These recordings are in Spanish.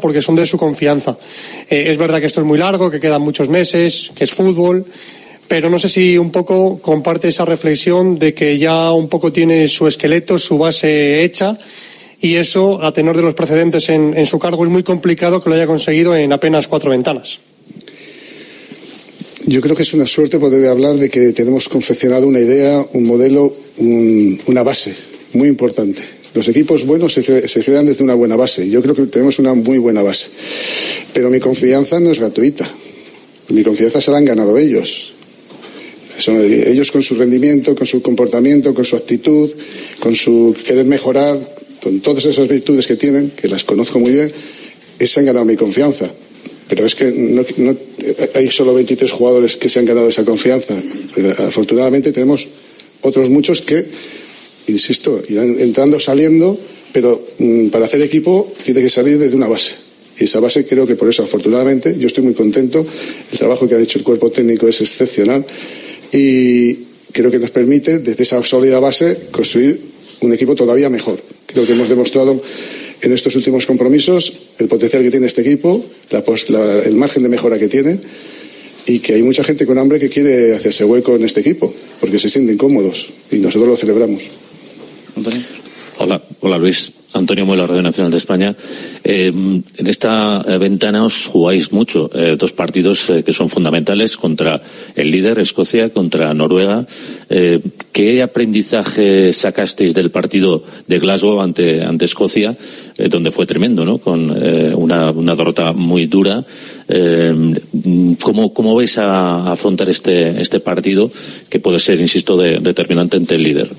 porque son de su confianza. Eh, es verdad que esto es muy largo, que quedan muchos meses, que es fútbol, pero no sé si un poco comparte esa reflexión de que ya un poco tiene su esqueleto, su base hecha y eso, a tenor de los precedentes en, en su cargo, es muy complicado que lo haya conseguido en apenas cuatro ventanas. Yo creo que es una suerte poder hablar de que tenemos confeccionado una idea, un modelo, un, una base muy importante. Los equipos buenos se, crean desde una buena base. Yo creo que tenemos una muy buena base. Pero mi confianza no es gratuita. Mi confianza se la han ganado ellos. Ellos con su rendimiento, con su comportamiento, con su actitud, con su querer mejorar, con todas esas virtudes que tienen, que las conozco muy bien, se han ganado mi confianza. Pero es que hay solo 23 jugadores que se han ganado esa confianza. Afortunadamente tenemos otros muchos que, insisto, irán entrando, saliendo, pero mmm, para hacer equipo tiene que salir desde una base. Y esa base creo que por eso, afortunadamente, yo estoy muy contento. El trabajo que ha hecho el cuerpo técnico es excepcional y creo que nos permite, desde esa sólida base, construir un equipo todavía mejor. Creo que hemos demostrado en estos últimos compromisos el potencial que tiene este equipo, la, el margen de mejora que tiene y que hay mucha gente con hambre que quiere hacerse hueco en este equipo porque se sienten cómodos y nosotros lo celebramos. Antonio. Hola, hola Luis. Antonio Muela, Radio Nacional de España. Eh, en esta eh, ventana os jugáis mucho. Eh, dos partidos eh, que son fundamentales contra el líder, Escocia, contra Noruega. Eh, ¿Qué aprendizaje sacasteis del partido de Glasgow ante, ante Escocia, eh, donde fue tremendo, ¿no? Con una, una, derrota muy dura. ¿Cómo, ¿Cómo vais a afrontar este, este partido que puede ser, insisto, de, determinante ante el líder?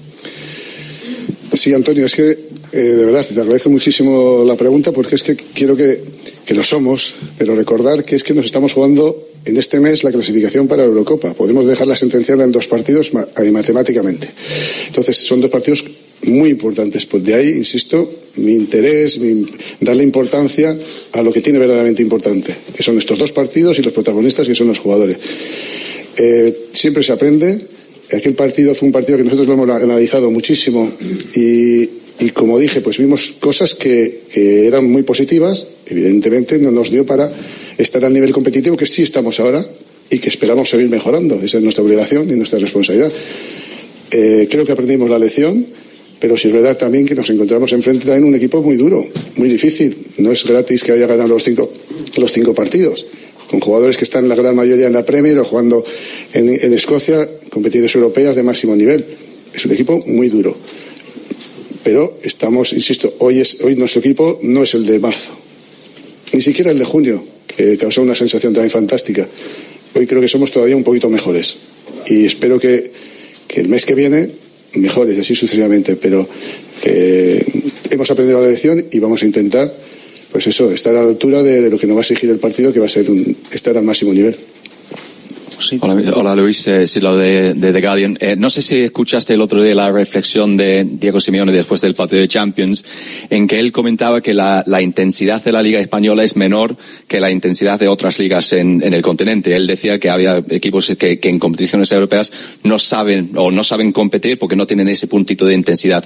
Sí, Antonio, es que eh, de verdad, te agradezco muchísimo la pregunta porque es que quiero que, que, lo somos, pero recordar que es que nos estamos jugando en este mes la clasificación para la Eurocopa. Podemos dejarla sentenciada en dos partidos matemáticamente. Entonces, son dos partidos muy importantes. Pues de ahí, insisto, mi interés, mi, darle importancia a lo que tiene verdaderamente importante, que son estos dos partidos y los protagonistas que son los jugadores. Eh, siempre se aprende. Aquel partido fue un partido que nosotros lo hemos analizado muchísimo y, y como dije, pues vimos cosas que, que, eran muy positivas, evidentemente no nos dio para estar al nivel competitivo que sí estamos ahora y que esperamos seguir mejorando. Esa es nuestra obligación y nuestra responsabilidad. Eh, creo que aprendimos la lección, pero sí es verdad también que nos encontramos enfrente también un equipo muy duro, muy difícil. No es gratis que haya ganado los cinco, los cinco partidos, con jugadores que están la gran mayoría en la Premier o jugando en, Escocia, competiciones europeas de máximo nivel. Es un equipo muy duro pero estamos, insisto, hoy, es, hoy nuestro equipo no es el de marzo, ni siquiera el de junio, que causó una sensación también fantástica. Hoy creo que somos todavía un poquito mejores y espero que, que el mes que viene mejores y así sucesivamente, pero que hemos aprendido la lección y vamos a intentar, pues eso, estar a la altura de, de lo que nos va a exigir el partido, que va a ser un, estar al máximo nivel. Hola, hola, Luis, eh, lo de, de, The Guardian. Eh, no sé si escuchaste el otro día la reflexión de Diego Simeone después del partido de Champions, en que él comentaba que la, la intensidad de la Liga Española es menor que la intensidad de otras ligas en, en el continente. Él decía que había equipos que, que, en competiciones europeas no saben o no saben competir porque no tienen ese puntito de intensidad.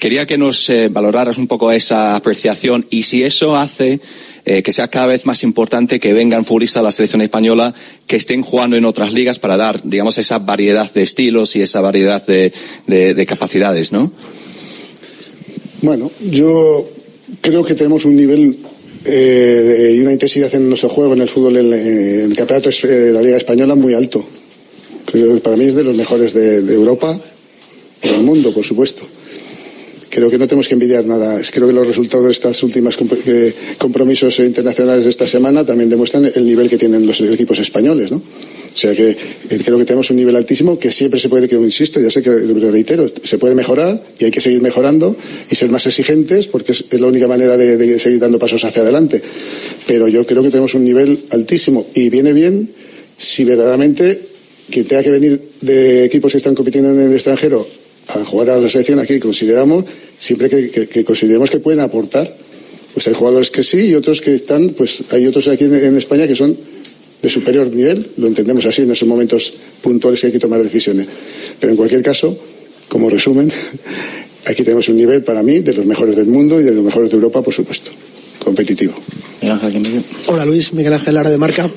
Quería que nos eh, valoraras un poco esa apreciación y si eso hace eh, que sea cada vez más importante que vengan futbolistas a la selección española que estén jugando en otras ligas para dar, digamos, esa variedad de estilos y esa variedad de, de, de capacidades, ¿no? Bueno, yo creo que tenemos un nivel eh, y una intensidad en nuestro juego, en el fútbol, en, el campeonato de la Liga Española muy alto. Creo para mí es de los mejores de, de Europa del mundo, por supuesto creo que no tenemos que envidiar nada. Creo que los resultados de estos últimos compromisos internacionales de esta semana también demuestran el nivel que tienen los equipos españoles, ¿no? O sea que eh, creo que tenemos un nivel altísimo que siempre se puede, que insisto, ya sé que lo reitero, se puede mejorar y hay que seguir mejorando y ser más exigentes porque es, es la única manera de, de, seguir dando pasos hacia adelante. Pero yo creo que tenemos un nivel altísimo y viene bien si verdaderamente quien tenga que venir de equipos que están compitiendo en el extranjero a jugar a la selección aquí consideramos, siempre que, que, que, consideremos que pueden aportar, pues hay jugadores que sí y otros que están, pues hay otros aquí en, en, España que son de superior nivel, lo entendemos así en esos momentos puntuales que hay que tomar decisiones. Pero en cualquier caso, como resumen, aquí tenemos un nivel para mí de los mejores del mundo y de los mejores de Europa, por supuesto. competitivo. Hola Luis, Miguel Ángel Lara de Marca.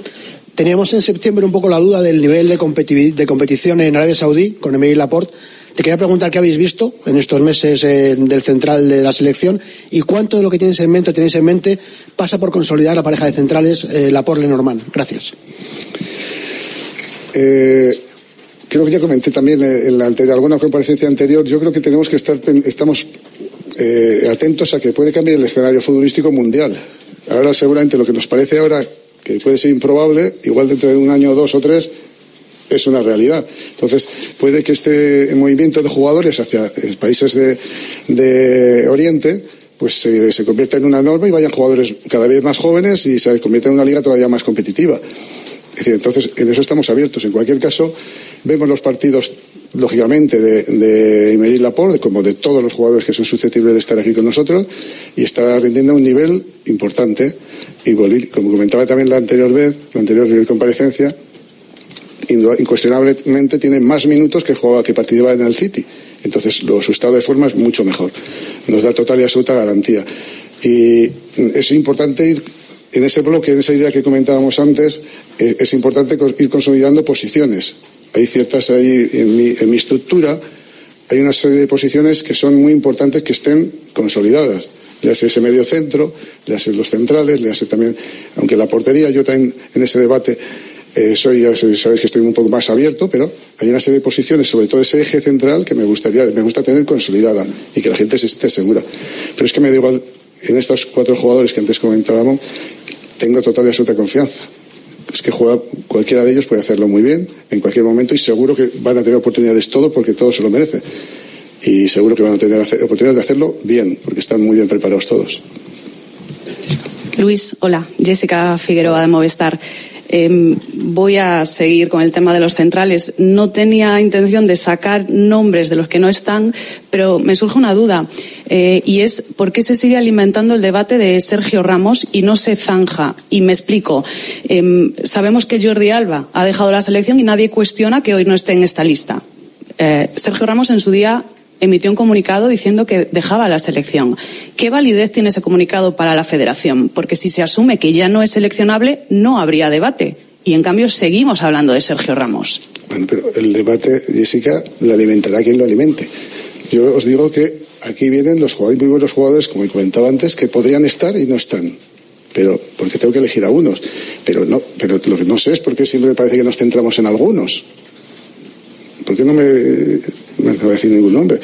Teníamos en septiembre un poco la duda del nivel de, de competición en Arabia Saudí con Emil Laporte. Te quería preguntar qué habéis visto en estos meses eh, del central de la selección y cuánto de lo que tienes en mente, tenéis en mente, pasa por consolidar la pareja de centrales eh, Laporte-Lenormand. Gracias. Eh, creo que ya comenté también en la anterior, alguna comparecencia anterior. Yo creo que tenemos que estar, estamos eh, atentos a que puede cambiar el escenario futbolístico mundial. Ahora seguramente lo que nos parece ahora que puede ser improbable, igual dentro de un año, dos o tres, es una realidad. Entonces, puede que este movimiento de jugadores hacia eh, países de, Oriente pues se, convierta en una norma y vayan jugadores cada vez más jóvenes y se convierta en una liga todavía más competitiva. Es decir, entonces, en eso estamos abiertos. En cualquier caso, vemos los partidos, lógicamente, de, de Laporte, como de todos los jugadores que son susceptibles de estar aquí con nosotros, y está rindiendo a un nivel importante. Y como comentaba también la anterior vez, la anterior comparecencia, incuestionablemente tiene más minutos que jugaba que participaba en el City. Entonces, su estado de forma es mucho mejor. Nos da total y absoluta garantía. Y es importante ir en ese bloque, en esa idea que comentábamos antes, eh, es importante ir consolidando posiciones. Hay ciertas ahí en mi, en mi estructura, hay una serie de posiciones que son muy importantes que estén consolidadas le hace ese medio centro, le hace los centrales, le hace también, aunque la portería, yo también en ese debate eh, soy, sabéis que estoy un poco más abierto, pero hay una serie de posiciones, sobre todo ese eje central, que me gustaría, me gusta tener consolidada y que la gente se esté segura. Pero es que me da igual, en estos cuatro jugadores que antes comentábamos, tengo total y absoluta confianza. Es que juega, cualquiera de ellos puede hacerlo muy bien en cualquier momento y seguro que van a tener oportunidades todo porque todos se lo merecen. Y seguro que van a tener oportunidades de hacerlo bien, porque están muy bien preparados todos. Luis, hola. Jessica Figueroa de Movistar. Em, voy a seguir con el tema de los centrales. No tenía intención de sacar nombres de los que no están, pero me surge una duda. Eh, y es por qué se sigue alimentando el debate de Sergio Ramos y no se zanja. Y me explico. Em, sabemos que Jordi Alba ha dejado la selección y nadie cuestiona que hoy no esté en esta lista. Eh, Sergio Ramos en su día emitió un comunicado diciendo que dejaba la selección. ¿Qué validez tiene ese comunicado para la federación? Porque si se asume que ya no es seleccionable, no habría debate. Y en cambio seguimos hablando de Sergio Ramos. Bueno, pero el debate, Jessica, lo alimentará quien lo alimente. Yo os digo que aquí vienen los jugadores, muy buenos jugadores, como comentaba antes, que podrían estar y no están. Pero, porque tengo que elegir a unos. Pero no, pero lo que no sé es por qué siempre me parece que nos centramos en algunos. ¿Por qué no me, no voy a decir ningún nombre?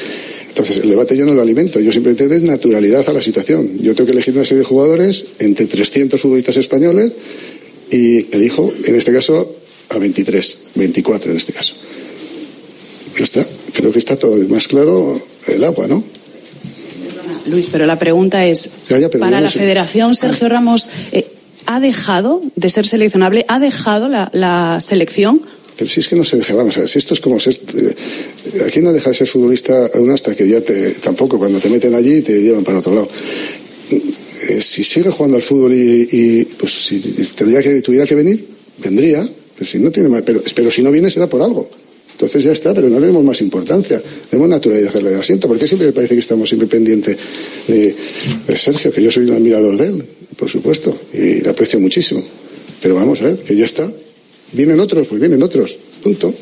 Entonces, el debate yo no lo alimento, yo simplemente doy naturalidad a la situación. Yo tengo que elegir una serie de jugadores entre 300 futbolistas españoles y elijo, en este caso, a 23, 24 en este caso. Ya está, creo que está todo más claro el agua, ¿no? Luis, pero la pregunta es, para la federación, Sergio Ramos, eh, ¿ha dejado de ser seleccionable? ¿Ha dejado la, la selección? Pero si es que no se deja, vamos a ver, si esto es como ser. Eh, aquí no deja de ser futbolista aún hasta que ya te. Tampoco, cuando te meten allí te llevan para otro lado. Eh, si sigue jugando al fútbol y, pues si tendría que, tuviera que venir, vendría. Pero si no tiene más, pero, pero si no viene será por algo. Entonces ya está, pero no le demos más importancia. Demos naturalidad el asiento, porque siempre me parece que estamos siempre pendientes de, de, Sergio, que yo soy un admirador de él, por supuesto, y le aprecio muchísimo. Pero vamos a ver, que ya está. Vienen otros, pues vienen otros. Punto.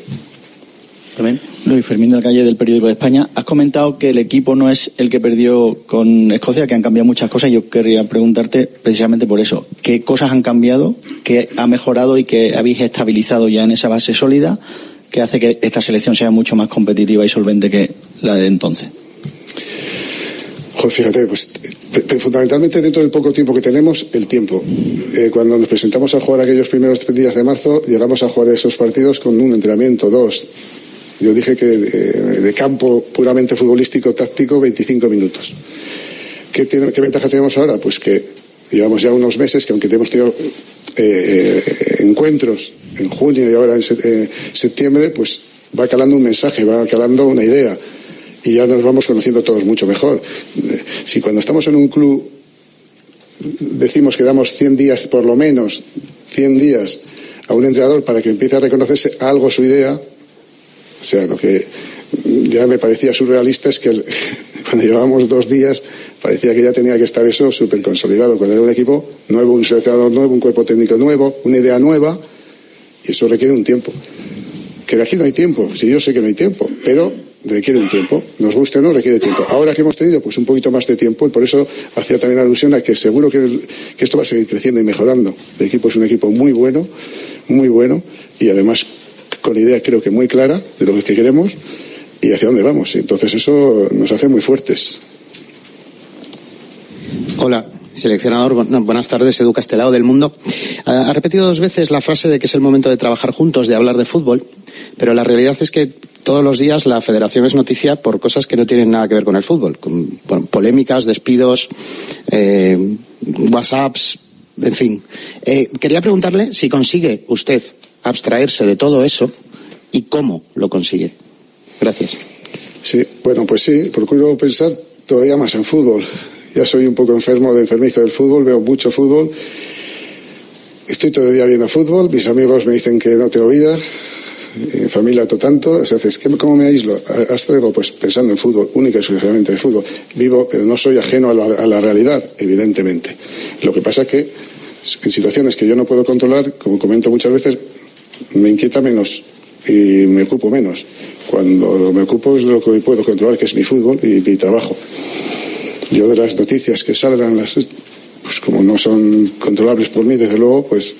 También. Luis Fermín de la calle del Periódico de España. Has comentado que el equipo no es el que perdió con Escocia, que han cambiado muchas cosas. Yo querría preguntarte precisamente por eso. ¿Qué cosas han cambiado? ¿Qué ha mejorado y qué habéis estabilizado ya en esa base sólida que hace que esta selección sea mucho más competitiva y solvente que la de entonces? Pues fíjate, pues fundamentalmente dentro del poco tiempo que tenemos, el tiempo. Eh, cuando nos presentamos a jugar aquellos primeros días de marzo, llegamos a jugar esos partidos con un entrenamiento, dos. Yo dije que de, campo puramente futbolístico, táctico, 25 minutos. ¿Qué, ¿Qué, ventaja tenemos ahora? Pues que llevamos ya unos meses que aunque hemos tenido eh, eh, encuentros en junio y ahora en septiembre, pues va calando un mensaje, va calando una idea y ya nos vamos conociendo todos mucho mejor. Si cuando estamos en un club decimos que damos 100 días por lo menos, 100 días a un entrenador para que empiece a reconocerse algo su idea, o sea, lo que ya me parecía surrealista es que cuando llevábamos dos días parecía que ya tenía que estar eso súper consolidado, cuando era un equipo nuevo, un seleccionador nuevo, un cuerpo técnico nuevo, una idea nueva, y eso requiere un tiempo. Que de aquí no hay tiempo, sí, yo sé que no hay tiempo, pero requiere un tiempo. Nos guste o no, requiere tiempo. Ahora que hemos tenido pues un poquito más de tiempo, y por eso hacía también alusión a que seguro que, esto va a seguir creciendo y mejorando. El equipo es un equipo muy bueno, muy bueno, y además con idea creo que muy clara de lo que queremos y hacia dónde vamos. Entonces eso nos hace muy fuertes. Hola, seleccionador. Buenas tardes, Edu Castelao del Mundo. Ha repetido dos veces la frase de que es el momento de trabajar juntos, de hablar de fútbol, pero la realidad es que todos los días la federación es noticia por cosas que no tienen nada que ver con el fútbol, con polémicas, despidos, eh, WhatsApps, en fin. Eh, quería preguntarle si consigue usted abstraerse de todo eso y cómo lo consigue. Gracias. Sí, bueno, pues sí, procuro pensar todavía más en fútbol. Ya soy un poco enfermo de enfermizo del fútbol, veo mucho fútbol. Estoy día viendo fútbol, mis amigos me dicen que no tengo vida, en familia todo tanto, entonces, ¿cómo me aíslo? Abstraigo, pues pensando en fútbol, única y exclusivamente en fútbol. Vivo, pero no soy ajeno a la, a la realidad, evidentemente. Lo que pasa es que en situaciones que yo no puedo controlar, como comento muchas veces, me inquieta menos y me ocupo menos. Cuando me ocupo es lo que puedo controlar, que es mi fútbol y mi trabajo. Yo de las noticias que salgan, las, pues como no son controlables por mí, desde luego, pues,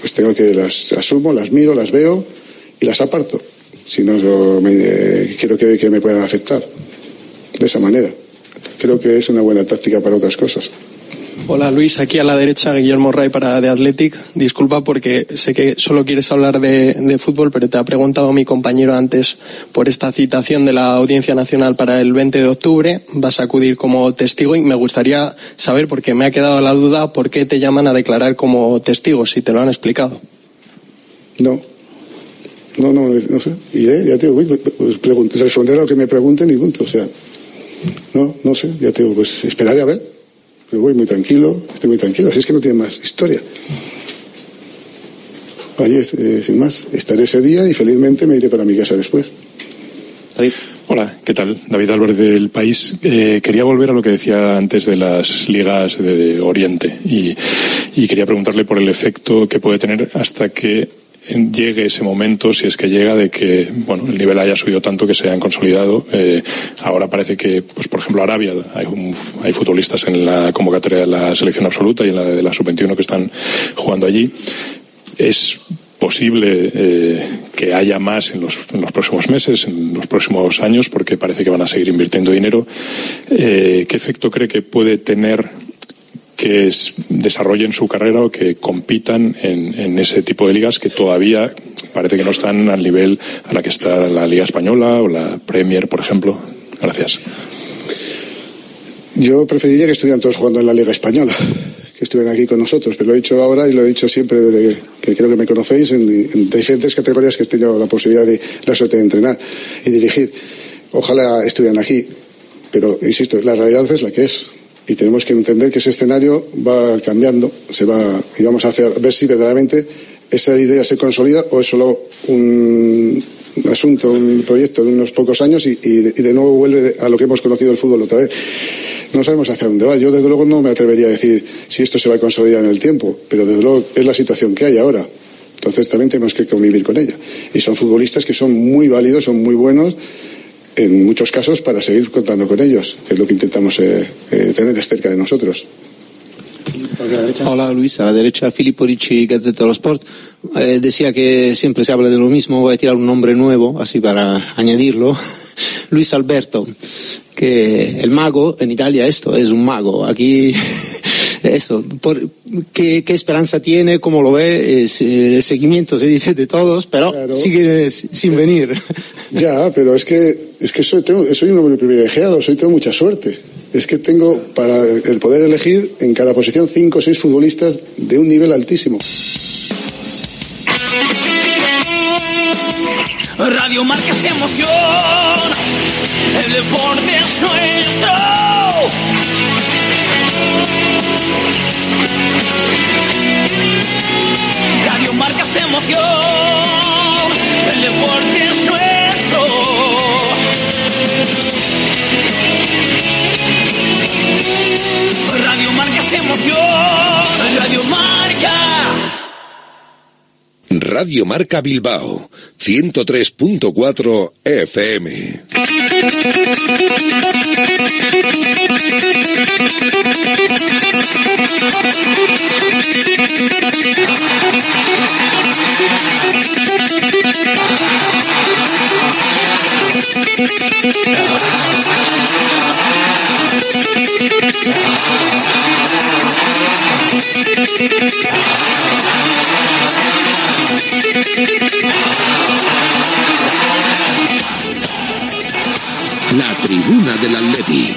pues tengo que las asumo, las miro, las veo y las aparto. Si no, yo me, eh, quiero que, que me puedan afectar. De esa manera. Creo que es una buena táctica para otras cosas. Hola Luis, aquí a la derecha Guillermo Ray para The Athletic. Disculpa porque sé que solo quieres hablar de, de, fútbol, pero te ha preguntado mi compañero antes por esta citación de la Audiencia Nacional para el 20 de octubre. Vas a acudir como testigo y me gustaría saber, porque me ha quedado la duda, por qué te llaman a declarar como testigo, si te lo han explicado. No. No, no, no sé. Iré, ya te digo, pues, pues responder a lo que me pregunten y punto. O sea, no, no sé, ya te digo, pues esperaré a ver. Pero voy muy tranquilo, estoy muy tranquilo, así es que no tiene más historia. Allí, eh, sin más, estaré ese día y felizmente me iré para mi casa después. David. Hola, ¿qué tal? David Álvarez del País. Eh, quería volver a lo que decía antes de las ligas de, de Oriente y, y quería preguntarle por el efecto que puede tener hasta que llegue ese momento, si es que llega, de que bueno el nivel haya subido tanto que se hayan consolidado. Eh, ahora parece que, pues por ejemplo, Arabia, hay, futbolistas en la convocatoria de la selección absoluta y en la de la sub-21 que están jugando allí. Es posible eh, que haya más en los, en los, próximos meses, en los próximos años, porque parece que van a seguir invirtiendo dinero. Eh, ¿Qué efecto cree que puede tener que es, desarrollen su carrera o que compitan en, en, ese tipo de ligas que todavía parece que no están al nivel a la que está la Liga Española o la Premier, por ejemplo. Gracias. Yo preferiría que estuvieran todos jugando en la Liga Española, que estuvieran aquí con nosotros, pero lo he dicho ahora y lo he dicho siempre desde que creo que me conocéis en, en diferentes categorías que he tenido la posibilidad de la suerte de entrenar y dirigir. Ojalá estuvieran aquí, pero insisto, la realidad es la que es y tenemos que entender que ese escenario va cambiando, se va y vamos a hacer, ver si verdaderamente esa idea se consolida o es solo un asunto, un proyecto de unos pocos años y, y, de, y de, nuevo vuelve a lo que hemos conocido el fútbol otra vez. No sabemos hacia dónde va. Yo desde luego no me atrevería a decir si esto se va a consolidar en el tiempo, pero desde luego es la situación que hay ahora. Entonces también tenemos que convivir con ella. Y son futbolistas que son muy válidos, son muy buenos en muchos casos para seguir contando con ellos, que es lo que intentamos eh, eh, tener cerca de nosotros. Hola Luis, a la derecha Filippo Ricci, Gazzetta dello Sport. Eh, decía que siempre se habla de lo mismo, voy a tirar un nombre nuevo, así para añadirlo. Luis Alberto, que el mago en Italia esto es un mago. Aquí esto, por, ¿qué, ¿qué, esperanza tiene? ¿Cómo lo ve? Es, el seguimiento se dice de todos, pero claro. sigue sin venir. Ya, pero es que, es que soy, tengo, soy un hombre privilegiado, soy, tengo mucha suerte. Es que tengo para el poder elegir en cada posición cinco o seis futbolistas de un nivel altísimo. Radio Marca se emoción, el deporte es nuestro. Radio Marca es emoción, el deporte es nuestro. Radio Marca es emoción, Radio Marca. Radio Marca Bilbao, 103.4 FM. La tribuna del Atleti.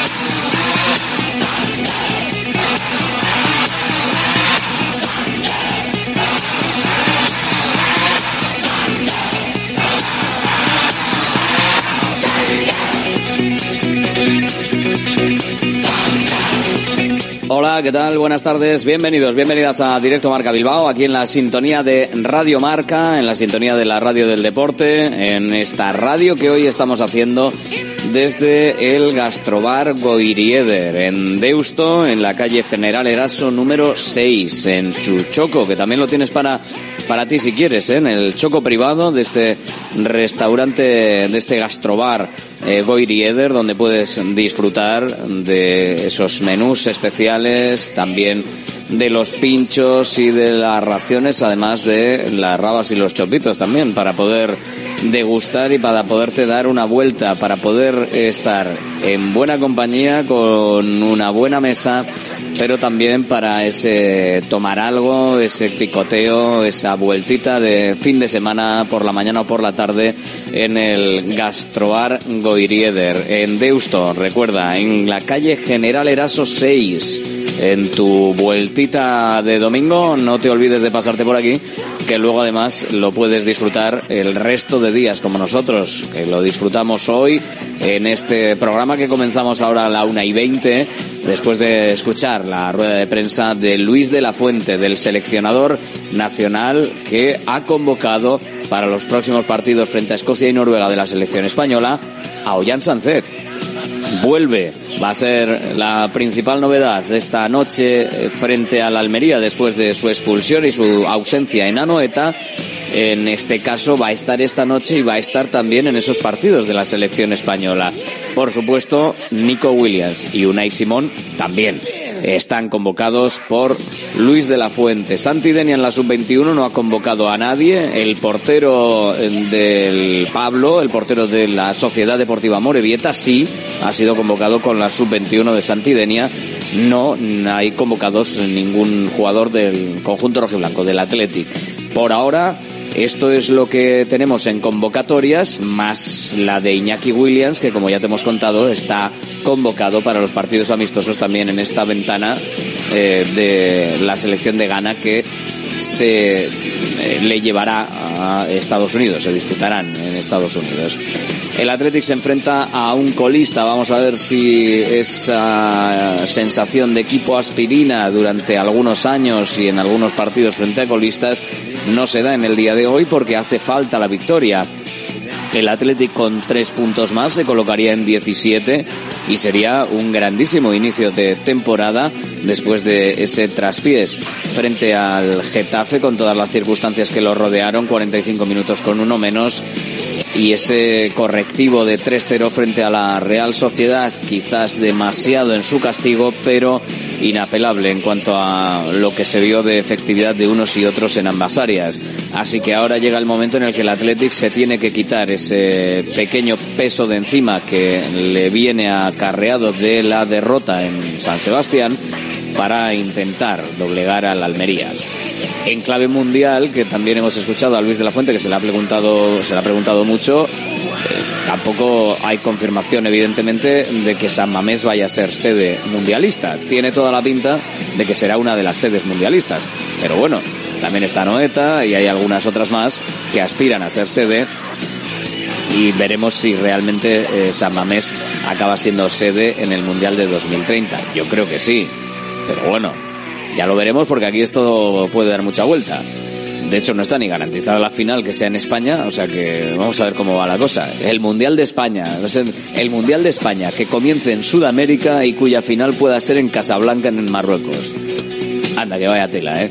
¿Qué tal? Buenas tardes, bienvenidos, bienvenidas a Directo Marca Bilbao, aquí en la sintonía de Radio Marca, en la sintonía de la radio del deporte, en esta radio que hoy estamos haciendo desde el Gastrobar Goirieder, en Deusto, en la calle General Eraso número 6, en Chuchoco, que también lo tienes para, para ti si quieres, ¿eh? en el choco privado de este restaurante, de este Gastrobar eh, Goirieder, donde puedes disfrutar de esos menús especiales, también de los pinchos y de las raciones, además de las rabas y los chopitos también, para poder degustar y para poderte dar una vuelta, para poder estar en buena compañía con una buena mesa, pero también para ese tomar algo, ese picoteo, esa vueltita de fin de semana por la mañana o por la tarde en el Gastrobar Goirieder en Deusto, recuerda, en la calle General Eraso 6 en tu vueltita de domingo. No te olvides de pasarte por aquí, que luego además lo puedes disfrutar el resto de días como nosotros, que lo disfrutamos hoy en este programa que comenzamos ahora a la una y veinte, después de escuchar la rueda de prensa de Luis de la Fuente, del seleccionador nacional que ha convocado para los próximos partidos frente a Escocia y Noruega de la selección española a Ollán Sancet vuelve. Va a ser la principal novedad de esta noche eh, frente a la Almería después de su expulsión y su ausencia en Anoeta. En este caso va a estar esta noche y va a estar también en esos partidos de la selección española. Por supuesto, Nico Williams y Unai Simón también están convocados por Luis de la Fuente. Santi Denia en la sub-21 no ha convocado a nadie. El portero del Pablo, el portero de la Sociedad Deportiva Morevieta, sí ha sido convocado con la sub-21 de Santidenia. No hay convocados ningún jugador del conjunto rojiblanco, del Athletic. Por ahora, esto es lo que tenemos en convocatorias, más la de Iñaki Williams, que como ya te hemos contado, está convocado para los partidos amistosos también en esta ventana eh, de la selección de Ghana que se eh, le llevará a Estados Unidos, se disputarán en Estados Unidos. El Athletic se enfrenta a un colista. Vamos a ver si esa sensación de equipo aspirina durante algunos años y en algunos partidos frente a colistas no se da en el día de hoy porque hace falta la victoria. El Athletic con tres puntos más se colocaría en 17 y sería un grandísimo inicio de temporada después de ese traspiés frente al Getafe con todas las circunstancias que lo rodearon, 45 minutos con uno menos y ese correctivo de 3-0 frente a la Real Sociedad quizás demasiado en su castigo, pero inapelable en cuanto a lo que se vio de efectividad de unos y otros en ambas áreas. Así que ahora llega el momento en el que el Athletic se tiene que quitar ese pequeño peso de encima que le viene acarreado de la derrota en San Sebastián para intentar doblegar al Almería en clave mundial, que también hemos escuchado a Luis de la Fuente, que se le ha preguntado, se le ha preguntado mucho. Eh, tampoco hay confirmación, evidentemente, de que San Mamés vaya a ser sede mundialista. Tiene toda la pinta de que será una de las sedes mundialistas. Pero bueno, también está Noeta y hay algunas otras más que aspiran a ser sede. Y veremos si realmente eh, San Mamés acaba siendo sede en el Mundial de 2030. Yo creo que sí. Pero bueno, ya lo veremos porque aquí esto puede dar mucha vuelta. de hecho no está ni garantizada la final que sea en España, o sea que vamos a ver cómo va la cosa. El Mundial de España, el Mundial de España que comience en Sudamérica y cuya final pueda ser en Casablanca en Marruecos. Anda, que vaya tela, ¿eh?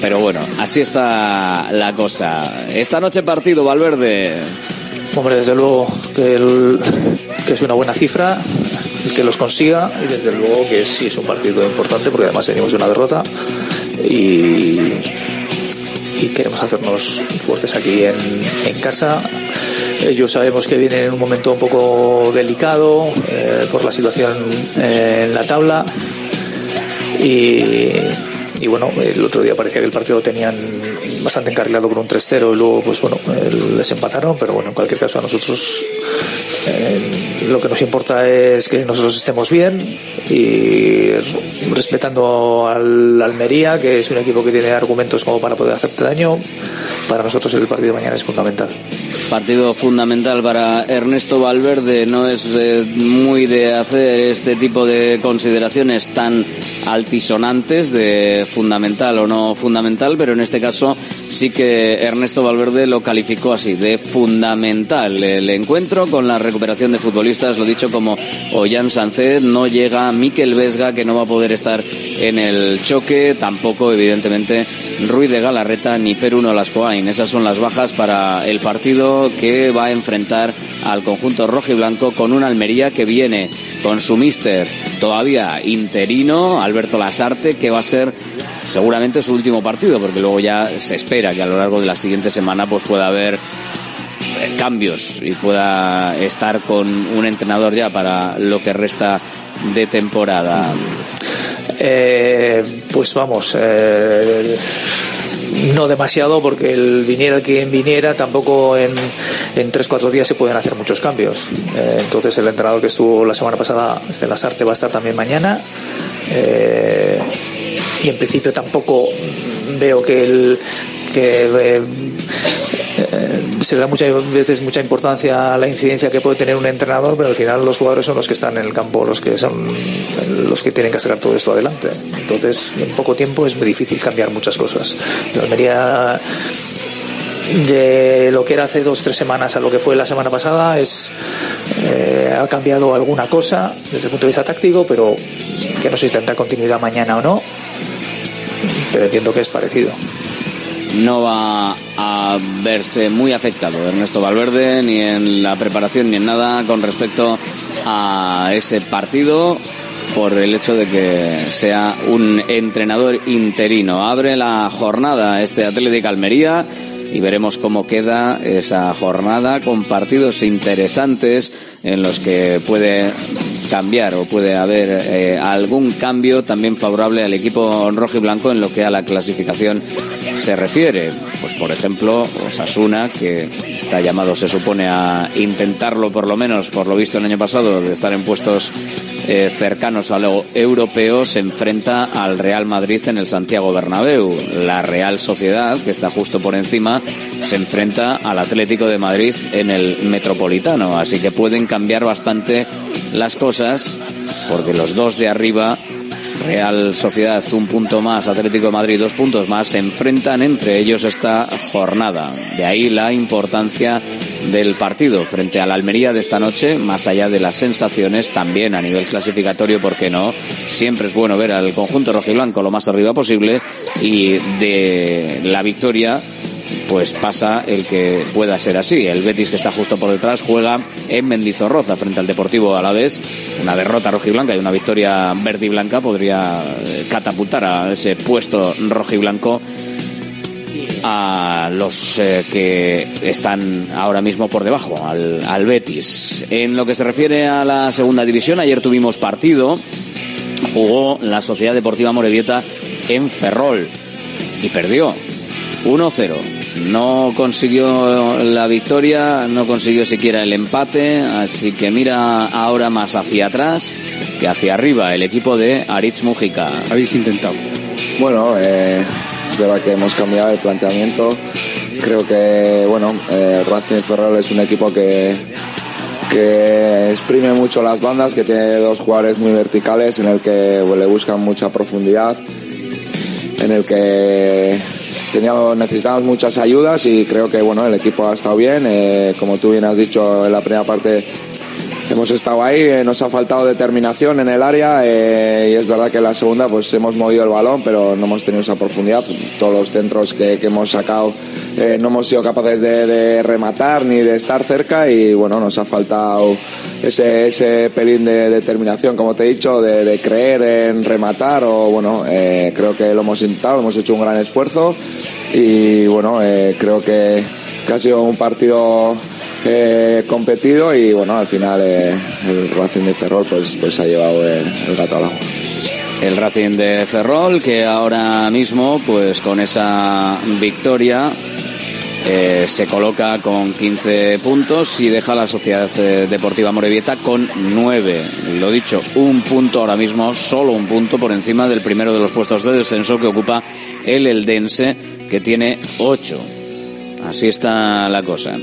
Pero bueno, así está la cosa. Esta noche partido, Valverde. Hombre, desde luego que, que es una buena cifra que los consiga y desde luego que sí es un partido importante porque además tenemos una derrota y, queremos hacernos fuertes aquí en, casa. Ellos sabemos que vienen en un momento un poco delicado eh, por la situación en la tabla y bueno, el otro día parecía que el partido lo tenían bastante encarrilado con un 3-0 y luego pues bueno, les empataron, pero bueno, en cualquier caso a nosotros eh, lo que nos importa es que nosotros estemos bien y respetando al Almería, que es un equipo que tiene argumentos como para poder hacerte daño, para nosotros el partido de mañana es fundamental. Partido fundamental para Ernesto Valverde. No es muy de hacer este tipo de consideraciones tan altisonantes de fundamental o no fundamental, pero en este caso sí que Ernesto Valverde lo calificó así, de fundamental. El encuentro con la recuperación de futbolistas, lo dicho como Ollán Sánchez, no llega Miquel Vesga, que no va a poder estar en el choque, tampoco evidentemente Ruiz de Galarreta ni Peruno Lascoain. Esas son las bajas para el partido que va a enfrentar al conjunto rojo y blanco con una Almería que viene con su mister todavía interino, Alberto Lasarte, que va a ser seguramente su último partido, porque luego ya se espera que a lo largo de la siguiente semana pues pueda haber eh, cambios y pueda estar con un entrenador ya para lo que resta de temporada. Eh, pues vamos, eh, no demasiado porque el viniera quien viniera tampoco en, en 3-4 días se pueden hacer muchos cambios. Eh, entonces el entrenador que estuvo la semana pasada, Lasarte, va a estar también mañana. Eh, y en principio tampoco veo que el eh, eh, se da muchas veces mucha importancia a la incidencia que puede tener un entrenador, pero al final los jugadores son los que están en el campo, los que son los que tienen que sacar todo esto adelante. Entonces, en poco tiempo es muy difícil cambiar muchas cosas. La Almería de lo que era hace dos tres semanas a lo que fue la semana pasada es eh, ha cambiado alguna cosa desde el punto de vista táctico pero que no sé si tendrá continuidad mañana o no pero entiendo que es parecido no va a verse muy afectado Ernesto Valverde ni en la preparación ni en nada con respecto a ese partido por el hecho de que sea un entrenador interino. Abre la jornada este Atlético Almería y veremos cómo queda esa jornada con partidos interesantes en los que puede cambiar o puede haber eh, algún cambio también favorable al equipo rojo y blanco en lo que a la clasificación se refiere. Pues por ejemplo, Osasuna, que está llamado, se supone, a intentarlo por lo menos, por lo visto el año pasado, de estar en puestos eh, cercanos a lo europeo, se enfrenta al Real Madrid en el Santiago Bernabéu. La Real Sociedad, que está justo por encima, se enfrenta al Atlético de Madrid en el Metropolitano. Así que pueden cambiar bastante las cosas, porque los dos de arriba Real Sociedad un punto más, Atlético de Madrid dos puntos más, se enfrentan entre ellos esta jornada. De ahí la importancia del partido frente a la Almería de esta noche, más allá de las sensaciones, también a nivel clasificatorio, ¿por qué no? Siempre es bueno ver al conjunto rojiblanco lo más arriba posible y de la victoria pues pasa el que pueda ser así. El Betis que está justo por detrás juega en Mendizorroza frente al Deportivo Alavés. Una derrota rojiblanca y una victoria verde y blanca podría eh, catapultar a ese puesto rojiblanco a los eh, que están ahora mismo por debajo, al, Betis. En lo que se refiere a la segunda división, ayer tuvimos partido, jugó la Sociedad Deportiva Morevieta en Ferrol y perdió 1-0 no consiguió la victoria, no consiguió siquiera el empate, así que mira ahora más hacia atrás que hacia arriba el equipo de Aritz Mujica. Habéis intentado. Bueno, eh, es verdad que hemos cambiado el planteamiento. Creo que, bueno, eh, Racing Ferrol es un equipo que, que exprime mucho las bandas, que tiene dos jugadores muy verticales en el que le buscan mucha profundidad, en el que teníamos, necesitábamos muchas ayudas y creo que bueno, el equipo ha estado bien. Eh, como tú bien has dicho en la primera parte, hemos estado ahí, eh, nos ha faltado determinación en el área eh, y es verdad que en la segunda pues hemos movido el balón, pero no hemos tenido esa profundidad. Todos los centros que, hemos sacado eh, no hemos sido capaces de, rematar ni de estar cerca y bueno, nos ha faltado ese, ese pelín de determinación, como te he dicho, de, creer en rematar o bueno, creo que lo hemos intentado, hemos hecho un gran esfuerzo y bueno, creo que ha sido un partido eh, competido y bueno, al final eh, el Racing de Ferrol pues, pues ha llevado el, el gato al agua. El Racing de Ferrol que ahora mismo pues con esa victoria eh, se coloca con 15 puntos y deja a la Sociedad Deportiva Morevieta con 9. Lo dicho, un punto ahora mismo, solo un punto por encima del primero de los puestos de descenso que ocupa el Eldense, que tiene 8. Así está la cosa.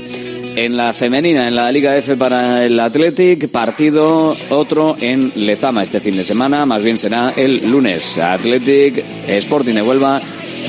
En la femenina, en la Liga F para el Athletic, partido otro en Lezama este fin de semana, más bien será el lunes. Athletic Sporting de Huelva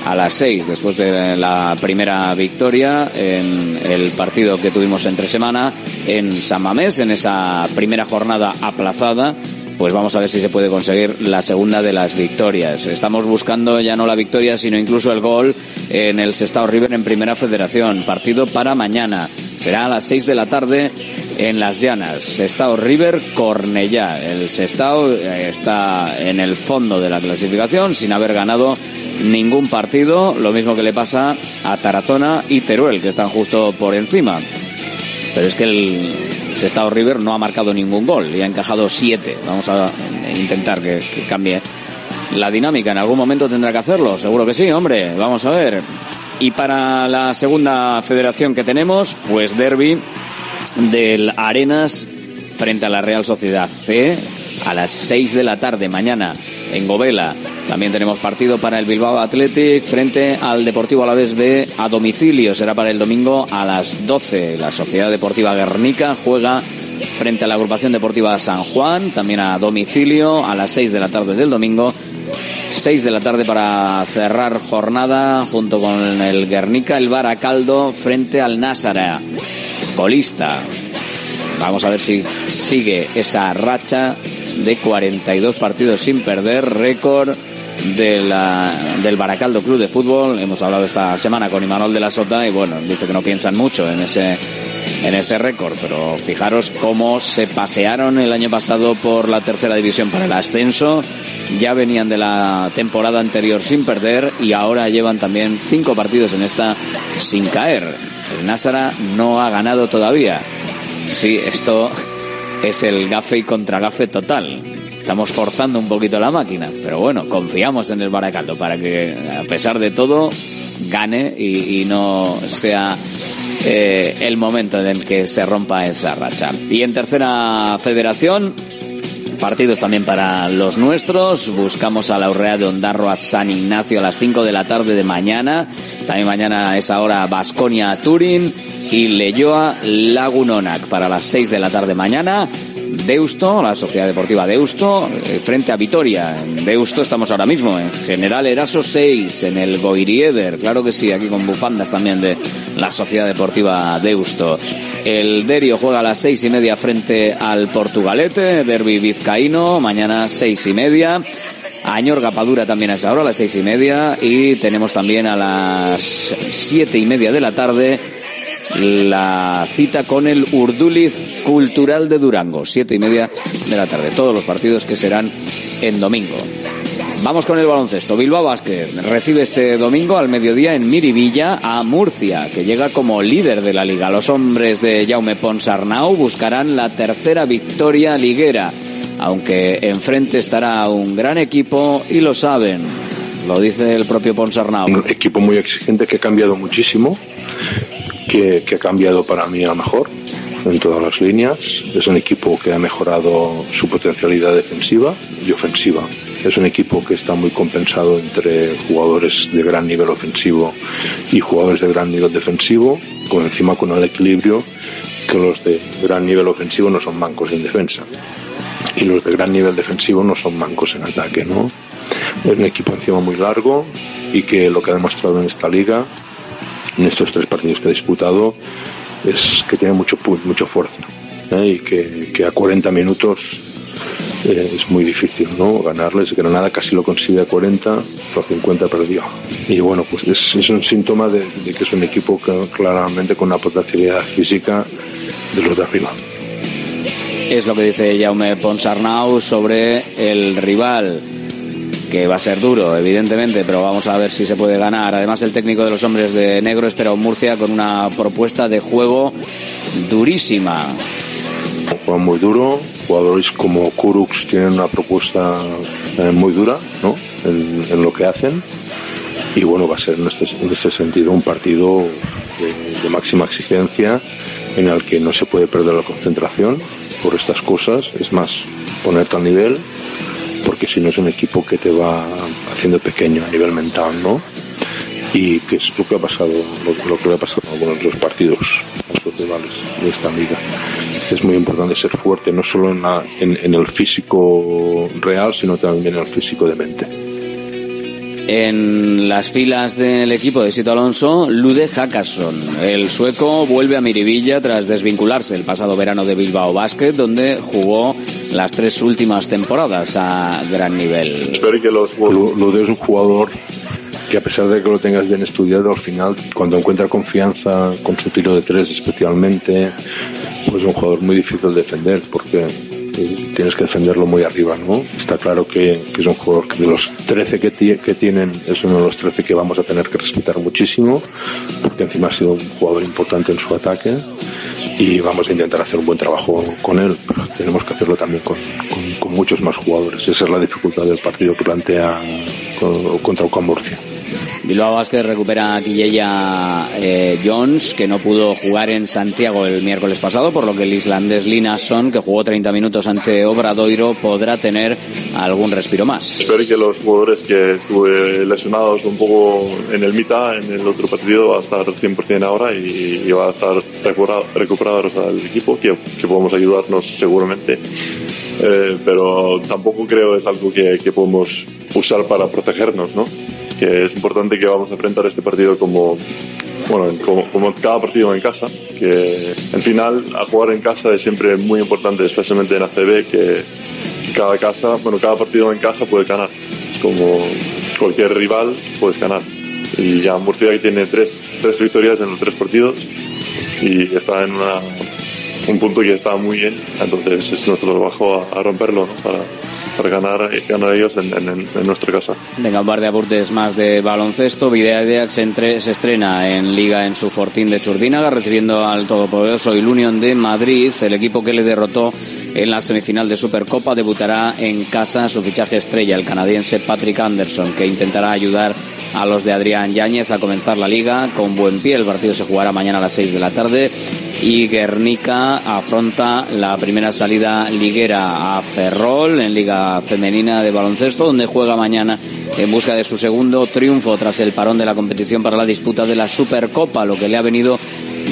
a las 6 después de la primera victoria en el partido que tuvimos entre semana en San Mamés, en esa primera jornada aplazada. Pues vamos a ver si se puede conseguir la segunda de las victorias. Estamos buscando ya no la victoria, sino incluso el gol en el Sestao River en Primera Federación. Partido para mañana. Será a las 6 de la tarde en Las Llanas. Sestao River Cornellá. El Sestao eh, está en el fondo de la clasificación sin haber ganado ningún partido. Lo mismo que le pasa a Tarazona y Teruel, que están justo por encima. Pero es que el Sestao River no ha marcado ningún gol y ha encajado siete. Vamos a intentar que, cambie la dinámica. En algún momento tendrá que hacerlo. Seguro que sí, hombre. Vamos a ver. Y para la segunda federación que tenemos, pues derby del Arenas frente a la Real Sociedad C a las 6 de la tarde mañana en Govela. También tenemos partido para el Bilbao Athletic frente al Deportivo Alavés B a domicilio. Será para el domingo a las 12. La Sociedad Deportiva Guernica juega frente a la agrupación deportiva San Juan, también a domicilio a las 6 de la tarde del domingo. 6 de la tarde para cerrar jornada junto con el Guernica, el Baracaldo frente al Násara. Colista. Vamos a ver si sigue esa racha de 42 partidos sin perder, récord de del Baracaldo Club de Fútbol. Hemos hablado esta semana con Imanol de la Sota y bueno, dice que no piensan mucho en ese, en ese récord, pero fijaros cómo se pasearon el año pasado por la tercera división para el ascenso. Ya venían de la temporada anterior sin perder y ahora llevan también cinco partidos en esta sin caer. El Násara no ha ganado todavía. Sí, esto es el gafe y contragafe total. Estamos forzando un poquito la máquina, pero bueno, confiamos en el Baracaldo para que, a pesar de todo, gane y, y no sea eh, el momento en el que se rompa esa racha. Y en tercera federación, partidos también para los nuestros. Buscamos a la Urrea de Ondarro a San Ignacio a las 5 de la tarde de mañana. También mañana a esa hora Basconia Turín y Leyoa Lagunonac para las 6 de la tarde mañana. Deusto, la Sociedad Deportiva Deusto, eh, frente a Vitoria. En Deusto estamos ahora mismo, en General Eraso 6, en el Goirieder, claro que sí, aquí con bufandas también de la Sociedad Deportiva Deusto. El Derio juega a las seis y media frente al Portugalete, Derby Vizcaíno, mañana seis y media. Añor Gapadura también a esa hora, a las seis y media. Y tenemos también a las siete y media de la tarde la cita con el Urduliz Cultural de Durango, siete y media de la tarde. Todos los partidos que serán en domingo. Vamos con el baloncesto. Bilbao Vázquez recibe este domingo al mediodía en Miribilla a Murcia, que llega como líder de la liga. Los hombres de Jaume Ponsarnau buscarán la tercera victoria liguera, aunque enfrente estará un gran equipo y lo saben. Lo dice el propio Ponsarnau. Un equipo muy exigente que ha cambiado muchísimo, que, que ha cambiado para mí a mejor en todas las líneas. Es un equipo que ha mejorado su potencialidad defensiva y ofensiva. Es un equipo que está muy compensado entre jugadores de gran nivel ofensivo y jugadores de gran nivel defensivo, con encima con el equilibrio que los de gran nivel ofensivo no son mancos en defensa y los de gran nivel defensivo no son mancos en ataque, ¿no? Es un equipo encima muy largo y que lo que ha demostrado en esta liga, en estos tres partidos que ha disputado, es que tiene mucho mucho fuerza ¿eh? y que, a 40 minutos eh, es muy difícil no ganarles Granada casi lo consigue a 40 a 50 perdió. Y bueno pues es, es un síntoma de, de, que es un equipo que, claramente con una potencialidad física de los de arriba. Es lo que dice Jaume Ponsarnau sobre el rival que va a ser duro, evidentemente, pero vamos a ver si se puede ganar. Además, el técnico de los hombres de negro espera un Murcia con una propuesta de juego durísima. Juegan muy duro, jugadores como Kurux tienen una propuesta eh, muy dura ¿no? en, en, lo que hacen. Y bueno, va a ser en este, en este sentido un partido de, de máxima exigencia en el que no se puede perder la concentración por estas cosas. Es más, ponerte al nivel porque si no es un equipo que te va haciendo pequeño a nivel mental, ¿no? Y que es lo que ha pasado, lo, lo que le ha pasado en algunos de los partidos los rivales de esta liga. Es muy importante ser fuerte, no solo en el físico real, sino también en el físico de mente. En las filas del equipo de Sito Alonso, Lude Hackerson. El sueco vuelve a Miribilla tras desvincularse el pasado verano de Bilbao Basket, donde jugó las tres últimas temporadas a gran nivel. Espero que los, Lude es un jugador que a pesar de que lo tengas bien estudiado, al final, cuando encuentra confianza con su tiro de tres especialmente, pues es un jugador muy difícil de defender, porque tienes que defenderlo muy arriba, ¿no? Está claro que, que es un jugador que de los 13 que, que, tienen es uno de los 13 que vamos a tener que respetar muchísimo, porque encima ha sido un jugador importante en su ataque y vamos a intentar hacer un buen trabajo con él, tenemos que hacerlo también con, con, muchos más jugadores. Esa es la dificultad del partido que plantea contra Ocam Murcia. Bilbao Vázquez recupera a Quilleya eh, Jones, que no pudo jugar en Santiago el miércoles pasado, por lo que el islandés Linason, que jugó 30 minutos ante Obradoiro, podrá tener algún respiro más. Espero que los jugadores que estuve lesionados un poco en el mitad, en el otro partido, va a estar 100% ahora y, y va a estar recuperados recuperado al equipo, que, que podemos ayudarnos seguramente. Eh, pero tampoco creo es algo que, que podemos usar para protegernos, ¿no? Que es importante que vamos a enfrentar este partido como bueno, como, como, cada partido en casa, que en final a jugar en casa es siempre muy importante, especialmente en ACB, que cada casa, bueno, cada partido en casa puede ganar. Como cualquier rival puedes ganar. Y ya Murcia tiene tres, tres victorias en los tres partidos y está en un punto que está muy bien, entonces es nuestro trabajo a, romperlo, para ganar, ganar ellos en, en, en, nuestra casa. Venga, un par de apuntes más de baloncesto. Videa se, entre, se estrena en Liga en su Fortín de Churdínaga, recibiendo al todopoderoso Ilunion de Madrid. El equipo que le derrotó en la semifinal de Supercopa debutará en casa su fichaje estrella, el canadiense Patrick Anderson, que intentará ayudar a los de Adrián Yáñez a comenzar la liga con buen pie. El partido se jugará mañana a las 6 de la tarde y Guernica afronta la primera salida liguera a Ferrol en Liga Femenina de Baloncesto, donde juega mañana en busca de su segundo triunfo tras el parón de la competición para la disputa de la Supercopa, lo que le ha venido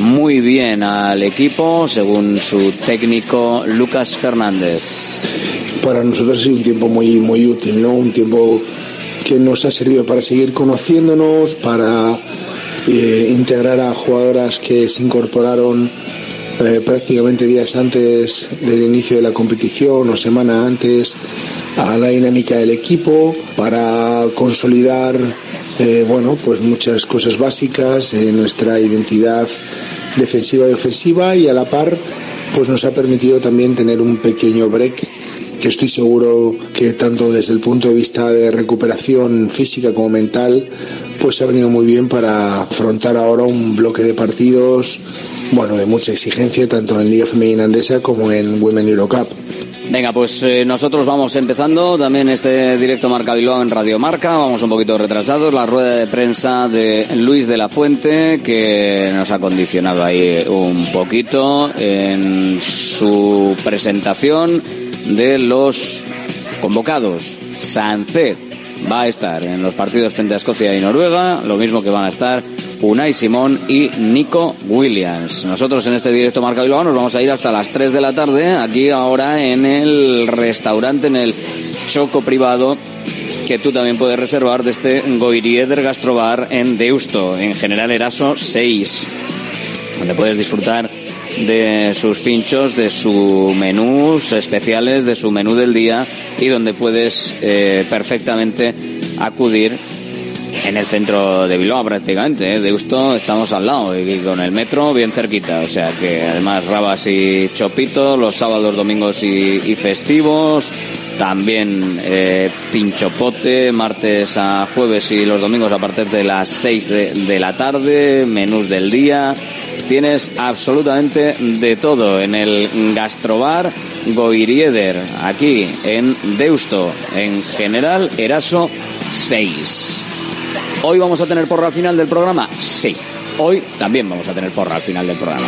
muy bien al equipo, según su técnico Lucas Fernández. Para nosotros ha sido un tiempo muy, muy útil, ¿no? Un tiempo que nos ha servido para seguir conociéndonos, para eh, integrar a jugadoras que se incorporaron eh, prácticamente días antes del inicio de la competición o semana antes a la dinámica del equipo para consolidar eh, bueno pues muchas cosas básicas en nuestra identidad defensiva y ofensiva y a la par pues nos ha permitido también tener un pequeño break que estoy seguro que tanto desde el punto de vista de recuperación física como mental, pues ha venido muy bien para afrontar ahora un bloque de partidos, bueno, de mucha exigencia, tanto en Liga Femenina Andesa como en Women Eurocup. Venga, pues eh, nosotros vamos empezando también este directo Marca Bilbao en Radio Marca. Vamos un poquito retrasados. La rueda de prensa de Luis de la Fuente, que nos ha condicionado ahí un poquito en su presentación de los convocados. Sánchez va a estar en los partidos frente a Escocia y Noruega, lo mismo que van a estar Unai Simón y Nico Williams. Nosotros en este directo Marca Bilbao nos vamos a ir hasta las 3 de la tarde, aquí ahora en el restaurante, en el Choco Privado que tú también puedes reservar de este Goirieder Gastrobar en Deusto, en General Eraso 6, donde puedes disfrutar de sus pinchos, de sus menús especiales, de su menú del día y donde puedes eh, perfectamente acudir en el centro de Bilbao prácticamente. ¿eh? Deusto estamos al lado y con el metro bien cerquita. O sea que además rabas y chopito los sábados, domingos y, festivos. También eh, pinchopote, martes a jueves y los domingos a partir de las 6 de, de la tarde, menús del día. Tienes absolutamente de todo en el gastrobar Goirieder, aquí en Deusto, en General Eraso 6. ¿Hoy vamos a tener porra al final del programa? Sí. Hoy también vamos a tener porra al final del programa.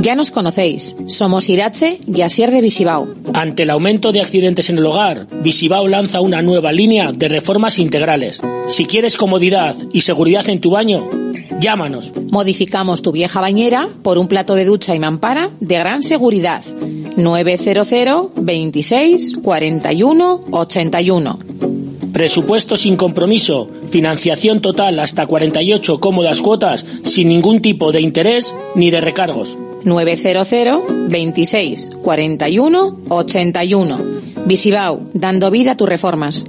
Ya nos conocéis. Somos Irache y Asier de Visibao. Ante el aumento de accidentes en el hogar, Visibao lanza una nueva línea de reformas integrales. Si quieres comodidad y seguridad en tu baño, llámanos. Modificamos tu vieja bañera por un plato de ducha y mampara de gran seguridad. 900 26 41 81. Presupuesto sin compromiso, financiación total hasta 48 cómodas cuotas sin ningún tipo de interés ni de recargos. 900 26 41 81. Visibao, dando vida a tus reformas.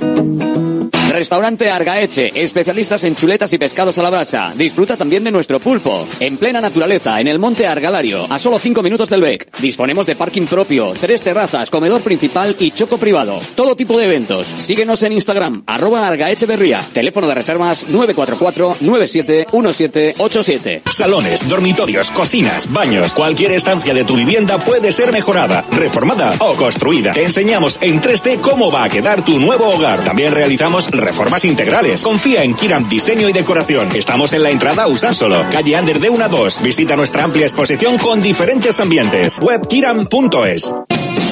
Restaurante Argaeche, especialistas en chuletas y pescados a la brasa. Disfruta también de nuestro pulpo. En plena naturaleza, en el monte Argalario, a solo 5 minutos del BEC. Disponemos de parking propio, tres terrazas, comedor principal y choco privado. Todo tipo de eventos. Síguenos en Instagram, arroba Argaecheverría. Teléfono de reservas 944-971787. Salones, dormitorios, cocinas, baños. Cualquier estancia de tu vivienda puede ser mejorada, reformada o construida. Te enseñamos en 3D cómo va a quedar tu nuevo hogar. También realizamos reformas integrales. Confía en Kiram Diseño y Decoración. Estamos en la entrada Usánsolo, calle Ander de 1 a 2. Visita nuestra amplia exposición con diferentes ambientes. Webkiram.es.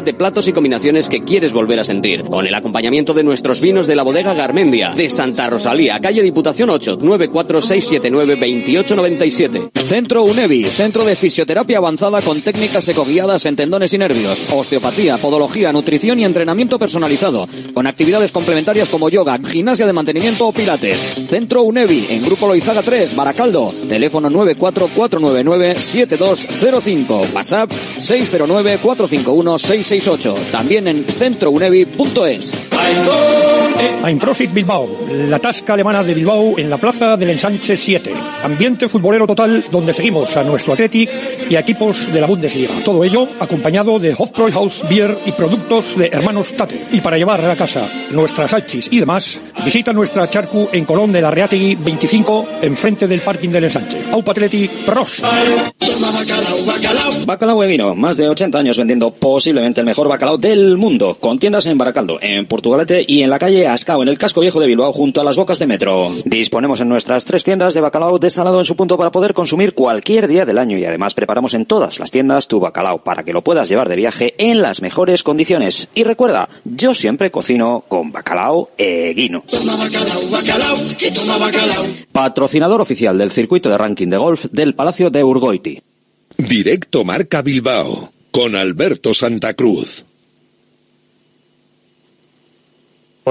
de platos y combinaciones que quieres volver a sentir. Con el acompañamiento de nuestros vinos de la bodega Garmendia, de Santa Rosalía, calle Diputación 8, 946792897. Centro UNEVI, centro de fisioterapia avanzada con técnicas ecoguiadas en tendones y nervios, osteopatía, podología, nutrición y entrenamiento personalizado, con actividades complementarias como yoga, gimnasia de mantenimiento o pilates. Centro UNEVI, en Grupo Loizaga 3, Baracaldo, teléfono 944997205, WhatsApp 609451668, también en centrounevi.es. Bilbao, la tasca alemana de Bilbao en la plaza del Ensanche 7. Ambiente futbolero total donde seguimos a nuestro Athletic y a equipos de la Bundesliga. Todo ello acompañado de Hofbräuhaus Beer y productos de hermanos Tate. Y para llevar a casa nuestras salchis y demás, visita nuestra charcu en Colón de la Reategui 25, enfrente del parking del Ensanche. Aupa Athletic Pros. Bacalao Eguino, más de 80 años vendiendo posiblemente el mejor bacalao del mundo, con tiendas en Baracaldo, en Portugalete y en la calle Ascao, en el casco viejo de Bilbao, junto a las bocas de metro. Disponemos en nuestras tres tiendas de bacalao desalado en su punto para poder consumir cualquier día del año y además preparamos en todas las tiendas tu bacalao para que lo puedas llevar de viaje en las mejores condiciones. Y recuerda, yo siempre cocino con bacalao Eguino. Patrocinador oficial del circuito de ranking de golf del Palacio de Urgoiti. Directo Marca Bilbao con Alberto Santa Cruz.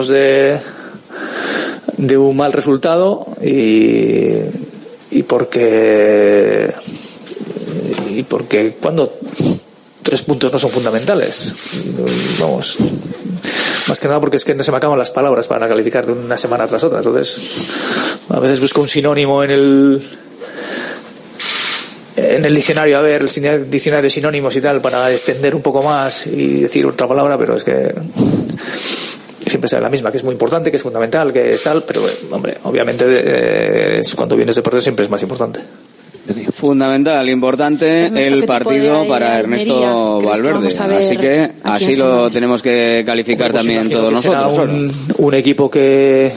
de, de un mal resultado y, y porque y porque cuando tres puntos no son fundamentales vamos más que nada porque es que no se me acaban las palabras para calificar de una semana tras otra entonces a veces busco un sinónimo en el en el diccionario a ver el diccionario de sinónimos y tal para extender un poco más y decir otra palabra pero es que siempre sea la misma, que es muy importante, que es fundamental, que es tal, pero hombre, obviamente eh, cuando vienes de perder siempre es más importante. Fundamental, importante el partido para Ernesto Valverde. Así que así lo tenemos que calificar pues también todos nosotros. Un, un equipo que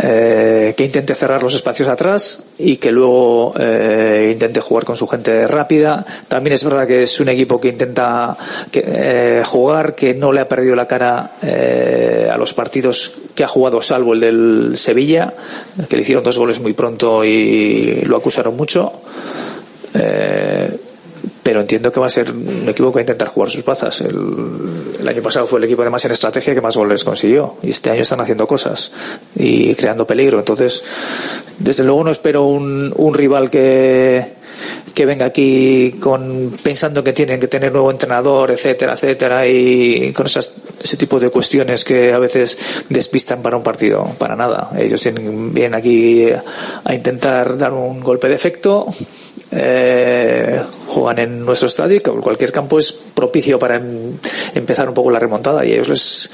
eh, que intente cerrar los espacios atrás y que luego eh, intente jugar con su gente rápida. También es verdad que es un equipo que intenta eh, jugar, que no le ha perdido la cara a los partidos que ha jugado, salvo el del Sevilla, que le hicieron dos goles muy pronto y lo acusaron mucho pero entiendo que va a ser un equipo que va a intentar jugar sus plazas. El, año pasado fue el equipo además en estrategia que más goles consiguió y este año están haciendo cosas y creando peligro. Entonces, desde luego no espero un, un rival que, que venga aquí con pensando que tienen que tener nuevo entrenador, etcétera, etcétera, y con esas, ese tipo de cuestiones que a veces despistan para un partido, para nada. Ellos tienen, vienen aquí a intentar dar un golpe de efecto, eh, juegan en nuestro estadio y cualquier campo es propicio para em, empezar un poco la remontada y ellos les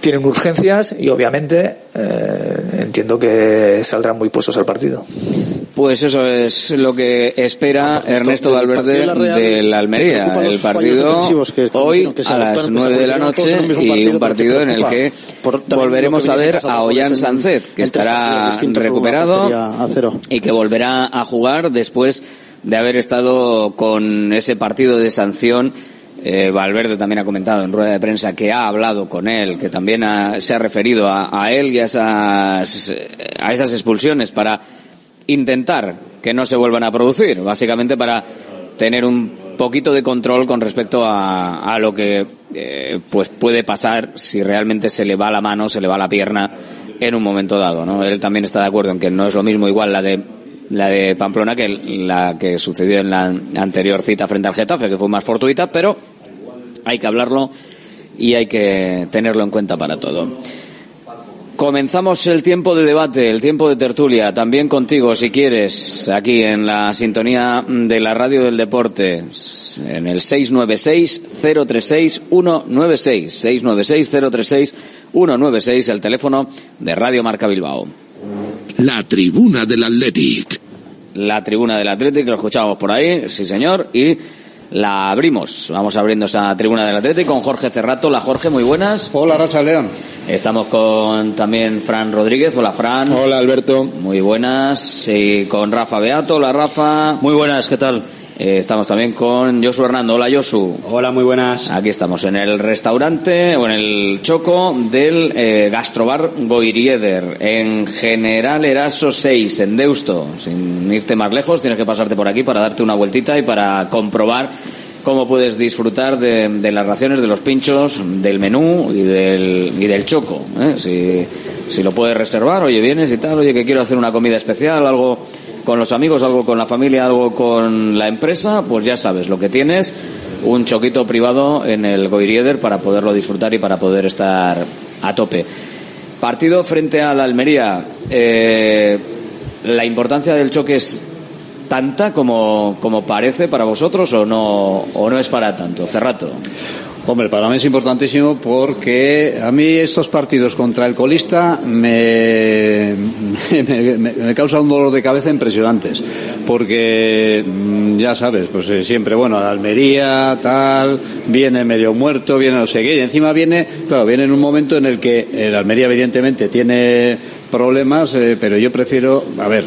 tienen urgencias y obviamente eh, entiendo que saldrán muy puestos al partido. Pues eso es lo que espera Ernesto Valverde de la Almería. El partido hoy a las 9 de la noche y un partido en el que volveremos a ver a Ollán Sanzet, que estará recuperado y que volverá a jugar después de haber estado con ese partido de sanción. Eh, Valverde también ha comentado en rueda de prensa que ha hablado con él, que también se ha referido a, él y a esas, a esas expulsiones para intentar que no se vuelvan a producir, básicamente para tener un poquito de control con respecto a, a lo que eh, pues puede pasar si realmente se le va la mano, se le va la pierna en un momento dado, ¿no? Él también está de acuerdo en que no es lo mismo igual la de la de Pamplona que la que sucedió en la anterior cita frente al Getafe, que fue más fortuita, pero hay que hablarlo y hay que tenerlo en cuenta para todo. Comenzamos el tiempo de debate, el tiempo de tertulia, también contigo si quieres, aquí en la sintonía de la radio del deporte, en el 696-036-196, 696-036-196, el teléfono de Radio Marca Bilbao. La tribuna del Athletic. La tribuna del Athletic, lo escuchábamos por ahí, sí señor, y la abrimos. Vamos abriendo esa tribuna del Atlético con Jorge Cerrato. La Jorge, muy buenas. Hola, Racha León. Estamos con también Fran Rodríguez. Hola, Fran. Hola, Alberto. Muy buenas. Y con Rafa Beato. Hola, Rafa. Muy buenas, ¿qué tal? Eh, estamos también con Josu Hernando. Hola, Josu. Hola, muy buenas. Aquí estamos en el restaurante o en el choco del eh, Gastrobar Goirieder, en General Eraso 6, en Deusto. Sin irte más lejos, tienes que pasarte por aquí para darte una vueltita y para comprobar cómo puedes disfrutar de, las raciones, de los pinchos, del menú y del, y del choco. ¿eh? Si, si lo puedes reservar, oye, vienes y tal, oye, que quiero hacer una comida especial, algo con los amigos, algo con la familia, algo con la empresa, pues ya sabes lo que tienes, un choquito privado en el Goirieder para poderlo disfrutar y para poder estar a tope. Partido frente a la Almería. Eh, la importancia del choque es tanta como, como parece para vosotros o no, o no es para tanto. Cerrato. Hombre, para mí es importantísimo porque a mí estos partidos contra el colista me, me, me, causan un dolor de cabeza impresionantes. Porque, mm, ya sabes, pues eh, siempre, bueno, Almería, tal, viene medio muerto, viene no sé qué, y encima viene, claro, viene en un momento en el que el Almería evidentemente tiene problemas, eh, pero yo prefiero, a ver,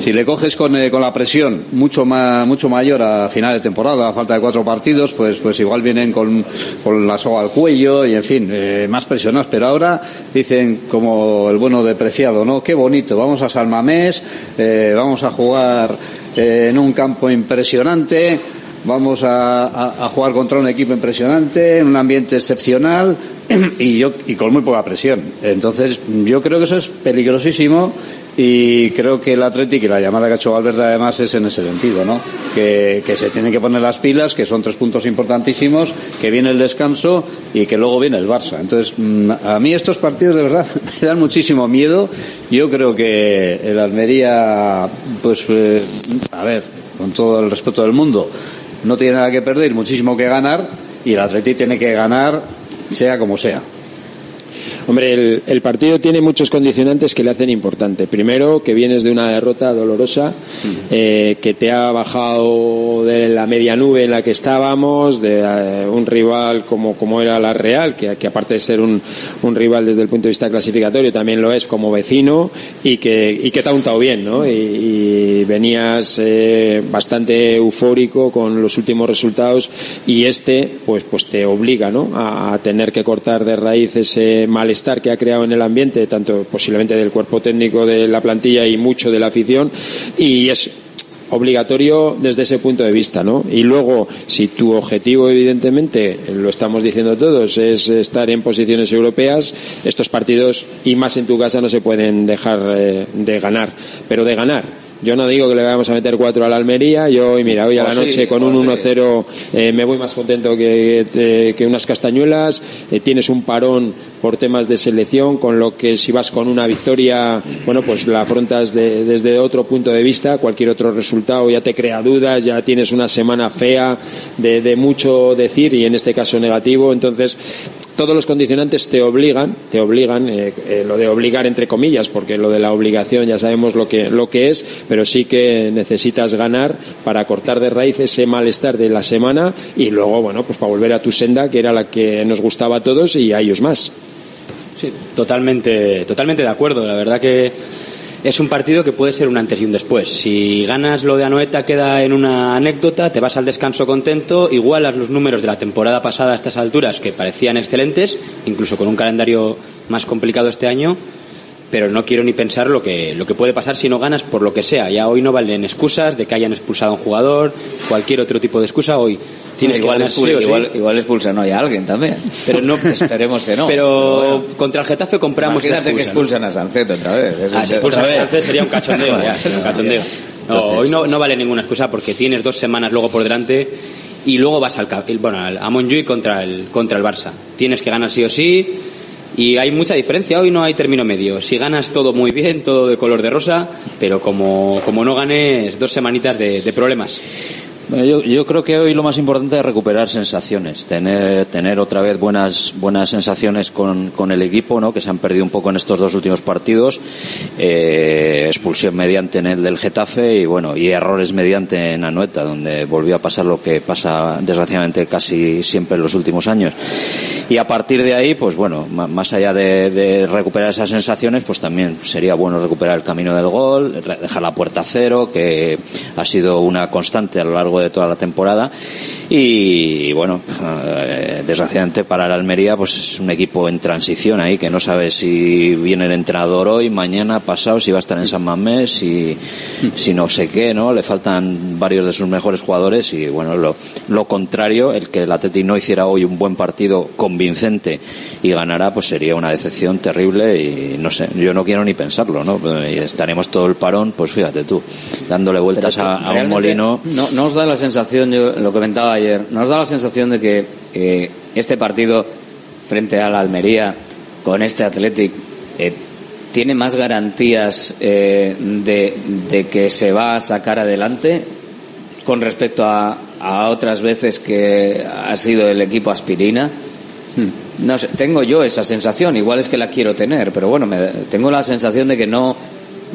si le coges con, eh, con la presión mucho, más, mucho mayor a final de temporada, a falta de cuatro partidos, pues, pues igual vienen con, con la soga al cuello y, en fin, eh, más presionados. Pero ahora dicen, como el bueno depreciado, ¿no? Qué bonito, vamos a Salmamés, eh, vamos a jugar en un campo impresionante vamos a, a- a jugar contra un equipo impresionante, en un ambiente excepcional y, yo, y con muy poca presión. Entonces, yo creo que eso es peligrosísimo y creo que el Atlético y la llamada que ha hecho Valverde además es en ese sentido, ¿no? Que, se tienen que poner las pilas, que son tres puntos importantísimos, que viene el descanso y que luego viene el Barça. Entonces, mm, a mí estos partidos de verdad me dan muchísimo miedo. Yo creo que el Almería, pues, eh, a ver, con todo el respeto del mundo, no tiene nada que perder, muchísimo que ganar y el Atlético tiene que ganar sea como sea. Hombre, el, el partido tiene muchos condicionantes que le hacen importante. Primero, que vienes de una derrota dolorosa, eh, que te ha bajado de la media nube en la que estábamos, de eh, un rival como, como era la Real, que, que aparte de ser un, un rival desde el punto de vista clasificatorio, también lo es como vecino, y que, y que te ha untado bien, ¿no? Y, y venías eh, bastante eufórico con los últimos resultados, y este, pues, pues te obliga, ¿no? A, a tener que cortar de raíz ese malestar que ha creado en el ambiente, tanto posiblemente del cuerpo técnico de la plantilla y mucho de la afición, y es obligatorio desde ese punto de vista, ¿no? Y luego, si tu objetivo, evidentemente, lo estamos diciendo todos, es estar en posiciones europeas, estos partidos, y más en tu casa, no se pueden dejar eh, de ganar. Pero de ganar, yo no digo que le vayamos a meter cuatro a la Almería. Yo hoy, mira, hoy a la sí, noche con un sí. 1-0 eh, me voy más contento que, que- que unas castañuelas. Eh, tienes un parón por temas de selección, con lo que si vas con una victoria, bueno, pues la afrontas de- desde otro punto de vista. Cualquier otro resultado ya te crea dudas, ya tienes una semana fea de, mucho decir y en este caso negativo. Entonces, todos los condicionantes te obligan, te obligan, eh, eh, lo de obligar entre comillas, porque lo de la obligación ya sabemos lo que, lo que es, pero sí que necesitas ganar para cortar de raíz ese malestar de la semana y luego, bueno, pues para volver a tu senda, que era la que nos gustaba a todos y a ellos más. Sí, totalmente, totalmente de acuerdo. La verdad que es un partido que puede ser un antes y un después. Si ganas lo de Anoeta queda en una anécdota, te vas al descanso contento, igualas los números de la temporada pasada a estas alturas que parecían excelentes, incluso con un calendario más complicado este año. Pero no quiero ni pensar lo que, lo que puede pasar si no ganas por lo que sea. Ya hoy no valen excusas de que hayan expulsado a un jugador, cualquier otro tipo de excusa. Hoy tienes igual, que ganar sí expul- o sí. igual, igual expulsan hoy a alguien también. Pero no, Esperemos que no. Pero bueno. contra el Getafe compramos Imagínate que excusa, ¿no? expulsan a Sancet otra vez. Eso Ah, si expulsan otra a vez. Sánchez sería un cachondeo, ya, un cachondeo. No, hoy no, no vale ninguna excusa porque tienes dos semanas luego por delante y luego vas al, bueno, a Montjuic contra el, contra el Barça. Tienes que ganar sí o sí y hay mucha diferencia. Hoy no hay término medio. Si ganas todo muy bien, todo de color de rosa, pero como, como no ganes, dos semanitas de, de problemas. Yo, creo que hoy lo más importante es recuperar sensaciones, tener, tener otra vez buenas, buenas sensaciones con, con el equipo, ¿no? que se han perdido un poco en estos dos últimos partidos, eh, expulsión mediante en el del Getafe y bueno, y errores mediante en Anoeta, donde volvió a pasar lo que pasa desgraciadamente casi siempre en los últimos años. Y a partir de ahí, pues bueno, más allá de, recuperar esas sensaciones, pues también sería bueno recuperar el camino del gol, dejar la puerta cero, que ha sido una constante a lo largo de toda la temporada. Y bueno, eh, desgraciadamente para el Almería, pues es un equipo en transición ahí, que no sabe si viene el entrenador hoy, mañana, pasado, si va a estar en San Mamés, si, si no sé qué, ¿no? Le faltan varios de sus mejores jugadores y bueno, lo, lo contrario, el que el Atleti no hiciera hoy un buen partido convincente y ganara, pues sería una decepción terrible y no sé, yo no quiero ni pensarlo, ¿no? Y estaremos todo el parón, pues fíjate tú, dándole vueltas a, un molino. No, no os da la sensación, yo lo comentaba ayer, nos da la sensación de que eh, este partido frente a la Almería con este Athletic eh, tiene más garantías eh, de, de que se va a sacar adelante con respecto a, a otras veces que ha sido el equipo aspirina. No sé, tengo yo esa sensación, igual es que la quiero tener, pero bueno, me, tengo la sensación de que no,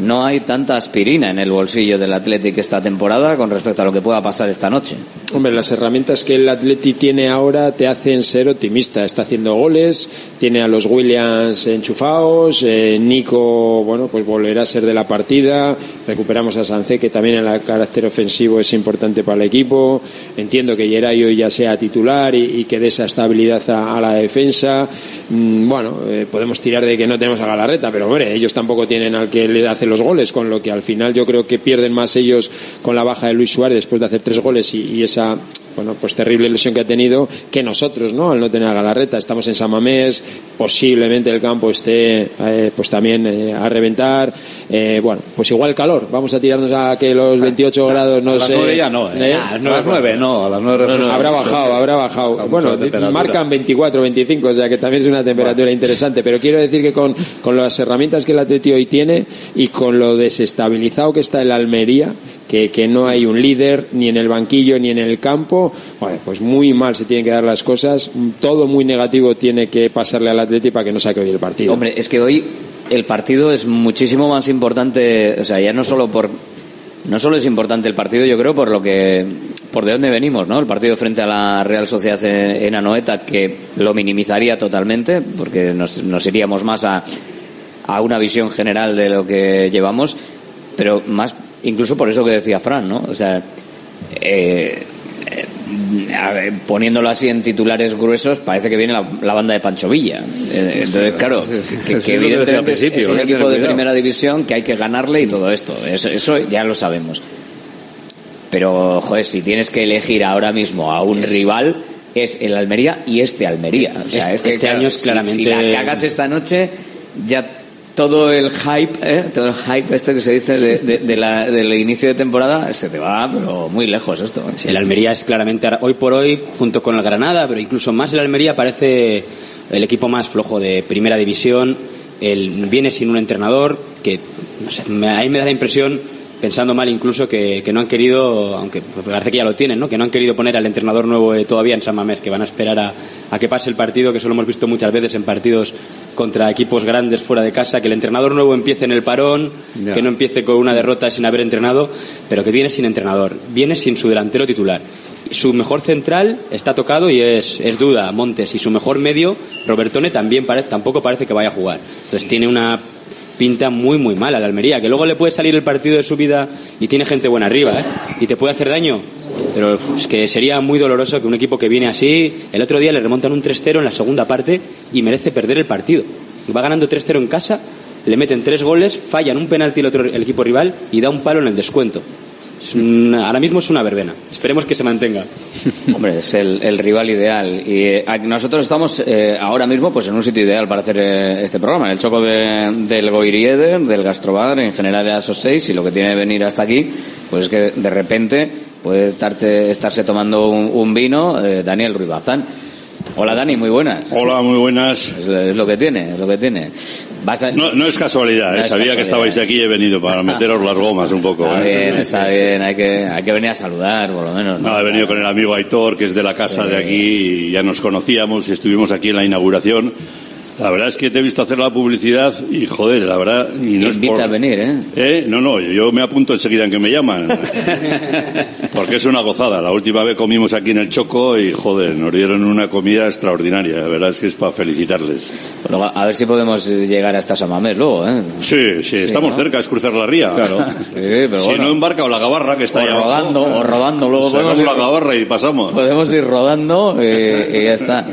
no hay tanta aspirina en el bolsillo del Athletic esta temporada con respecto a lo que pueda pasar esta noche. Hombre, las herramientas que el Atleti tiene ahora te hacen ser optimista. Está haciendo goles, tiene a los Williams enchufados, eh, Nico, bueno, pues volverá a ser de la partida. Recuperamos a Sancé, que también en el carácter ofensivo es importante para el equipo. Entiendo que Geray hoy ya sea titular y, que dé esa estabilidad a, la defensa. Mm, bueno, eh, podemos tirar de que no tenemos a Galarreta, pero hombre, ellos tampoco tienen al que le hace los goles, con lo que al final yo creo que pierden más ellos con la baja de Luis Suárez después de hacer tres goles y esa bueno, pues terrible lesión que ha tenido, que nosotros, ¿no? Al no tener a Galarreta, estamos en San Mamés, posiblemente el campo esté, eh, pues también eh, a reventar, eh, bueno, pues igual calor, vamos a tirarnos a que los 28 grados no a las sé. ya no, ¿eh? a las nueve no, a las nueve No, no, habrá bajado, habrá bajado. Bueno, marcan 24, 25, o sea que también es una temperatura interesante, pero quiero decir que con, con las herramientas que el Atleti hoy tiene y con lo desestabilizado que está el Almería, que, no hay un líder ni en el banquillo ni en el campo, bueno, pues muy mal se tienen que dar las cosas, todo muy negativo tiene que pasarle al Atleti para que no saque hoy el partido. Hombre, es que hoy el partido es muchísimo más importante, o sea, ya no solo por no solo es importante el partido, yo creo por lo que por de dónde venimos, ¿no? El partido frente a la Real Sociedad en Anoeta que lo minimizaría totalmente porque nos, nos iríamos más a a una visión general de lo que llevamos, pero más incluso por eso que decía Fran, ¿no? O sea, eh, a ver, poniéndolo así en titulares gruesos, parece que viene la, la banda de Pancho Villa. Eh, entonces, claro, que, evidentemente es, un equipo de primera división que hay que ganarle y todo esto. Eso, eso ya lo sabemos. Pero, joder, si tienes que elegir ahora mismo a un rival, es el Almería y este Almería. O sea, Este- es que, este claro, año es si- claramente- Si, la cagas esta noche, ya todo el hype, ¿eh? todo el hype este que se dice de, de- de la- del inicio de temporada, se te va, pero muy lejos esto. ¿eh? El Almería es claramente, hoy por hoy, junto con el Granada, pero incluso más el Almería parece el equipo más flojo de primera división. El, viene sin un entrenador que, no sé, me, a me da la impresión, pensando mal incluso, que, que no han querido, aunque parece que ya lo tienen, ¿no? que no han querido poner al entrenador nuevo eh, todavía en San Mamés, que van a esperar a, a que pase el partido, que eso lo hemos visto muchas veces en partidos contra equipos grandes fuera de casa, que el entrenador nuevo empiece en el parón, que no empiece con una derrota sin haber entrenado, pero que viene sin entrenador, viene sin su delantero titular. Su mejor central está tocado y es, es duda, Montes, y su mejor medio, Robertone, también pare- tampoco parece que vaya a jugar. Entonces tiene una pinta muy muy mala la Almería, que luego le puede salir el partido de su vida y tiene gente buena arriba, ¿eh? y te puede hacer daño. Pero es que sería muy doloroso que un equipo que viene así, el otro día le remontan un 3-0 en la segunda parte y merece perder el partido. Va ganando 3-0 en casa, le meten tres goles, fallan un penalti el, otro, el equipo rival y da un palo en el descuento. Ahora mismo es una verbena. Esperemos que se mantenga. Hombre, es el, el rival ideal. Y eh, nosotros estamos eh, ahora mismo pues en un sitio ideal para hacer eh, este programa. En el choco de- del Goirieder, del Gastrobar, en general de ASO 6. Y lo que tiene que venir hasta aquí, pues es que de repente puede estarse tomando un, un vino eh, Daniel Ruiz Bazán. Hola Dani, muy buenas. Hola, muy buenas. Es, es lo que tiene, es lo que tiene. Vas a- No, no es casualidad, No eh, es sabía que estabais aquí y he venido para meteros las gomas un poco. Está eh. bien, está bien. Hay que, hay que venir a saludar, por lo menos. No, he venido con el amigo Aitor, que es de la casa de aquí, y ya nos conocíamos y estuvimos aquí en la inauguración. La verdad es que te he visto hacer la publicidad y joder, la verdad. Y no es Invita por- a venir, ¿eh? ¿Eh? No, no, yo me apunto enseguida en que me llaman. Porque es una gozada. La última vez comimos aquí en el Choco y joder, nos dieron una comida extraordinaria. La verdad es que es para felicitarles. Luego, a ver si podemos llegar hasta San Mamés luego, ¿eh? Sí, sí, estamos ¿no? cerca, es cruzar la ría. Claro. Sí, pero si bueno. no embarca o la gabarra que está O ahí abajo. rodando, o rodando, luego Sacamos podemos la ir- gabarra y pasamos. Podemos ir rodando eh, y ya está.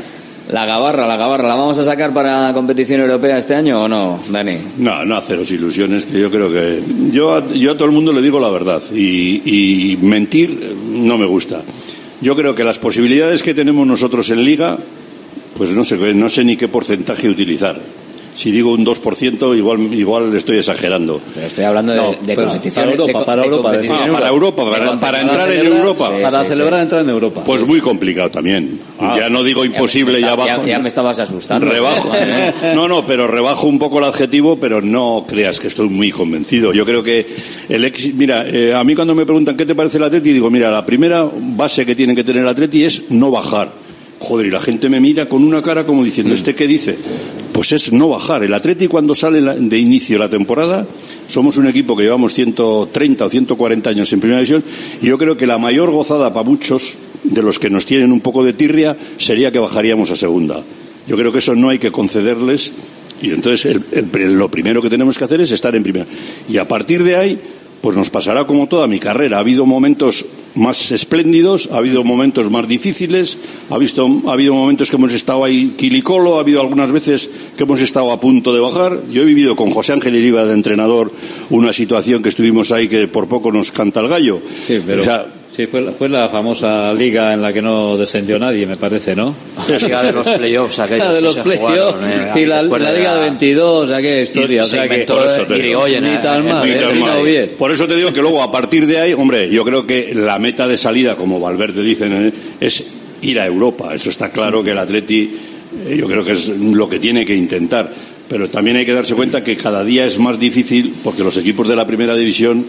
La gabarra, la gabarra, ¿la vamos a sacar para la competición europea este año o no, Dani? No, no haceros ilusiones, que yo creo que... Yo yo a todo el mundo le digo la verdad y, y mentir no me gusta. Yo creo que las posibilidades que tenemos nosotros en Liga, pues no sé, no sé ni qué porcentaje utilizar. Si digo un 2%, igual, igual estoy exagerando. Pero estoy hablando de, para Europa, de para Europa, Ah, para Europa, para, entrar en Europa. Sí, Para sí, celebrar sí. entrar en Europa. Pues muy complicado también. Ah, ya no digo imposible, ya abajo. Ya, ya me estabas asustando. Rebajo. No, no, pero rebajo un poco el adjetivo, pero no creas que estoy muy convencido. Yo creo que el ex, mira, eh, a mí cuando me preguntan qué te parece el Atleti, digo, mira, la primera base que tiene que tener el Atleti es no bajar. Joder, y la gente me mira con una cara como diciendo, ¿este qué dice? Pues es no bajar. El Atleti cuando sale de inicio la temporada, somos un equipo que llevamos 130 o 140 años en primera división, y yo creo que la mayor gozada para muchos de los que nos tienen un poco de tirria sería que bajaríamos a segunda. Yo creo que eso no hay que concederles y entonces el- el- lo primero que tenemos que hacer es estar en primera. Y a partir de ahí, pues nos pasará como toda mi carrera. Ha habido momentos más espléndidos, ha habido momentos más difíciles, ha, visto, ha habido momentos que hemos estado ahí quilicolo, ha habido algunas veces que hemos estado a punto de bajar. Yo he vivido con José Ángel Iriba de entrenador una situación que estuvimos ahí que por poco nos canta el gallo. Sí, pero- O sea, Sí, fue la, fue la famosa liga en la que no descendió nadie, me parece, ¿no? La liga de los playoffs, aquellos La de que los se playoffs jugaron, eh, y la, liga de la- 22, aquella historia. Y o sea que Por eso te digo. Irigoyen, ni eh, tan mal, Ni eh, tan terminado mal. bien. Por eso te digo que luego a partir de ahí, hombre, yo creo que la meta de salida, como Valverde dicen, eh, es ir a Europa. Eso está claro que el Atleti, eh, yo creo que es lo que tiene que intentar. Pero también hay que darse cuenta que cada día es más difícil porque los equipos de la primera división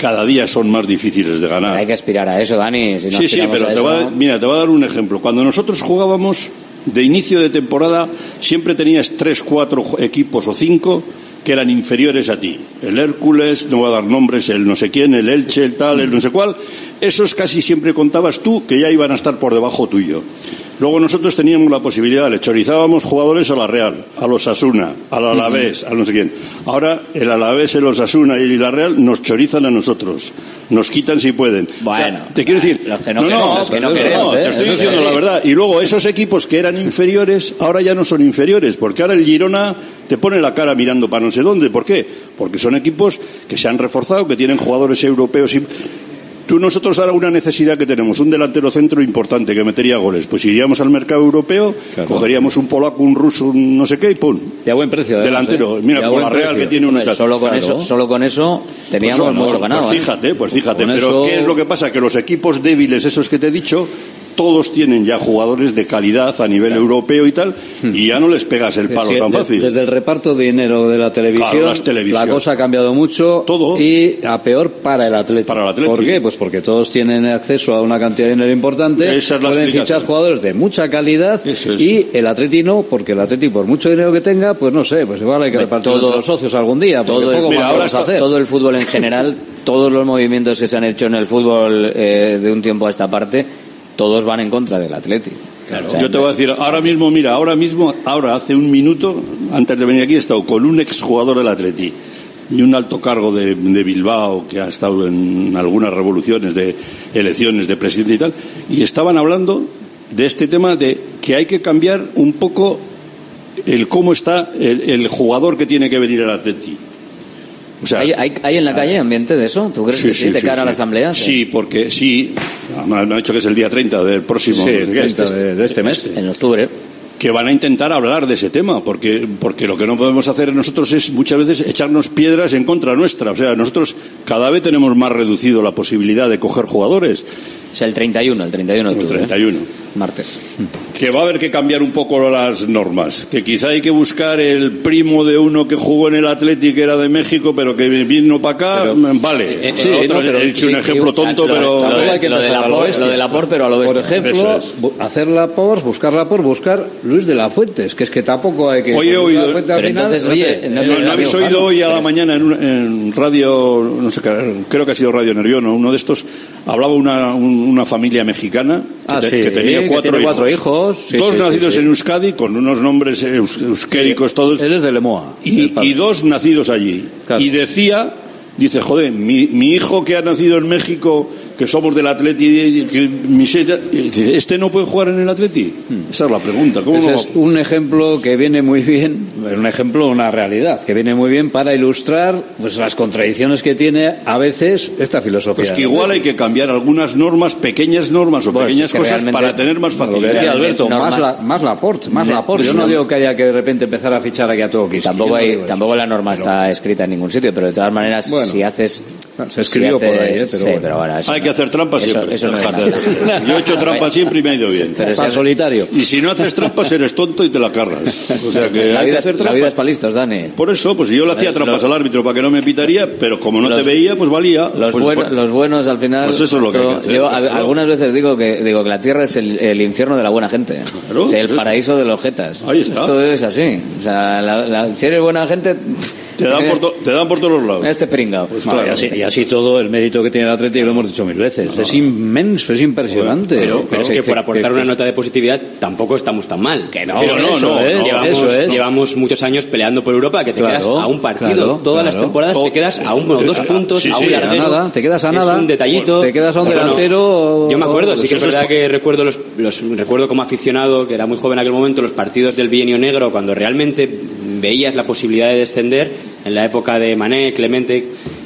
cada día son más difíciles de ganar. Hay que aspirar a eso, Dani. Si no sí, sí, pero te eso, voy a- ¿no? mira, te voy a dar un ejemplo. Cuando nosotros jugábamos de inicio de temporada, siempre tenías tres, cuatro equipos o cinco que eran inferiores a ti. El Hércules, no voy a dar nombres, el no sé quién, el Elche, el tal, el no sé cuál. Esos casi siempre contabas tú que ya iban a estar por debajo tuyo. Luego nosotros teníamos la posibilidad, le chorizábamos jugadores a la Real, a los Asuna, al Alavés, al no sé quién. Ahora el Alavés, el Osasuna y la Real nos chorizan a nosotros. Nos quitan si pueden. Bueno, te quiero decir, los que no no, queremos, no, los que no te ¿eh? estoy diciendo la verdad. Y luego esos equipos que eran inferiores, ahora ya no son inferiores, porque ahora el Girona te pone la cara mirando para no sé dónde. ¿Por qué? Porque son equipos que se han reforzado, que tienen jugadores europeos. Y... Tú nosotros ahora una necesidad que tenemos, un delantero centro importante que metería goles. Pues iríamos al mercado europeo, cogeríamos un polaco, un ruso, un no sé qué y pum. Y a buen precio. además, Delantero. ¿eh? Mira, con la Real precio. que tiene un solo con Claro. eso, solo con eso teníamos Pues, mucho pues, ganado. Pues fíjate, pues fíjate. Pero eso- ¿qué es lo que pasa? Que los equipos débiles, esos que te he dicho, todos tienen ya jugadores de calidad a nivel europeo y tal, y ya no les pegas el palo Sí, tan fácil. Desde el reparto de dinero de la televisión, Claro, las la cosa ha cambiado mucho Todo. y a peor para el Atleti. Para el Atleti. ¿Por qué? Pues porque todos tienen acceso a una cantidad de dinero importante, Esa es la pueden fichar jugadores de mucha calidad Eso es. y el Atleti no, porque el Atleti por mucho dinero que tenga, pues no sé, pues igual hay que repartir todo- entre los socios algún día, todo el, poco Mira, más ahora vamos a está- hacer. todo el fútbol en general, todos los movimientos que se han hecho en el fútbol eh, de un tiempo a esta parte, todos van en contra del Atleti. O sea, Yo te voy a decir, ahora mismo, mira, ahora mismo, ahora hace un minuto, antes de venir aquí, he estado con un exjugador del Atleti y un alto cargo de, de Bilbao que ha estado en algunas revoluciones de elecciones de presidente y tal, y estaban hablando de este tema de que hay que cambiar un poco el cómo está el, el jugador que tiene que venir al Atleti. O sea, ¿Hay, hay, hay en la calle ambiente de eso? ¿Tú crees que sí, de cara a la asamblea? Sí, porque sí, me ha dicho que es el día 30 del próximo. Sí, no sé qué, 30 de, de este mes. En octubre. Que van a intentar hablar de ese tema, porque, porque lo que no podemos hacer nosotros es muchas veces echarnos piedras en contra nuestra. O sea, nosotros cada vez tenemos más reducido la posibilidad de coger jugadores. O sea, el 31, el 31 de El octubre. ¿eh? 31. Martes. Que va a haber que cambiar un poco las normas. Que quizá hay que buscar el primo de uno que jugó en el Atlético que era de México, pero que vino para acá. Pero- vale. eh, Sí, Otro- no, pero he dicho sí, un ejemplo sí, tonto, lo, pero. lo de, lo la por, la por, pero a lo Por bestia. ejemplo, Eso es. bu- hacerla por, buscarla por, buscar Luis de la Fuentes, que es que tampoco hay que... Oye, he oído- Fuentes al pero final, entonces no oye, te- no te- ¿No, no habéis oído hoy a la mañana en, un- en radio, no sé, qué, creo que ha sido Radio Nervión, o uno de estos, hablaba una, un- una familia mexicana que, Ah, te- sí, que tenía que cuatro, tiene hijos. cuatro hijos, sí, dos sí, nacidos sí. en Euskadi con unos nombres eus- euskéricos todos Él es de Lemoa. y, y dos nacidos allí. Claro. Y decía, dice, joder, mi, mi hijo que ha nacido en México, que somos del Atleti, que mi se- dice, ¿este no puede jugar en el Atleti? Esa es la pregunta. ¿Cómo Ese no? Hmm. es un ejemplo que viene muy bien, un ejemplo, una realidad, que viene muy bien para ilustrar pues las contradicciones que tiene a veces esta filosofía. Pues que igual hay que cambiar algunas normas, pequeñas normas o Bueno, pequeñas cosas para tener más que decía facilidad. Alberto, normas- más, la, más Laporte, más Ne- Laporte. Yo no- no digo que haya que de repente empezar a fichar aquí a todo. Tampoco, no hay, tampoco la norma está escrita en ningún sitio, pero de todas maneras, Bueno. si haces. Se escribió si hace- por ahí, ¿eh? pero sí, bueno. pero bueno, eso Hay no- que hacer trampas siempre. Eso no es. Yo he hecho trampas siempre y me ha ido bien. Pero Está si- solitario. Y si no haces trampas eres tonto y te la cargas. O sea que la, hay que vida, hacer la trampas. vida es para listos, Dani. Por eso, pues yo le hacía trampas al árbitro para que no me pitaría, pero como no Los- te veía, pues valía. Los, Pues, buenos, pues- los buenos al final. Pues eso es lo que hay que hacer, yo claro. algunas veces digo que digo que la tierra es el, el infierno de la buena gente. Claro, o sea, el paraíso de los jetas. Ahí está. Esto es así. O sea, la- la- si eres buena gente. Te, dan por to- te dan por todos los lados. Este pringao. Pues claro. y, así, y así todo el mérito que tiene el Atlético lo hemos dicho mil veces. Es inmenso, es impresionante. Pero, pero es que, por aportar que- una nota de positividad tampoco estamos tan mal. Que no, Pero no, eso no, es, llevamos, eso es. llevamos muchos años peleando por Europa, que te Claro, quedas a un partido. claro, Todas las temporadas te quedas a un, dos Eh, puntos, sí, a un larguero. nada, te quedas a Es nada. un detallito. Te quedas a un delantero. Yo me acuerdo, sí que es Pues eso verdad que recuerdo los, los- recuerdo como aficionado, que era muy joven en aquel momento, los partidos del bienio negro, cuando realmente veías la posibilidad de descender, en la época de Mané, Clemente,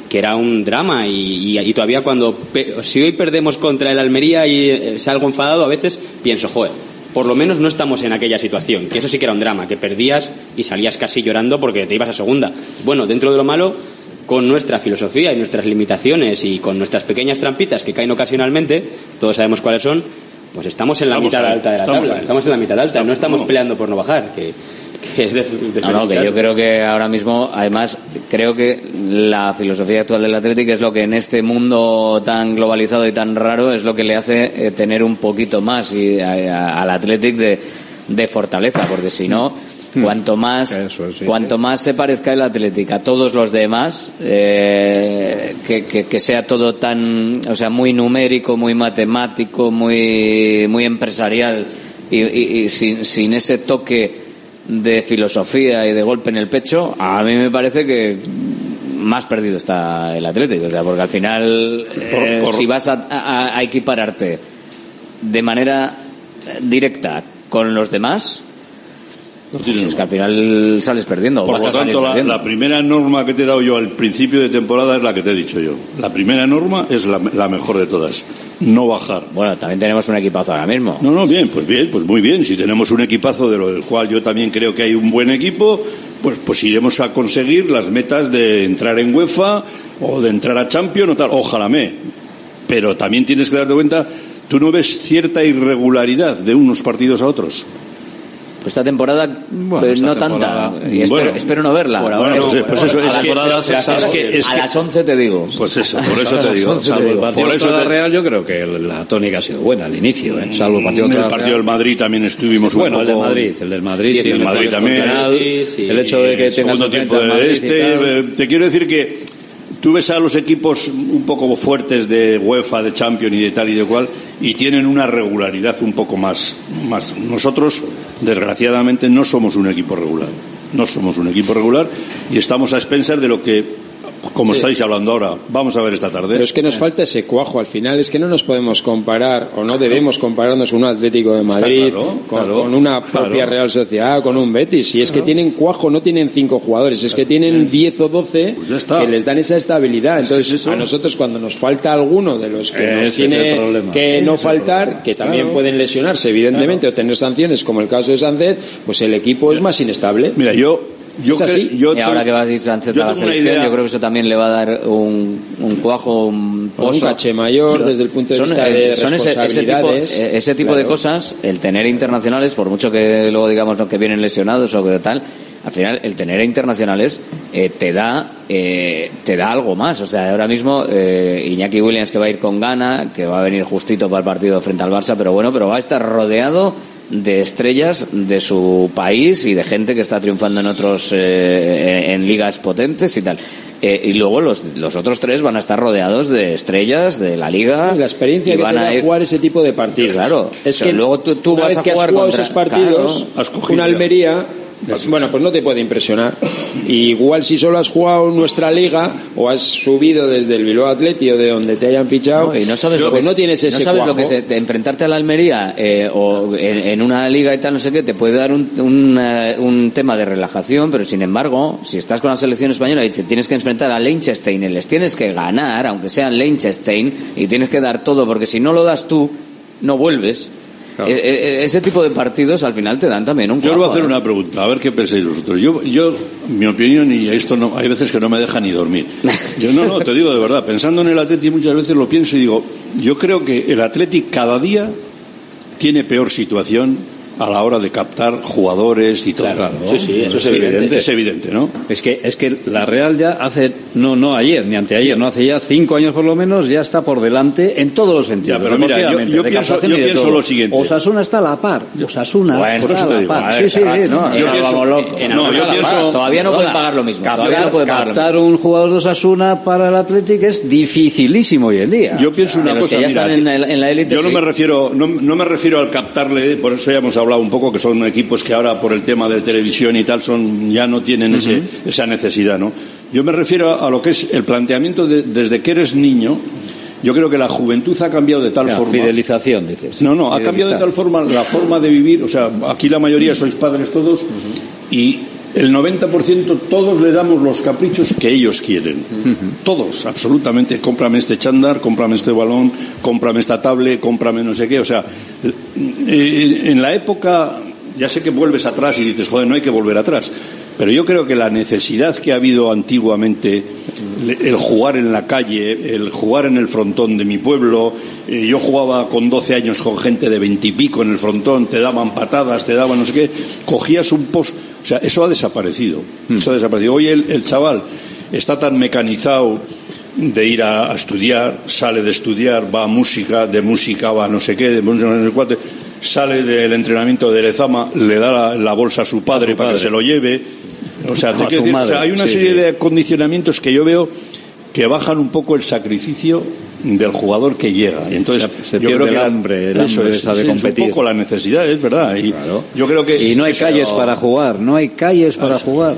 que era un drama y, y- y todavía cuando si hoy perdemos contra el Almería y eh, salgo enfadado a veces pienso joder por lo menos no estamos en aquella situación que eso sí que era un drama que perdías y salías casi llorando porque te ibas a segunda bueno dentro de lo malo con nuestra filosofía y nuestras limitaciones y con nuestras pequeñas trampitas que caen ocasionalmente todos sabemos cuáles son pues estamos en la mitad ahí, alta de la tabla ahí. estamos en la mitad alta no estamos peleando por no bajar que, que es de, de No, no, que yo creo que ahora mismo, además, creo que la filosofía actual del Atlético es lo que en este mundo tan globalizado y tan raro es lo que le hace eh, tener un poquito más y, a- a- al Athletic de, de fortaleza, porque si no, cuanto más cuanto más se parezca el Atlético a todos los demás, eh, que, que- que sea todo tan, o sea, muy numérico, muy matemático, muy, muy empresarial y, y- y sin, sin ese toque de filosofía y de golpe en el pecho, a mí me parece que más perdido está el Atlético, o sea, porque al final, eh, por- si vas a, a- a equipararte de manera directa con los demás, pues es que al final sales perdiendo. Por lo tanto, la, primera norma que te he dado yo al principio de temporada es la que te he dicho yo. La primera norma es la, la mejor de todas. No bajar. Bueno, también tenemos un equipazo ahora mismo. No, no, bien, pues bien, pues muy bien. Si tenemos un equipazo de lo del cual yo también creo que hay un buen equipo, pues, pues iremos a conseguir las metas de entrar en UEFA o de entrar a Champions o tal. Ojalá me. Pero también tienes que darte cuenta, tú no ves cierta irregularidad de unos partidos a otros. Esta temporada, pues esta no temporada- tanta. Y espero, Bueno, espero no verla. por ahora Bueno, no, pues, pues Bueno, eso, a es las- que- es que- es a que- las 11 te digo. Pues eso, por eso te digo. Salvo el partido Por eso te- Real, yo creo que la tónica ha sido buena al inicio, ¿eh? salvo el partido el partido Real. del Madrid también estuvimos un Bueno, el del poco- Madrid, el del Madrid, sí, el el Madrid también. contra el el hecho de que el tengas tiempo el de este, eh, te quiero decir que tú ves a los equipos un poco fuertes de UEFA, de Champions y de tal y de cual, y tienen una regularidad un poco más, más. Nosotros, desgraciadamente, no somos un equipo regular. No somos un equipo regular y estamos a expensas de lo que, como estáis hablando ahora, vamos a ver esta tarde. Pero es que nos falta ese cuajo al final, es que no nos podemos comparar o no debemos compararnos con un Atlético de Madrid, claro, con, claro, con una propia claro. Real Sociedad, con un Betis. Si es que tienen cuajo, no tienen cinco jugadores, es que tienen 10 o 12 Pues que les dan esa estabilidad. Entonces, a nosotros cuando nos falta alguno de los que nos tiene que no faltar, que también pueden lesionarse, evidentemente, o tener sanciones, como el caso de Sánchez, pues el equipo es más inestable. Mira, yo, yo Es así. cre- yo y ahora que va a ir Sánchez a la selección, yo creo que eso también le va a dar un, un cuajo, un Un pozo. caché mayor desde el punto de Son, vista eh, de son ese, ese tipo, responsabilidades. eh, ese tipo de cosas, el tener internacionales, por mucho que luego digamos ¿no? que vienen lesionados o que tal, al final el tener internacionales eh, te da eh, te da algo más. O sea, ahora mismo eh, Iñaki Williams que va a ir con gana, que va a venir justito para el partido frente al Barça, pero bueno, pero va a estar rodeado de estrellas de su país y de gente que está triunfando en otros eh, en, ligas potentes y tal. Eh, y luego los, los otros tres van a estar rodeados de estrellas de la liga. la experiencia y que van te a ir jugar ese tipo de partidos. Claro, es que luego tú, vas a jugar contra esos partidos, claro. Una. Almería, bueno, pues no te puede impresionar. Igual si solo has jugado nuestra liga o has subido desde el Bilbao Atleti o de donde te hayan fichado, No, y no sabes lo pues que no tienes ese no sabes lo cuajo. que es de enfrentarte a la Almería eh, o en, en una liga y tal no sé qué te puede dar un, un, eh, un tema de relajación pero sin embargo si estás con la selección española y te tienes que enfrentar a Liechtenstein y les tienes que ganar aunque sean Liechtenstein y tienes que dar todo porque si no lo das tú no vuelves E- e- ese tipo de partidos al final te dan también un Yo os voy a hacer ¿eh? una pregunta, a ver qué pensáis vosotros. Yo, yo, mi opinión, y esto no, hay veces que no me deja ni dormir. Yo no, no, te digo de verdad, pensando en el Atleti muchas veces lo pienso y digo, yo creo que el Atleti cada día tiene peor situación a la hora de captar jugadores y todo. Sí, sí, eso es evidente. Es evidente, ¿no? Es que, es que la Real ya hace, no, no ayer, ni anteayer, no hace ya cinco años por lo menos, ya está por delante en todos los sentidos. Ya, pero mira, yo- yo pienso- yo pienso lo siguiente. Osasuna está a la par. Osasuna Bueno, está a la digo, par. a sí, ver, sí, sí, no, yo no, pienso- en No, yo pienso- todavía no pueden pagar lo mismo, todavía no pueden pagar captar un jugador de Osasuna para el Athletic es dificilísimo hoy en día. Yo pienso una de los cosa, mira, están en el- en la élite, yo no me refiero, no, no me refiero al captarle, por eso ya hemos hablado un poco que son equipos que ahora por el tema de televisión y tal son ya no tienen ese- esa necesidad, ¿no? Yo me refiero a lo que es el planteamiento de- desde que eres niño. Yo creo que la juventud ha cambiado de tal Ya, forma. Fidelización, dices. No, no, ha cambiado de tal forma la forma de vivir. O sea, aquí la mayoría sois padres todos y el 90% todos le damos los caprichos que ellos quieren. Todos, absolutamente. Cómprame este chándar, cómprame este balón, cómprame esta tablet, cómprame no sé qué. O sea, eh, en la época, ya sé que vuelves atrás y dices, joder, no hay que volver atrás. Pero yo creo que la necesidad que ha habido antiguamente, el jugar en la calle, el jugar en el frontón de mi pueblo, eh, yo jugaba con 12 años con gente de veintipico en el frontón, te daban patadas, te daban no sé qué, cogías un post, o sea, eso ha desaparecido, eso ha desaparecido. Hoy el, el chaval está tan mecanizado de ir a, a estudiar, sale de estudiar, va a música, de música va a no sé qué, de música no sé cuál, sale del entrenamiento de Lezama, le da la, la bolsa a su padre para que se lo lleve. O sea, decir, o hay una sí, serie sí. de condicionamientos que yo veo que bajan un poco el sacrificio del jugador que llega. Y entonces Se yo creo que el la- hambre, el eso hambre es, esa de sí, competir. Es un poco la necesidad, es verdad. Y yo creo que Y no hay eso- calles para jugar, no hay calles para jugar.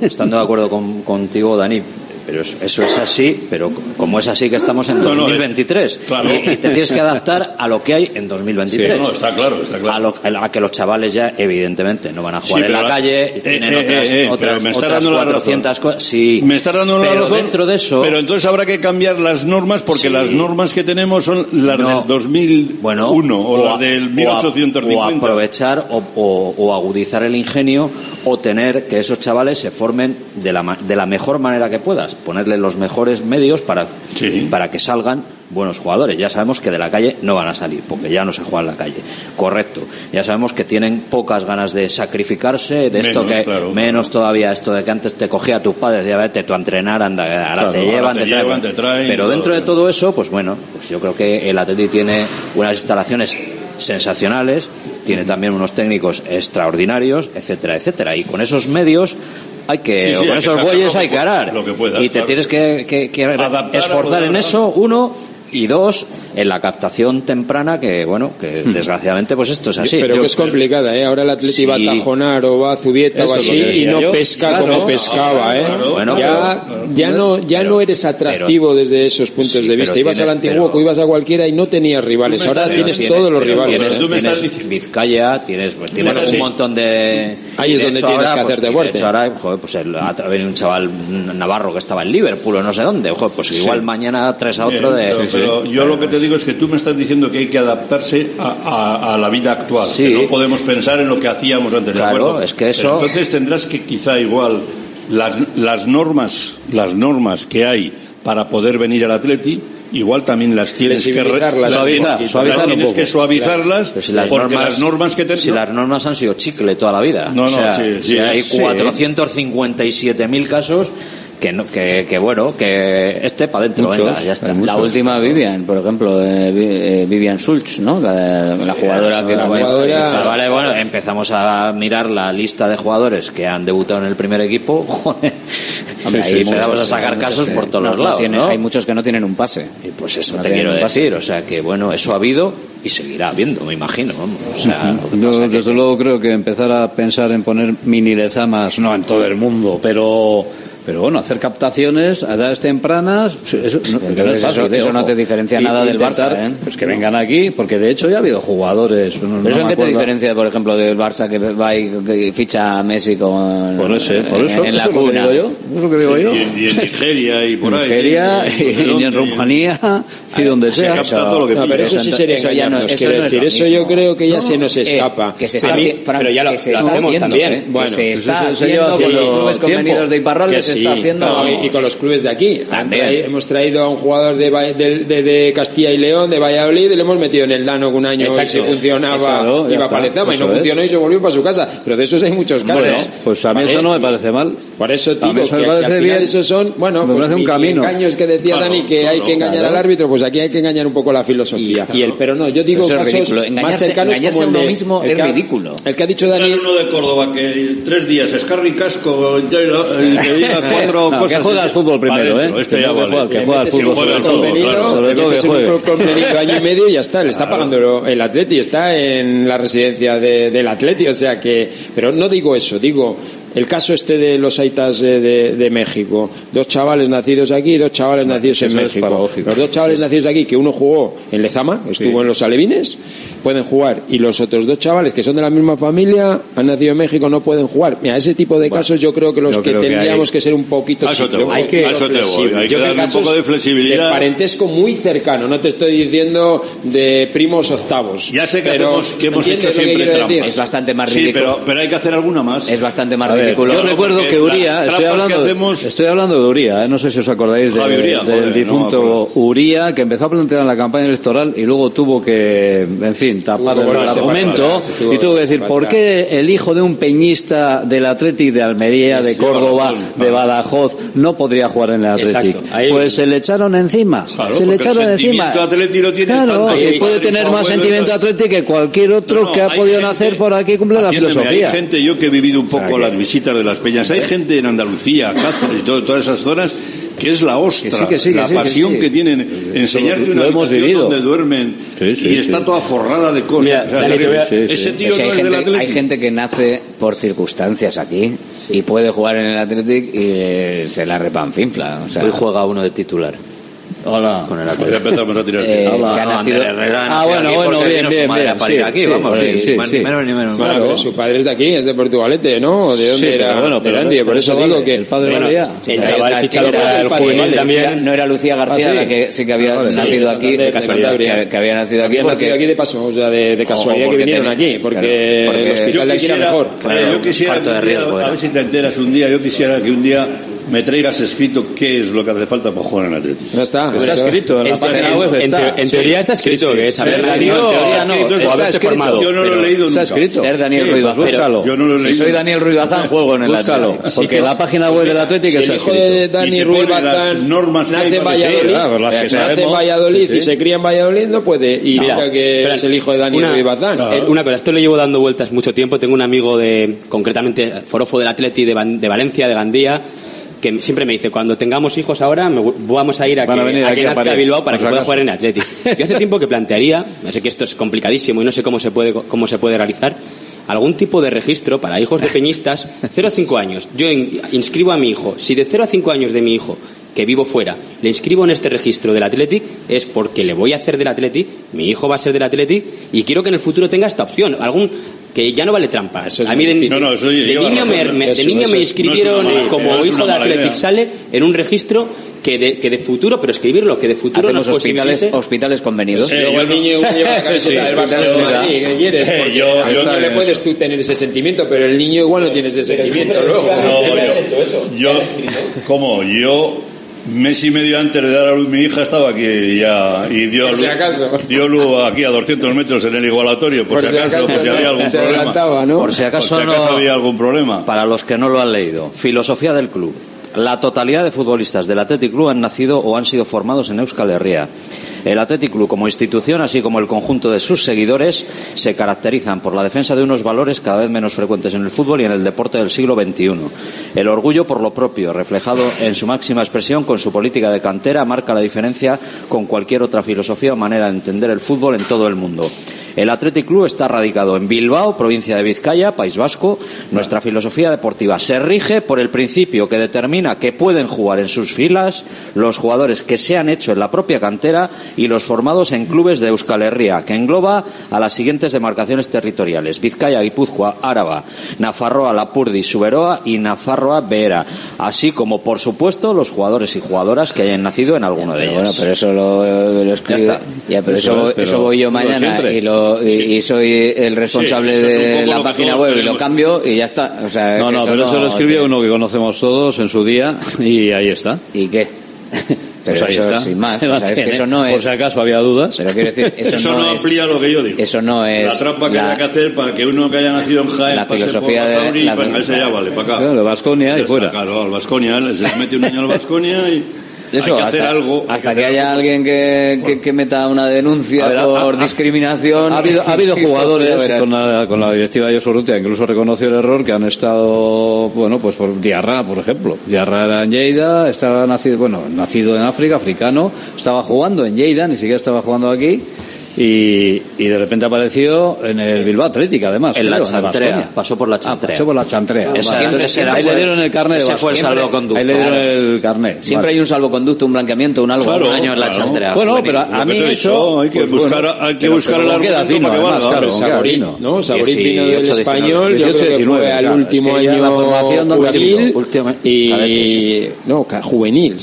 Estando de acuerdo con- contigo, Dani. Pero es- eso es así, pero como es así que estamos en No, no, es- 2023 claro. y, y te tienes que adaptar a lo que hay en 2023. Sí, no, está claro, está claro. A, lo- a que los chavales ya, evidentemente, no van a jugar Sí, en la calle, eh, tienen eh, otras, eh, eh, otras, me está otras 400 cosas. Sí, Me estás dando la pero razón. dentro de eso. Pero entonces habrá que cambiar las normas porque Sí. las normas que tenemos son las No. del 2001 o, las a- del o a- 1850. o aprovechar o, o- o agudizar el ingenio o tener que esos chavales se formen de la, de la mejor manera que puedas. Ponerle los mejores medios para, para que salgan buenos jugadores. Ya sabemos que de la calle no van a salir, porque ya no se juega en la calle. Correcto. Ya sabemos que tienen pocas ganas de sacrificarse, de esto Menos, que claro. menos todavía esto de que antes te cogía tu padre, decía, vete tú a entrenar, anda, ahora Claro, te ahora llevan, te te, traen". llevan, te traen, Pero dentro de todo eso, pues bueno, pues yo creo que el Atleti tiene unas instalaciones sensacionales, tiene también unos técnicos extraordinarios, etcétera, etcétera. Y con esos medios hay que, Sí, sí, o hay con que esos sacar bueyes hay que que arar. lo que puedas, y te claro. tienes que, que- que esforzar en eso, uno. Y dos, en la captación temprana, que bueno, que desgraciadamente pues esto es así. Pero Yo- que es complicada, ¿eh? Ahora el Atleti va a Sí. Tajonar o va a Zubieta Eso o así y no yo. pesca Claro. como pescaba, ¿eh? Claro. Bueno, ya, pero- ya no, ya no eres atractivo desde esos puntos Sí, de vista. Ibas al Antiguo, pero- ibas a cualquiera y no tenías rivales. Ahora tienes todos los rivales. Tienes, ¿eh? tienes Vizcaya, tienes, pues, tienes Bueno, un sí. montón de. Ahí es de donde tienes ahora, que pues, hacerte de fuerte. ahora, joder, pues el, ha venido un chaval navarro que estaba en Liverpool o no sé dónde. Joder, pues Sí. igual mañana traes a otro de. Pero, yo lo que te digo es que tú me estás diciendo que hay que adaptarse a, a- a la vida actual. Sí. Que no podemos pensar en lo que hacíamos antes. ¿de Claro, acuerdo? es que eso- Pero entonces tendrás que quizá igual las, las normas las normas que hay para poder venir al Atleti igual también las tienes que re- Flexibilizarlas. las Suavizar, tienes- suavizar las un tienes poco. que suavizarlas si las porque normas- las normas que te Si las normas han sido chicle toda la vida. No, o no, sea, sí, sí, si hay sí. 457.000 casos que, no, que, que bueno, que este para adentro, Muchos, venga, ya está. La última Vivian, por ejemplo, eh, Vi- eh, Vivian Schultz, ¿no? La, la jugadora que La jugadora- Vale, bueno, empezamos a mirar la lista de jugadores que han debutado en el primer equipo. Joder, Hombre, ahí hay empezamos muchos a sacar que- casos por todos no- los no lados. tienen- ¿no? Hay muchos que no tienen un pase. Y pues eso No te tienen quiero decir, o sea que bueno, eso ha habido y seguirá habiendo, me imagino, vamos. O sea, lo que Yo, pasa que- desde luego creo que empezar a pensar en poner mini lezamas, no en todo el mundo, pero pero bueno, hacer captaciones a edades tempranas, eso, no, Entonces no es eso- fácil, ¿eh? eso no te diferencia Y- nada del intentar, Barça, ¿eh? Pues que vengan aquí, porque de hecho ya ha habido jugadores. no- no ¿Pero eso en qué te diferencia, por ejemplo, del Barça que va y que ficha a Messi con, Por eso, por en- eso, en la eso es lo cuna? digo yo, es lo que digo Sí, yo. y, y en Nigeria y por ahí. Nigeria y, y, y en Rumanía y donde Se sea. capta todo lo que No, pero eso sí sería eso ya no- eso no es decir. lo Eso yo creo que ya No, se nos eh, escapa. que se está mí- haci- Fran, pero ya lo, que se lo está hacemos haciendo, también. ¿eh? Que Bueno, se pues está se haciendo con los clubes tiempo. convenidos de Iparralde, Que se sí, está haciendo, no, y- con los clubes de aquí. También. Trae- hemos traído a un jugador de, de, de- de Castilla y León, de Valladolid, y le hemos metido en el Dano que un año Exacto. y si funcionaba, ya iba para Lezama, y no funcionó y se volvió para su casa. Pero de esos hay muchos casos. Bueno, pues a mí eso no me parece mal. Por eso digo que, que al final bien. esos son, bueno, pues parece un mi- camino. engaños que decía Claro, Dani que hay claro, que engañar claro. al árbitro, pues aquí hay que engañar un poco la filosofía. Y, el, pero no, yo digo Eso es casos más cercanos como el de- mismo el es que ha- ridículo. El que ha dicho Dani... Uno de Córdoba que tres días escarri casco y que diga cuatro No, cosas. que juega al fútbol primero, ¿eh? Este Que ya no, que vale. juega- que juega al fútbol sobre todo, que convenido año y medio y ya está, le está pagando el Atleti, está en la residencia de- del Atleti, o sea que, pero no digo eso, digo el caso este de los aitas de, de- de México, dos chavales nacidos aquí y dos chavales nacidos en México. Los dos chavales nacidos aquí, que uno jugó en Lezama, estuvo en los Alevines, pueden jugar y los otros dos chavales que son de la misma familia han nacido en México no pueden jugar. Mira, ese tipo de casos yo creo que los que tendríamos hay- que ser un poquito A eso voy, hay que, a eso te voy, flexibles. hay que Yo creo darle un poco de flexibilidad. De parentesco muy cercano, no te estoy diciendo de primos octavos. Ya sé que, pero, hacemos, que hemos ¿entiendes hecho siempre quiero trampas. decir? Es bastante más Sí, ridículo. pero, pero hay que hacer alguna más. Es bastante más ver, ridículo. yo recuerdo que Uría, estoy hablando, hacemos- estoy hablando de Uría, ¿eh? no sé si os acordáis de- Javi Uría, del joder, no difunto acuerdo. Uría, que empezó a plantear en la campaña electoral y luego tuvo que, en fin, tapar Tuvo que el argumento y tuvo que decir, ¿por qué el hijo de un peñista del Athletic de Almería, de Córdoba, de. Badajoz, no podría jugar en el Athletic? Pues se le echaron encima, se le echaron encima. Claro, y puede tener más sentimiento. Athletic que cualquier otro que ha podido gente- nacer por aquí cumple la filosofía. Hay gente, yo que he vivido un poco las visitas de las peñas, hay gente en Andalucía, Cáceres todas esas zonas que es la ostra, Que sí, que sí, que la sí, que pasión sí. que tienen, enseñarte una hemos habitación vivido. donde duermen Sí, sí, y está sí. toda forrada de cosas. Mira, O sea, Dani, te voy a- sí, sí. ese tío no hay, es del gente, Atlético. hay gente que nace por circunstancias aquí y puede jugar en el Athletic y se la repanfinfla. O sea, Hoy juega uno de titular. Hola. Con el Ya Athletic. empezamos a tirar. Eh, Hola. que ha No, nacido- Ah, bueno, bueno, bien, bien, bien, sí, aquí, sí, vamos, sí, y sí, sí. ni menos ni menos. Bueno, pero su padre es de aquí, es de Portugalete, ¿no? ¿De dónde Sí, era? pero bueno, pero de Andy, el- por eso digo padre- que el padre bueno, valía. El chaval era- fichado era para el juvenil también. no era Lucía García Ah, sí. la que sí que había Ah, nacido aquí, de casualidad. que, había nacido aquí nacido aquí de paso, o sea, de, casualidad que porque vinieron aquí, porque, el Yo hospital de aquí era mejor. eh, yo quisiera a era. ver si te enteras un día, yo quisiera que un día me traigas escrito qué es lo que hace falta para jugar en Atlético. Ya está. Está escrito en la En- página en- web. en está. teo- en teoría está escrito, que es sí, nacido no, o teoría no, haberse está escrito. formado. Yo no lo he leído Está nunca. escrito. ser Daniel Sí, Ruiz Bazán. Yo no lo he Si leído. soy Daniel Ruiz Bazán, juego en el Athletic. porque la página web del Atlético Si está el hijo de escrito. Dani Ruiz Bazán normas que hay nace en para que Valladolid, sí, claro, las que nace en. Valladolid y se cría en Valladolid, no puede. Y Mira, que es el hijo de Dani una- Ruiz Bazán. eh, una cosa, esto lo llevo dando vueltas mucho tiempo. Tengo un amigo de, concretamente, forofo del Atleti de Valencia, de Gandía, que siempre me dice, cuando tengamos hijos ahora, me vamos a ir a que, a a que nazca Bilbao para que pueda jugar en Atleti. Yo hace tiempo que plantearía, sé que esto es complicadísimo y no sé cómo se puede, cómo se puede realizar, algún tipo de registro para hijos de peñistas 0 a 5 años. Yo in- inscribo a mi hijo. Si de 0 a 5 años de mi hijo que vivo fuera, le inscribo en este registro del Athletic, es porque le voy a hacer del Athletic, mi hijo va a ser del Athletic, y quiero que en el futuro tenga esta opción. Algún que ya no vale trampa. Eso es a mí de. No, no, eso de lleva niño, me, razón. me- de Eso- niño me inscribieron no mala como hijo de Athletic idea. sale en un registro que de, que de futuro, pero escribirlo, que de futuro Hacemos nos hospitales, posibilite- hospitales convenidos. Eh, Luego yo el no- niño igual lleva la camiseta del Barça yo- Madrid, ¿qué quieres? Eh, yo- al yo- niño le puedes tú tener ese sentimiento, pero el niño igual no tiene ese sentimiento luego. No, yo, yo, ¿cómo? Yo, mes y medio antes de dar a luz mi hija estaba aquí ya, y dio, si luz- acaso. dio luz aquí a 200 metros en el igualatorio, por, si acaso, por si había algún se problema. ¿no? Por si acaso, Por si acaso no- había algún problema. Para los que no lo han leído, filosofía del club. La totalidad de futbolistas del Athletic Club han nacido o han sido formados en Euskal Herria. El Athletic Club como institución, así como el conjunto de sus seguidores, se caracterizan por la defensa de unos valores cada vez menos frecuentes en el fútbol y en el deporte del siglo XXI. El orgullo por lo propio, reflejado en su máxima expresión con su política de cantera, marca la diferencia con cualquier otra filosofía o manera de entender el fútbol en todo el mundo. El Athletic Club está radicado en Bilbao, provincia de Vizcaya, País Vasco. Nuestra filosofía deportiva se rige por el principio que determina que pueden jugar en sus filas los jugadores que se han hecho en la propia cantera y los formados en clubes de Euskal Herria, que engloba a las siguientes demarcaciones territoriales: Vizcaya, Guipúzcoa, Áraba, Nafarroa, Lapurdi, Suberoa y Nafarroa, Beera, así como, por supuesto, los jugadores y jugadoras que hayan nacido en alguno de ellos. Bueno, pero eso lo, lo. Ya está. Ya, pero Eso eso, es, pero eso voy yo mañana y, lo, y, y soy el responsable Sí, es de la página web y lo cambio y ya está. O sea, No, no, pero eso lo escribió uno que conocemos todos en su día y ahí está. ¿Y qué? Pero Pues ahí eso está. sin más. Se o sea, es mantiene. que eso no Por es. si acaso había dudas. Pero quiero decir, eso, Eso no, no, es. amplía lo que yo digo. Eso no es. la trampa que la- hay que hacer para que uno que haya nacido en Jaén la pase filosofía por de- la- y para ese ya vale, para acá. Claro, Ya y fuera. Claro, al Vasconia, se le mete un año al Vasconia y Eso, hay que hacer hasta, algo. hasta que haya alguien que, que, que meta una denuncia ver, por ha- discriminación. Ha habido, ha habido jugadores con la, con la directiva de Yosorrutia, incluso reconoció el error, que han estado, bueno, pues por Diarra, por ejemplo. Diarra era en Lleida, estaba nacido, bueno, nacido en África, africano, estaba jugando en Lleida, ni siquiera estaba jugando aquí. Y, y de repente apareció en el Bilbao Atlético, además. En la Chantrea, pasó por la Ah, Chantrea. pasó por la chantrea. Ese- Vale. ese era- ahí le dieron el carnet. ese fue el salvoconducto. Ahí le dieron el carnet. Siempre Vale. hay un salvoconducto, un blanqueamiento, un algo. Claro, un año en la claro. chantera. Bueno, juvenil. pero a mí eso... hay que pues buscar- bueno, hay que pero- buscar pero el 18, español, yo 18, creo que 19, fue al último año la formación no juvenil Última- y no, juvenil.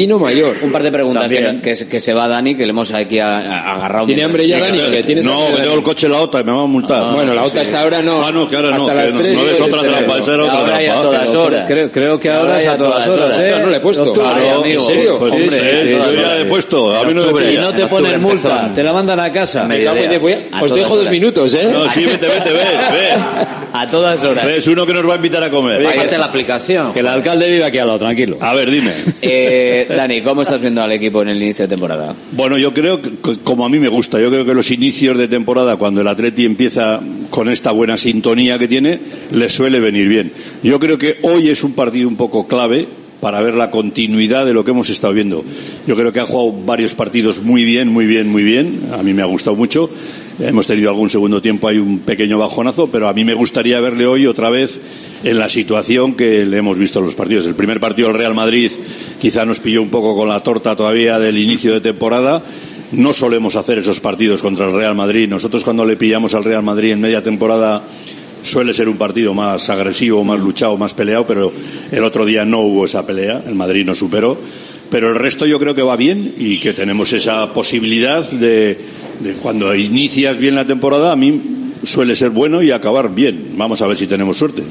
Vino mayor. Un par de preguntas que, se va Dani, que le hemos aquí agarrado. ¿Tiene hambre ya, Dani? ¿O qué? ¿Tienes No, que tengo Dani? el coche en la OTA y me van a multar. Bueno, la OTA hasta ahora no. Ah, no, que ahora no, Hasta que no, no es otra trampa, esa era otra Ahora y a trampa. todas horas. Creo, creo que ahora Ahora es a todas todas horas. ¿eh? No, no le he puesto. Claro. ¿En serio? Pues Hombre, sí, sí, sí, yo sí, ya sí. he puesto. A mí no me Y no te En ponen multa, te la mandan a casa. Os todas dejo dos minutos, ¿eh? No, sí, vete, vete, ve, ve. A todas horas. Ves uno que nos va a invitar a comer. Bájate la aplicación. Que el alcalde vive aquí al lado, tranquilo. A ver, dime. Eh, Dani, ¿cómo estás viendo al equipo en el inicio de temporada? Bueno, yo creo que, que- como a mí me gusta, yo creo que los inicios de temporada, cuando el Atleti empieza con esta buena sintonía que tiene, le suele venir bien. Yo creo que hoy es un partido un poco clave para ver la continuidad de lo que hemos estado viendo. Yo creo que ha jugado varios partidos muy bien, muy bien, muy bien. A mí me ha gustado mucho. Hemos tenido algún segundo tiempo, hay un pequeño bajonazo, pero a mí me gustaría verle hoy otra vez en la situación que le hemos visto en los partidos. El primer partido del Real Madrid quizá nos pilló un poco con la torta todavía del inicio de temporada. No solemos hacer esos partidos contra el Real Madrid. Nosotros cuando le pillamos al Real Madrid en media temporada suele ser un partido más agresivo, más luchado, más peleado, pero el otro día no hubo esa pelea, el Madrid nos superó. Pero el resto yo creo que va bien y que tenemos esa posibilidad de, de cuando inicias bien la temporada, a mí suele ser bueno y acabar bien. Vamos a ver si tenemos suerte.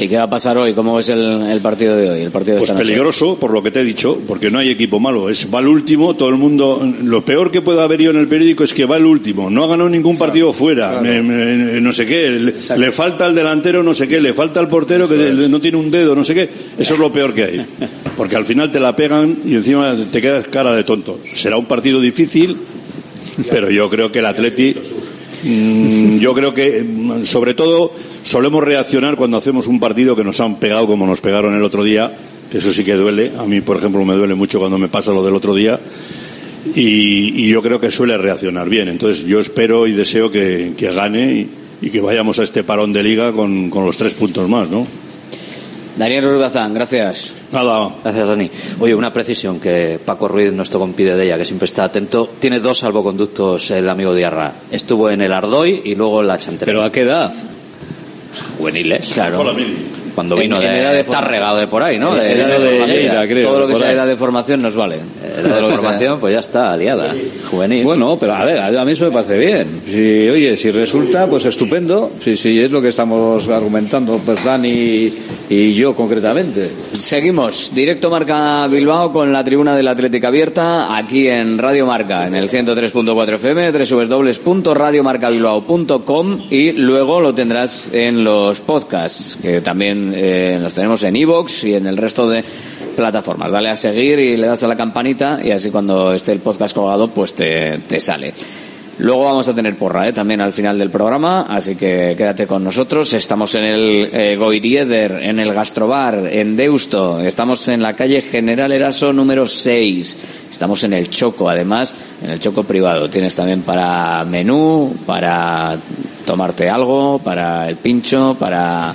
¿Y qué va a pasar hoy? ¿Cómo ves el, el partido de hoy? El partido de Pues esta noche? peligroso, por lo que te he dicho, porque no hay equipo malo. Es va el último, todo el mundo. Lo peor que puede haber yo en el periódico es que va el último. No ha ganado ningún partido fuera. me- me- no sé qué. Le, le falta al delantero, no sé qué. Le falta al portero que le- no tiene un dedo, no sé qué. Eso es lo peor que hay. Porque al final te la pegan y encima te quedas cara de tonto. Será un partido difícil, pero yo creo que el Atleti. Mm, Yo creo que, mm, sobre todo, solemos reaccionar cuando hacemos un partido que nos han pegado como nos pegaron el otro día, que eso sí que duele. A mí, por ejemplo, me duele mucho cuando me pasa lo del otro día. Y, yo creo que suele reaccionar bien. Entonces, yo espero y deseo que, gane y, que vayamos a este parón de liga con los tres puntos más, ¿no? Daniel Urbazán, gracias. Nada. Gracias, Dani. Oye, una precisión que Paco Ruiz, nuestro compide de ella, que siempre está atento, tiene dos salvoconductos el amigo Diarra. Estuvo en el Ardoy y luego en la Chantera. ¿Pero a qué edad? Juveniles, claro. Cuando vino En- en de, edad de está formación. regado de por ahí, ¿no? En edad de formación. Lleida, creo, Todo lo que sea ahí. edad de formación nos vale. Edad de formación, pues ya está, aliada. Juvenil. Bueno, pero a ver, a mí eso me parece bien. Si, oye, si resulta, pues estupendo. Si, si es lo que estamos argumentando, pues Dani y yo concretamente. Seguimos, directo Marca Bilbao con la tribuna del Atlética abierta aquí en Radio Marca, en el 103.4 FM, www.radiomarcabilbao.com y luego lo tendrás en los podcasts, que también eh, los tenemos en iVoox y en el resto de plataformas. Dale a seguir y le das a la campanita y así cuando esté el podcast colgado pues te, te sale. Luego vamos a tener porra ¿eh? también al final del programa, así que quédate con nosotros. Estamos en el eh, Goirieder, en el Gastrobar, en Deusto. Estamos en la calle General Eraso número 6. Estamos en el Choco, además, en el Choco privado. Tienes también para menú, para tomarte algo, para el pincho, para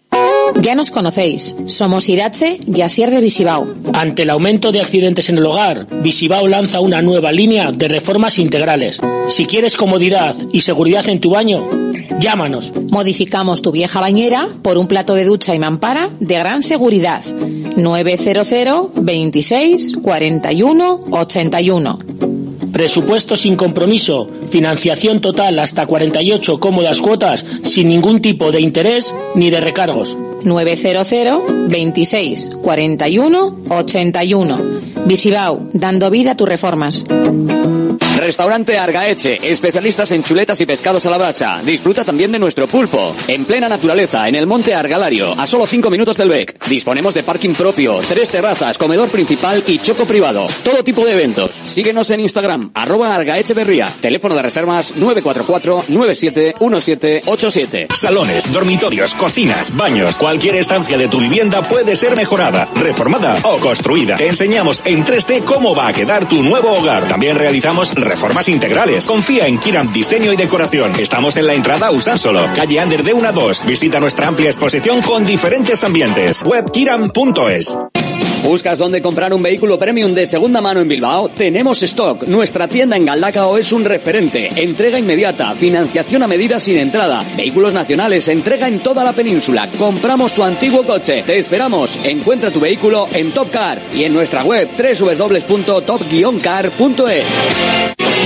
Ya nos conocéis. Somos Irache y Asier de Visibao. Ante el aumento de accidentes en el hogar, Visibao lanza una nueva línea de reformas integrales. Si quieres comodidad y seguridad en tu baño, llámanos. Modificamos tu vieja bañera por un plato de ducha y mampara de gran seguridad. 900 26 41 81. Presupuesto sin compromiso, financiación total hasta 48 cómodas cuotas sin ningún tipo de interés ni de recargos. 900 26 41 81. Visibao, dando vida a tus reformas. Restaurante Argaeche, especialistas en chuletas y pescados a la brasa. Disfruta también de nuestro pulpo. En plena naturaleza, en el monte Argalario, a solo 5 minutos del BEC. Disponemos de parking propio, tres terrazas, comedor principal y choco privado. Todo tipo de eventos. Síguenos en Instagram, arroba Argaecheverría. Teléfono de reservas 944-971787. Salones, dormitorios, cocinas, baños, cualquier estancia de tu vivienda puede ser mejorada, reformada o construida. Te enseñamos en 3D cómo va a quedar tu nuevo hogar. También realizamos reformas integrales. Confía en Kiram Diseño y Decoración. Estamos en la entrada Usánsolo, calle Ander de 1 a 2. Visita nuestra amplia exposición con diferentes ambientes. Webkiram.es. ¿Buscas dónde comprar un vehículo premium de segunda mano en Bilbao? Tenemos stock. Nuestra tienda en Galdacao es un referente. Entrega inmediata, financiación a medida sin entrada, vehículos nacionales, entrega en toda la península. Compramos tu antiguo coche. Te esperamos. Encuentra tu vehículo en Top Car y en nuestra web www.top-car.es.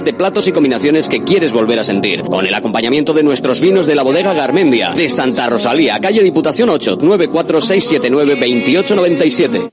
de platos y combinaciones que quieres volver a sentir. Con el acompañamiento de nuestros vinos de la bodega Garmendia, de Santa Rosalía, calle Diputación 8, 946792897.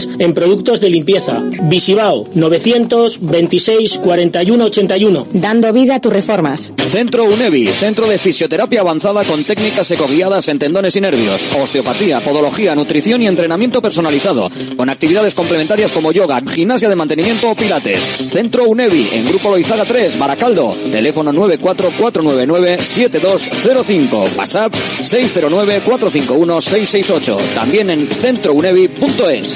en productos de limpieza. Visibao 926 41 81. Dando vida a tus reformas. Centro UNEVI, centro de fisioterapia avanzada con técnicas ecoguiadas en tendones y nervios, osteopatía, podología, nutrición y entrenamiento personalizado, con actividades complementarias como yoga, gimnasia de mantenimiento o pilates. Centro UNEVI, en Grupo Loizaga 3, Baracaldo, teléfono 944997205, WhatsApp 609451668, también en centrounevi.es.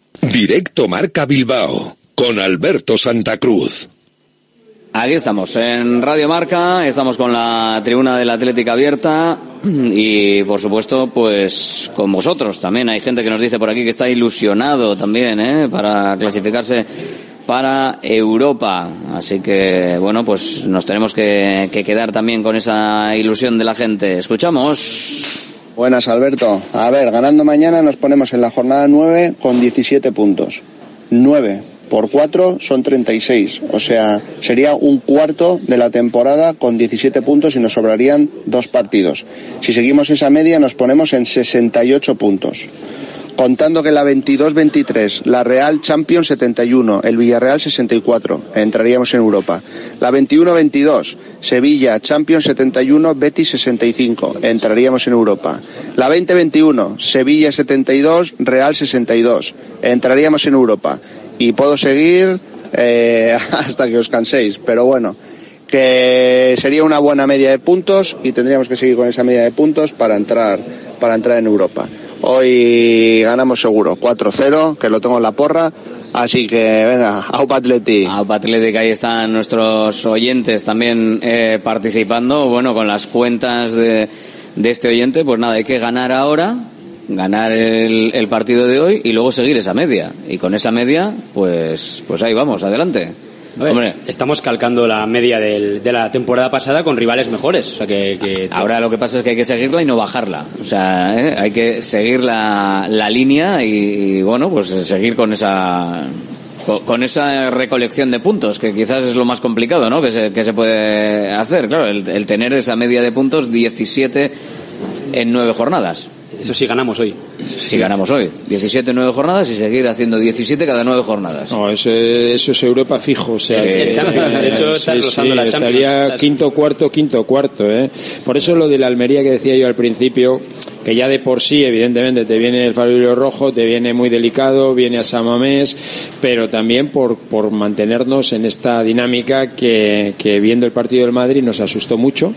Directo Marca Bilbao con Alberto Santa Cruz. Aquí estamos, en Radio Marca, estamos con la tribuna de la Atlética abierta y, por supuesto, pues con vosotros también. Hay gente que nos dice por aquí que está ilusionado también, ¿eh? Para clasificarse para Europa. Así que, bueno, pues nos tenemos que quedar también con esa ilusión de la gente. Escuchamos. Buenas, Alberto. A ver, ganando mañana nos ponemos en la jornada 9 con 17 puntos. 9 por 4 son 36. O sea, sería un cuarto de la temporada con 17 puntos y nos sobrarían dos partidos. Si seguimos esa media nos ponemos en 68 puntos. Contando que la 22-23, la Real Champions 71, el Villarreal 64, entraríamos en Europa. La 21-22, Sevilla Champions 71, Betis 65, entraríamos en Europa. La 20-21, Sevilla 72, Real 62, entraríamos en Europa. Y puedo seguir eh, hasta que os canséis, pero bueno, que sería una buena media de puntos y tendríamos que seguir con esa media de puntos para entrar, para entrar en Europa. Hoy ganamos seguro, 4-0, que lo tengo en la porra. Así que venga, Aupa Atleti. Aupa Athletic, ahí están nuestros oyentes también eh, participando. Bueno, con las cuentas de, de este oyente, pues nada, hay que ganar ahora ganar el, el partido de hoy y luego seguir esa media. Y con esa media, pues, pues ahí vamos, adelante. Hombre, estamos calcando la media del- de la temporada pasada con rivales mejores. O sea que, que- ahora lo que pasa es que hay que seguirla y no bajarla. O sea, ¿eh? hay que seguir la, la línea y, y, bueno, pues seguir con esa con, con esa recolección de puntos, que quizás es lo más complicado, ¿no? Que se, que se puede hacer, claro, el, el tener esa media de puntos 17 en nueve jornadas. Eso sí ganamos hoy. Si ganamos hoy. 17 en nueve jornadas y seguir haciendo 17 cada nueve jornadas. No, eso, es- eso es Europa fijo. O sea, Sí, que- es Champions. De hecho, está rozando la Champions. Estaría quinto, cuarto, quinto, cuarto. ¿eh? Por eso lo de la Almería que decía yo al principio, que ya de por sí, evidentemente, te viene el farolillo rojo, te viene muy delicado, viene a Samamés, pero también por, por mantenernos en esta dinámica que, que viendo el partido del Madrid nos asustó mucho.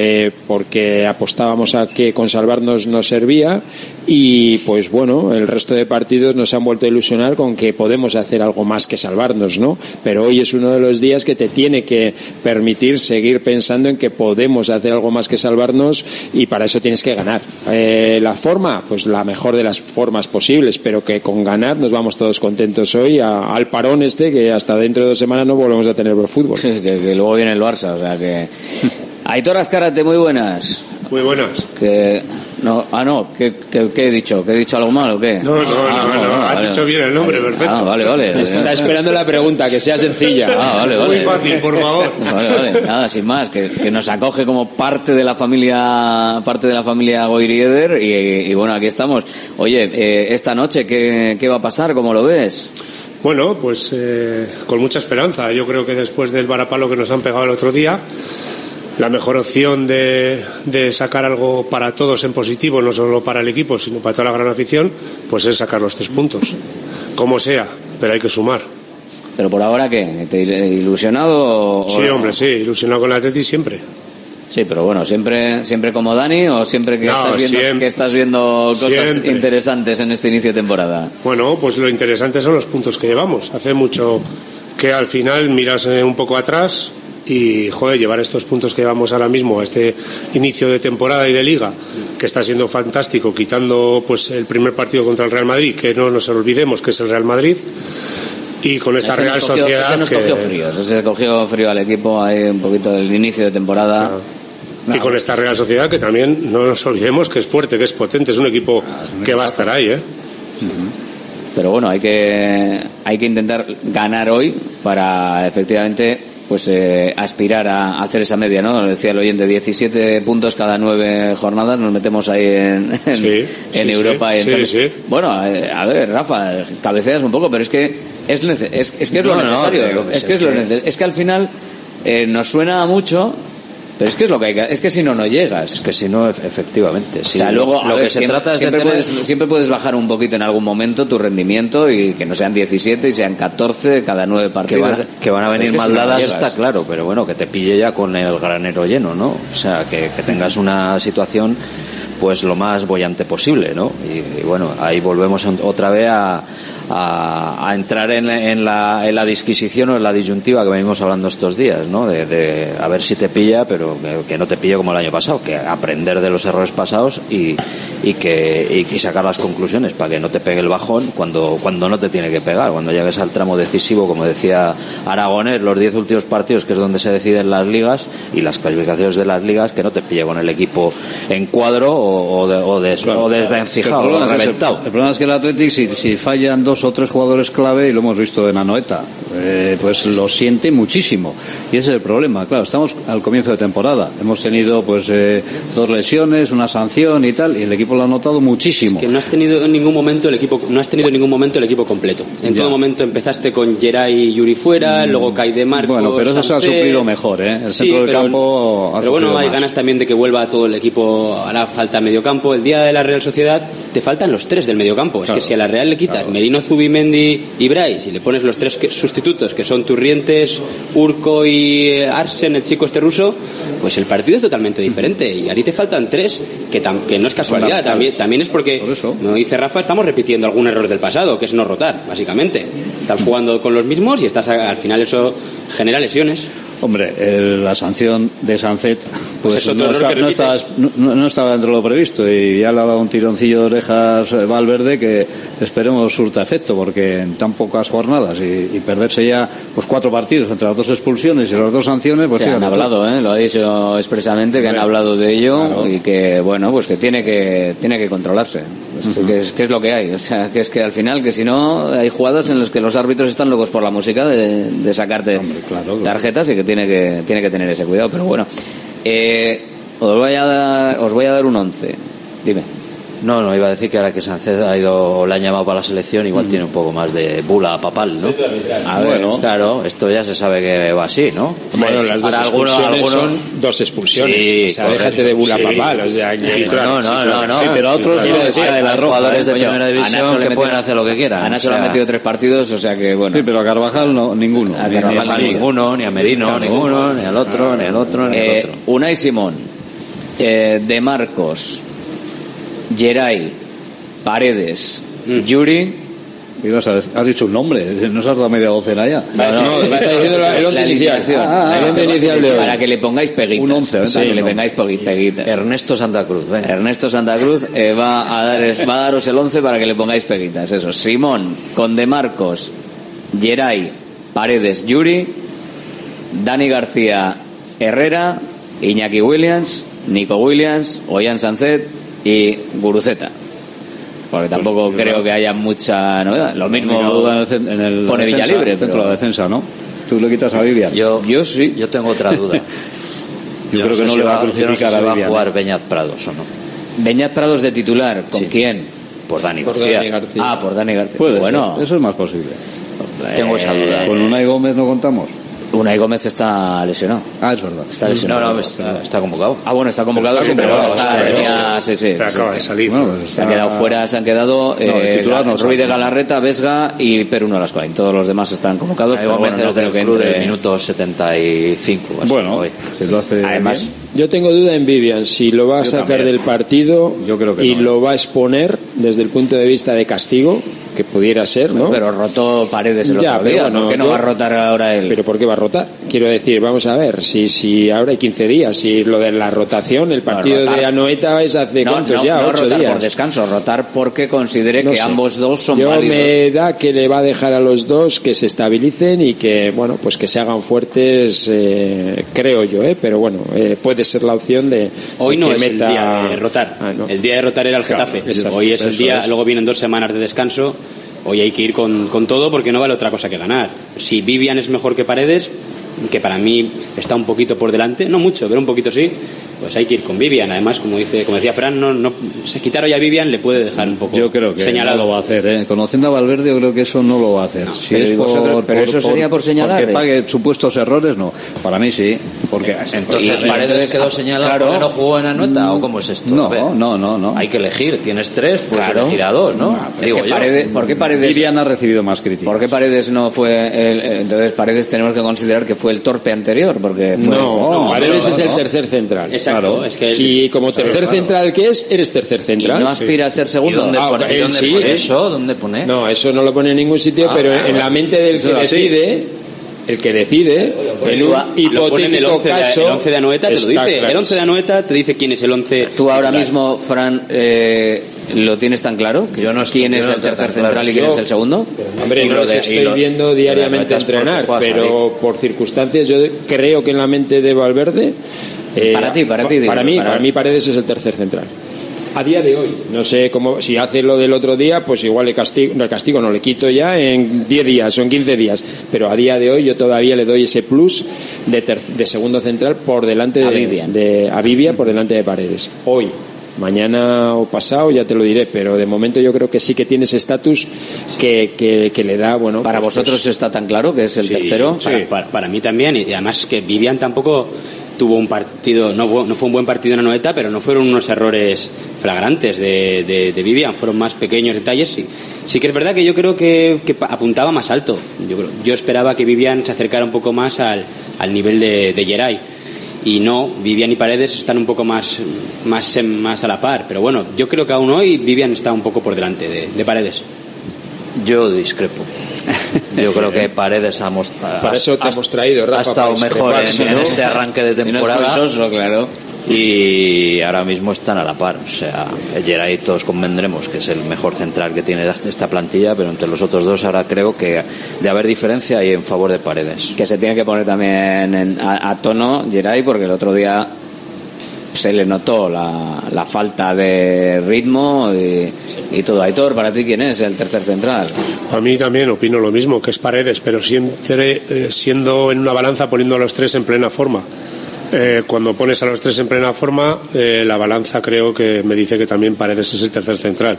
Eh, porque apostábamos a que con salvarnos nos servía y pues bueno, el resto de partidos nos han vuelto a ilusionar con que podemos hacer algo más que salvarnos, ¿no? Pero hoy es uno de los días que te tiene que permitir seguir pensando en que podemos hacer algo más que salvarnos y para eso tienes que ganar. Eh, la forma, pues la mejor de las formas posibles, pero que con ganar nos vamos todos contentos hoy a- al parón este que hasta dentro de dos semanas no volvemos a tener fútbol. que, que luego viene el Barça, o sea que... Aitor Azcárate, muy buenas. Muy buenas. Que... No, ah, no, ¿qué, qué, qué he dicho? ¿Que he dicho algo malo o qué? No, no, Ah, no, no, has vale. dicho bien el nombre, perfecto. Ah, vale, vale. Está esperando la pregunta, que sea sencilla. Ah, vale, vale. Muy fácil, por favor. Vale, vale, nada, sin más, que, que nos acoge como parte de la familia, parte de la familia Goirieder y, y bueno, aquí estamos. Oye, eh, esta noche, ¿qué, ¿qué va a pasar? ¿Cómo lo ves? Bueno, pues eh, con mucha esperanza. Yo creo que después del varapalo que nos han pegado el otro día, la mejor opción de, de sacar algo para todos en positivo, no solo para el equipo, sino para toda la gran afición, pues es sacar los tres puntos. Como sea, pero hay que sumar. Pero por ahora, ¿qué? ¿Te ilusionado o- Sí, hombre, sí, ilusionado con el Atleti siempre. Sí, pero bueno, siempre, siempre como Dani o siempre que, No, estás, viendo, siempre. que estás viendo cosas Siempre. interesantes en este inicio de temporada. Bueno, pues lo interesante son los puntos que llevamos. Hace mucho que al final miras eh, un poco atrás y, joder, llevar estos puntos que llevamos ahora mismo a este inicio de temporada y de liga, que está siendo fantástico, quitando pues el primer partido contra el Real Madrid, que no nos olvidemos que es el Real Madrid, y con esta Ese Real cogió- Sociedad ese nos que- cogió frío, ese cogió frío al equipo ahí un poquito del inicio de temporada. y con esta Real Sociedad que también no nos olvidemos que es fuerte, que es potente, es un equipo que va a estar ahí, ¿eh? Pero bueno, hay que, hay que intentar ganar hoy para efectivamente pues eh, aspirar a hacer esa media, ¿no? Decía el oyente, 17 puntos cada nueve jornadas, nos metemos ahí en, en, Sí, en sí, Europa. sí, y en sí, Champions. sí. Bueno, eh, a ver, Rafa, cabeceas un poco, pero es que es, nece- es, es que es lo No, necesario. es, es que es, lo nece- es que al final eh, nos suena mucho, pero es que es lo que hay que, es que si no, no llegas. Es que si no, efectivamente. o sea, luego, lo a que ver, se siempre, trata es de siempre tener- puedes, siempre puedes bajar un poquito en algún momento tu rendimiento y que no sean 17 y sean 14 cada nueve que partidos. van, a, que van a venir Es que mal si no, está claro, pero bueno, que te pille ya con el granero lleno, ¿no? O sea, que, que tengas una situación pues lo más bollante posible, ¿no? Y, y bueno, ahí volvemos otra vez a, a, a entrar en, en la, en la disquisición o en la disyuntiva que venimos hablando estos días, ¿no? De, de a ver si te pilla, pero que, que no te pille como el año pasado, que aprender de los errores pasados y, y que y, y sacar las conclusiones para que no te pegue el bajón cuando, cuando no te tiene que pegar, cuando llegues al tramo decisivo, como decía Aragonés, los 10 últimos partidos, que es donde se deciden las ligas y las clasificaciones de las ligas, que no te pille con el equipo en cuadro o, o, de- o des- o desvencijado, El o problema, es. El problema es que el Athletic, si, si fallan dos o tres jugadores clave, y lo hemos visto en Anoeta, eh, pues lo siente muchísimo. Y ese es el problema. Claro, estamos al comienzo de temporada. Hemos tenido pues eh, dos lesiones, una sanción y tal, y el equipo lo ha notado muchísimo. que no has tenido en ningún momento el equipo no has tenido en ningún momento el equipo completo en Ya. todo momento empezaste con Geray y Yuri fuera luego Caide Marcos Bueno, pero eso se ha suplido mejor, ¿eh? El Sí, centro del pero- campo ha pero bueno hay más. ganas también de que vuelva todo el equipo hará falta medio campo el día de la Real Sociedad te faltan los tres del medio campo es Claro, que si a la Real le quitas Merino Zubimendi y Bryce y le pones los tres que- sustitutos que son Turrientes Urco y eh, Arsen el chico este ruso pues el partido es totalmente diferente. Y a ti te faltan tres que, tam- que no es casualidad. También, también es porque como dice Rafa estamos repitiendo algún error del pasado que es no rotar básicamente. Estás jugando con los mismos y estás a- al final eso genera lesiones Hombre, el- la sanción de Sancet pues, Pues no, está- no estaba, no- no estaba dentro de lo previsto y ya le ha dado un tironcillo de orejas eh, Valverde que esperemos surta efecto porque en tan pocas jornadas y, y perderse ya pues cuatro partidos entre las dos expulsiones y las dos sanciones pues han hablado, ¿eh? lo ha dicho expresamente, que han hablado de ello y que, bueno, pues que tiene que, tiene que controlarse. Pues que, es, que es lo que hay. O sea, que es que al final, que si no, hay jugadas en las que los árbitros están locos por la música de, de sacarte tarjetas y que tiene que tiene que tener ese cuidado. Pero bueno, eh, os, voy a dar, os voy a dar un 11. Dime. No, no, iba a decir que ahora que Sánchez ha ido, o le han llamado para la selección, igual tiene un poco más de bula papal, ¿no? A ver, claro, esto ya se sabe que va así, ¿no? Bueno, las dos Ahora alguno- expulsiones alguno- son dos expulsiones. Sí, o sea, correcto. déjate de bula Sí. papal. O sea, que, Sí, claro, no, no, no, no. Sí, pero a otros Quiero no decir, decir, hay jugadores de primera a división Nacho le que pueden hacer lo que quieran. A Nacho o le han metido tres partidos, o sea que bueno. Sí, pero a Carvajal no, ninguno. A Ni- Carvajal ni ninguno, ni a Merino, Claro. ninguno, ni al otro, ni al otro, ni al Eh, otro. Unai Simón, eh, De Marcos, Geray, Paredes, Yuri. Ibas a dec- has dicho un nombre, no se has dado media docena ya. No, no, está diciendo la- el once inicial. Ah, ah, el once inicial de hoy. Para que le pongáis peguitas. Un once, para sí, que le no. pongáis pegui- peguitas. Ernesto Santa Cruz, venga. Ernesto Santa Cruz eh, va, a dar, va a daros el 11 para que le pongáis peguitas. Eso. Simón, con De Marcos, Geray, Paredes, Yuri, Dani García, Herrera, Iñaki Williams, Nico Williams, Ollán Sancet y Guruceta. Porque tampoco creo que haya mucha novedad. Lo mismo en el, en el pone defensa, Villalibre. centro pero- de la defensa, ¿no? Tú le quitas a Vivian. Yo, yo sí. Yo tengo otra duda. Yo creo que no le va a yo no sé crucificar si a va Vivian, a jugar ¿eh? Beñat Prados o no. Beñat Prados de titular. ¿Con quién? Por Dani Por García. Dani García. Ah, por Dani García. Puede bueno, ser, eso es más posible. Tengo esa duda. Con Unai Gómez no contamos. Unai Gómez está lesionado. Ah, es verdad. Está lesionado. No, no, está, está convocado. Ah, bueno, está convocado, Está sí, pero convocado, está- sí, tenía- sí, sí, Pero sí. acaba de salir. Bueno, pues Se han quedado fuera, se han quedado No, el eh, titular no Ruiz de. Galarreta, Vesga y Peruno Lascoain. Todos los demás están convocados. Pero Gómez bueno, no que entre- minuto 75. o así, Bueno, hoy. lo Además, bien. Yo tengo duda en Vivian, si lo va a Yo sacar también. del partido Yo creo que y no, ¿eh? lo va a exponer desde el punto de vista de castigo, que pudiera ser, ¿no? pero rotó Paredes el Ya, otro pero día. bueno, ¿Por qué no yo- va a rotar ahora él? Pero ¿por qué va a rotar? Quiero decir, vamos a ver, si, si ahora hay 15 días, si lo de la rotación, el partido de Anoeta es hace no, cuántos no, ya, no ocho rotar días. por descanso, rotar porque considere No que sé. ambos dos son Yo válidos. me da que le va a dejar a los dos que se estabilicen y que, bueno, pues que se hagan fuertes, eh, creo yo, ¿eh? Pero bueno, eh, puede ser la opción de Hoy no que es meta- el día de rotar. Ah, no. El día de rotar era el Claro, Getafe. Hoy es el día, es. luego vienen dos semanas de descanso. Hoy hay que ir con, con todo porque no vale otra cosa que ganar. Si Vivian es mejor que Paredes, que para mí está un poquito por delante, no mucho, pero un poquito sí, pues hay que ir con Vivian. Además, como dice, como decía Fran, no, no, se quitar hoy a Vivian le puede dejar un poco Yo creo que señalado. no lo va a hacer. ¿eh? Conociendo a Valverde, yo creo que eso no lo va a hacer. si pero es ¿y por, vosotros- pero eso sería por señalar, Porque ¿eh? pague supuestos errores, no. Para mí sí. Porque Entonces, Y- Paredes entonces, quedó señalado claro. porque no jugó en Anoeta, ¿o cómo es esto? No, no, no, no. Hay que elegir, tienes tres, pues Claro. elegir a dos, ¿no? Es Digo que yo. Paredes- ¿Por qué Paredes Vivian ha recibido más críticas. ¿Por qué Paredes no fue el, eh, entonces Paredes tenemos que considerar que fue el torpe anterior porque fue No, No, Paredes no, es el no. tercer central. Exacto, es que él- Y como tercer central que es, eres tercer y central. no aspira a ser ¿Y segundo. dónde Ah, pone, y dónde sí, pone ¿eh? eso? ¿Dónde pone? No, eso no lo pone en ningún sitio, Ah, pero claro. en la mente del que decide, el que decide, en un el hipotético 11 de, caso. el 11 de Anoeta te lo dice. claro. El 11 de Anoeta te dice quién es el 11. Tú ahora mismo, Fran, eh, ¿lo tienes tan claro? Yo no estoy- ¿Quién es no el tercer tan claro. central y quién Yo- es el segundo? Hombre, Y no lo los y estoy lo- viendo diariamente entrenar, pero por circunstancias yo creo que en la mente de Valverde. Eh, Para ti, para ti, digo, Para mí, para- para mí Paredes es el tercer central. A día de hoy, no sé cómo, si hace lo del otro día, pues igual le castigo, no, el castigo no le quito ya en 10 días o en 15 días, pero a día de hoy yo todavía le doy ese plus de, ter- de segundo central por delante A de, Vivian. de- por delante de Paredes. Hoy, mañana o pasado ya te lo diré, pero de momento yo creo que sí que tiene ese estatus que, que, que le da, bueno, Para pues, vosotros está tan claro que es el Sí, tercero. Para, para- para mí también, y además que Vivian tampoco tuvo un partido, no, no fue un buen partido en Anoeta, pero no fueron unos errores flagrantes de, de, de Vivian, fueron más pequeños detalles. Sí, sí que es verdad que yo creo que, que apuntaba más alto. Yo, creo- yo esperaba que Vivian se acercara un poco más al, al nivel de, de Geray. Y no, Vivian y Paredes están un poco más, más, más a la par. Pero bueno, yo creo que aún hoy Vivian está un poco por delante de, de Paredes. Yo discrepo. Yo creo que Paredes ha mos- Para eso te ha- hemos traído, Rafa, ha estado para mejor en, este arranque de Si no es temporada. Soso, claro. Y ahora mismo están a la par. O sea, Geray todos convendremos que es el mejor central que tiene esta plantilla, pero entre los otros dos ahora creo que de haber diferencia y en favor de Paredes. Que se tiene que poner también en- a, a tono Geray, porque el otro día se le notó la, la falta de ritmo y, y todo. Aitor, ¿para ti quién es el tercer central? A mí también opino lo mismo, que es Paredes, pero siempre eh, siendo en una balanza poniendo a los tres en plena forma. Eh, cuando pones a los tres en plena forma, eh, la balanza creo que me dice que también Paredes es el tercer central.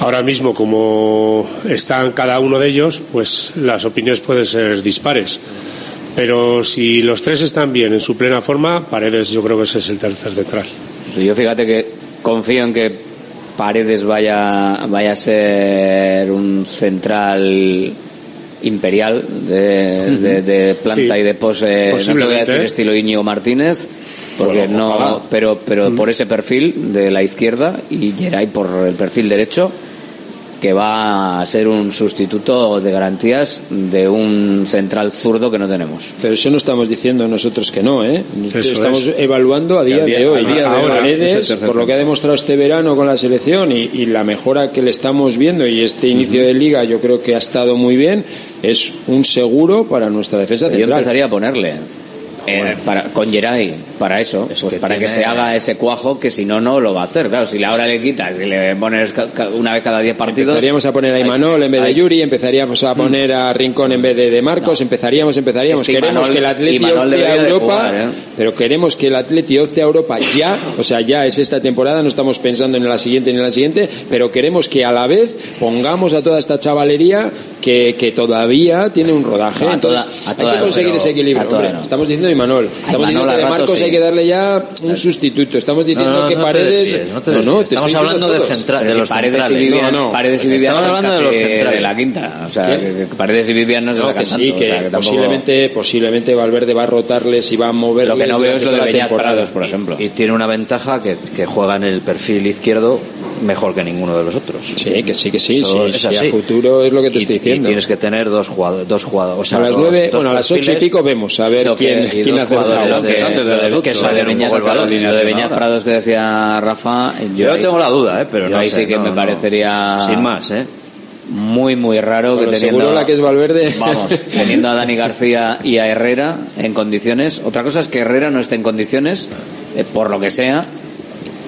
Ahora mismo, como están cada uno de ellos, pues las opiniones pueden ser dispares. Pero si los tres están bien en su plena forma, Paredes yo creo que ese es el tercer central. Yo fíjate que confío en que Paredes vaya, vaya a ser un central imperial de, de- de planta Sí, y de pose, no te voy a decir ¿eh? estilo Íñigo Martínez, porque Bueno, no, ojalá. pero, pero por ese perfil de la izquierda y Geray por el perfil derecho, que va a ser un sustituto de garantías de un central zurdo que no tenemos. Pero eso no estamos diciendo nosotros que no, ¿eh? Eso estamos es. evaluando a día, de hoy. día de Ahora, ahora, Paredes, por lo que ha demostrado este verano con la selección y, y la mejora que le estamos viendo y este inicio de liga yo creo que ha estado muy bien, es un seguro para nuestra defensa Yo empezaría a ponerle eh, para, con Geray para eso, pues que para que se haga ese cuajo que si no, no lo va a hacer. Claro, si ahora le quitas y le pones una vez cada 10 partidos. Empezaríamos a poner a Imanol en vez de Yuri, empezaríamos a poner a Rincón en vez de, de Marcos, empezaríamos, empezaríamos. Es que queremos Imanol- que el Atleti opte a Europa, jugar, ¿eh? pero queremos que el Atleti opte a Europa ya, o sea, ya es esta temporada, no estamos pensando en la siguiente ni en la siguiente, pero queremos que a la vez pongamos a toda esta chavalería que, que todavía tiene un rodaje. No, a Entonces, toda- a hay toda que conseguir pero ese equilibrio. hombre. no. Estamos diciendo Imanol, estamos Imanol diciendo que de Marcos sí. hay que darle ya un sustituto, estamos diciendo No, no, que no te Paredes. desvíes, no te desvíes. te Estamos hablando de central- de los Paredes y centrales. Vivian, No, no. Paredes y Vivian Estamos hablando de los centrales. de la quinta. O sea, que, Paredes y Vivian no se sacan que sí, tanto, que, o sea, que tampoco- posiblemente, posiblemente Valverde va a rotarles y va a moverles. Lo que no veo es lo de Beñat. Prados, por ejemplo. Y tiene una ventaja que, que juega en el perfil izquierdo mejor que ninguno de los otros. Sí, que sí, que sí, Eso sí, es sí, así. a futuro es lo que te Y- estoy y diciendo. tienes que tener dos jugadores, dos jugadores. O sea, a las nueve, bueno, a las ocho y pico vemos a ver que- quién, y quién hace jugadores el de- antes de las que ocho, eso de de Beñat, y de. Prados que decía Rafa, yo, Yo ahí- tengo la duda, ¿eh? pero no ahí sé, sí que no, me no. parecería Sin más, ¿eh? muy muy raro Bueno, que teniendo seguro la que es Valverde. vamos teniendo a Dani García y a Herrera en condiciones otra cosa es que Herrera no esté en condiciones eh, por lo que sea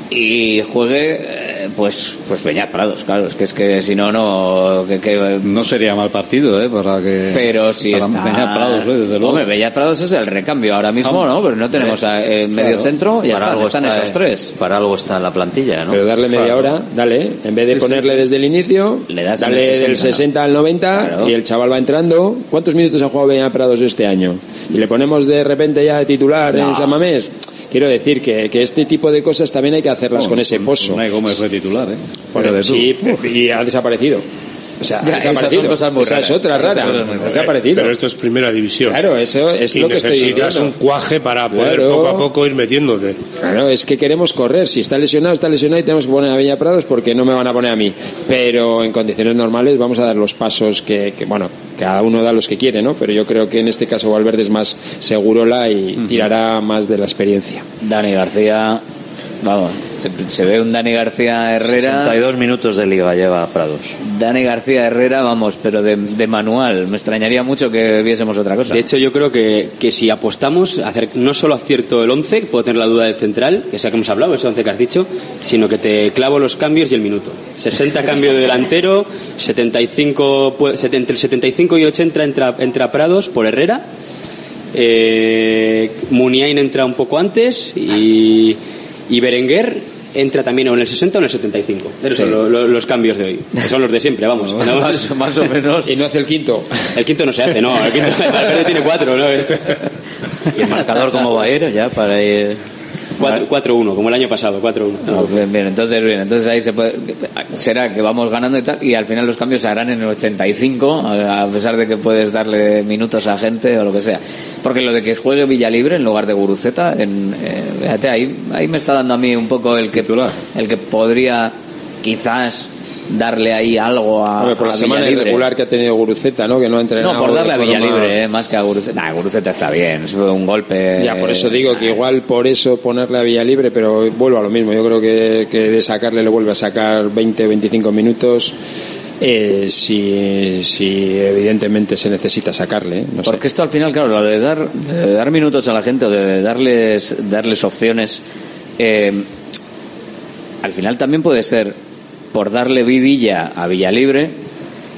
y juegue eh, pues pues Beñat Prados claro es que es que si no no que, que- No sería mal partido, ¿eh? Para que. pero si para está Beñat Prados, ¿eh? desde luego. hombre Beñat Prados es el recambio ahora mismo no pero no tenemos a- el medio Claro. centro y ya Para están, algo están está, esos eh, tres Para algo está en la plantilla, ¿no? Pero darle media Claro. hora, dale, en vez de Sí, ponerle sí. desde el inicio, Le das dale el 60, del 60 al 90 Claro. y el chaval va entrando. ¿Cuántos minutos ha jugado Beñat Prados este año? Y le ponemos de repente ya de titular No. en San Mamés. Quiero decir que, que este tipo de cosas también hay que hacerlas Bueno, con ese pozo. Unai Gómez fue titular, ¿eh? Bueno, sí, y ha desaparecido. O sea, Ya, ha esas son cosas muy Esa es otra rara. Pero esto es primera división. Claro, eso es y lo que estoy necesitas un cuaje para poder Claro. poco a poco ir metiéndote. Claro, es que queremos correr. Si está lesionado, está lesionado y tenemos que poner a Beña Prados porque no me van a poner a mí. Pero en condiciones normales vamos a dar los pasos que, que, bueno, cada uno da los que quiere, ¿no? Pero yo creo que en este caso Valverde es más segurola y tirará más de la experiencia. Dani García vamos se, se ve un Dani García Herrera 62 minutos de liga lleva Prados. Dani García Herrera, vamos, pero de, de manual. Me extrañaría mucho que viésemos otra cosa. De hecho, yo creo que, que si apostamos, a hacer no solo acierto el 11, que puedo tener la duda del central, que sea que hemos hablado, ese 11 que has dicho, sino que te clavo los cambios y el minuto. 60 cambio de delantero, 75, pu- set- entre el 75 y 80 entra, entra Prados por Herrera, eh, Muniain entra un poco antes y, y Berenguer entra también o en el 60 o en el 75. Esos Sí. son lo- lo- los cambios de hoy. Que son los de siempre, vamos. ¿no? más, más o menos. Y no hace el quinto. El quinto no se hace, no. El quinto tiene cuatro, ¿no? ¿Y el marcador cómo va a ir ya para ir? Cuatro- 4-1, como el año pasado, 4-1. No, bien, bien, entonces bien, entonces ahí se puede, será que vamos ganando y tal, y al final los cambios se harán en el 85, a a pesar de que puedes darle minutos a gente o lo que sea. Porque lo de que juegue Villalibre en lugar de Guruceta, en, eh, fíjate, ahí, ahí me está dando a mí un poco el que, el que podría quizás darle ahí algo a, Hombre, por la semana Villalibre. irregular que ha tenido Guruceta, ¿no? Que no ha entrenado. No, por darle a Villalibre, eh, más que a Guruceta. Nah, Guruceta está bien, es un golpe. Ya, por eso digo que igual por eso ponerle a Villalibre, pero vuelvo a lo mismo. Yo creo que, que de sacarle le vuelve a sacar 20, 25 minutos. Eh, si, si evidentemente se necesita sacarle, ¿eh? sé. Porque esto al final, claro, lo de dar, de dar minutos a la gente o de darles, darles opciones, eh, al final también puede ser por darle vidilla a Villalibre,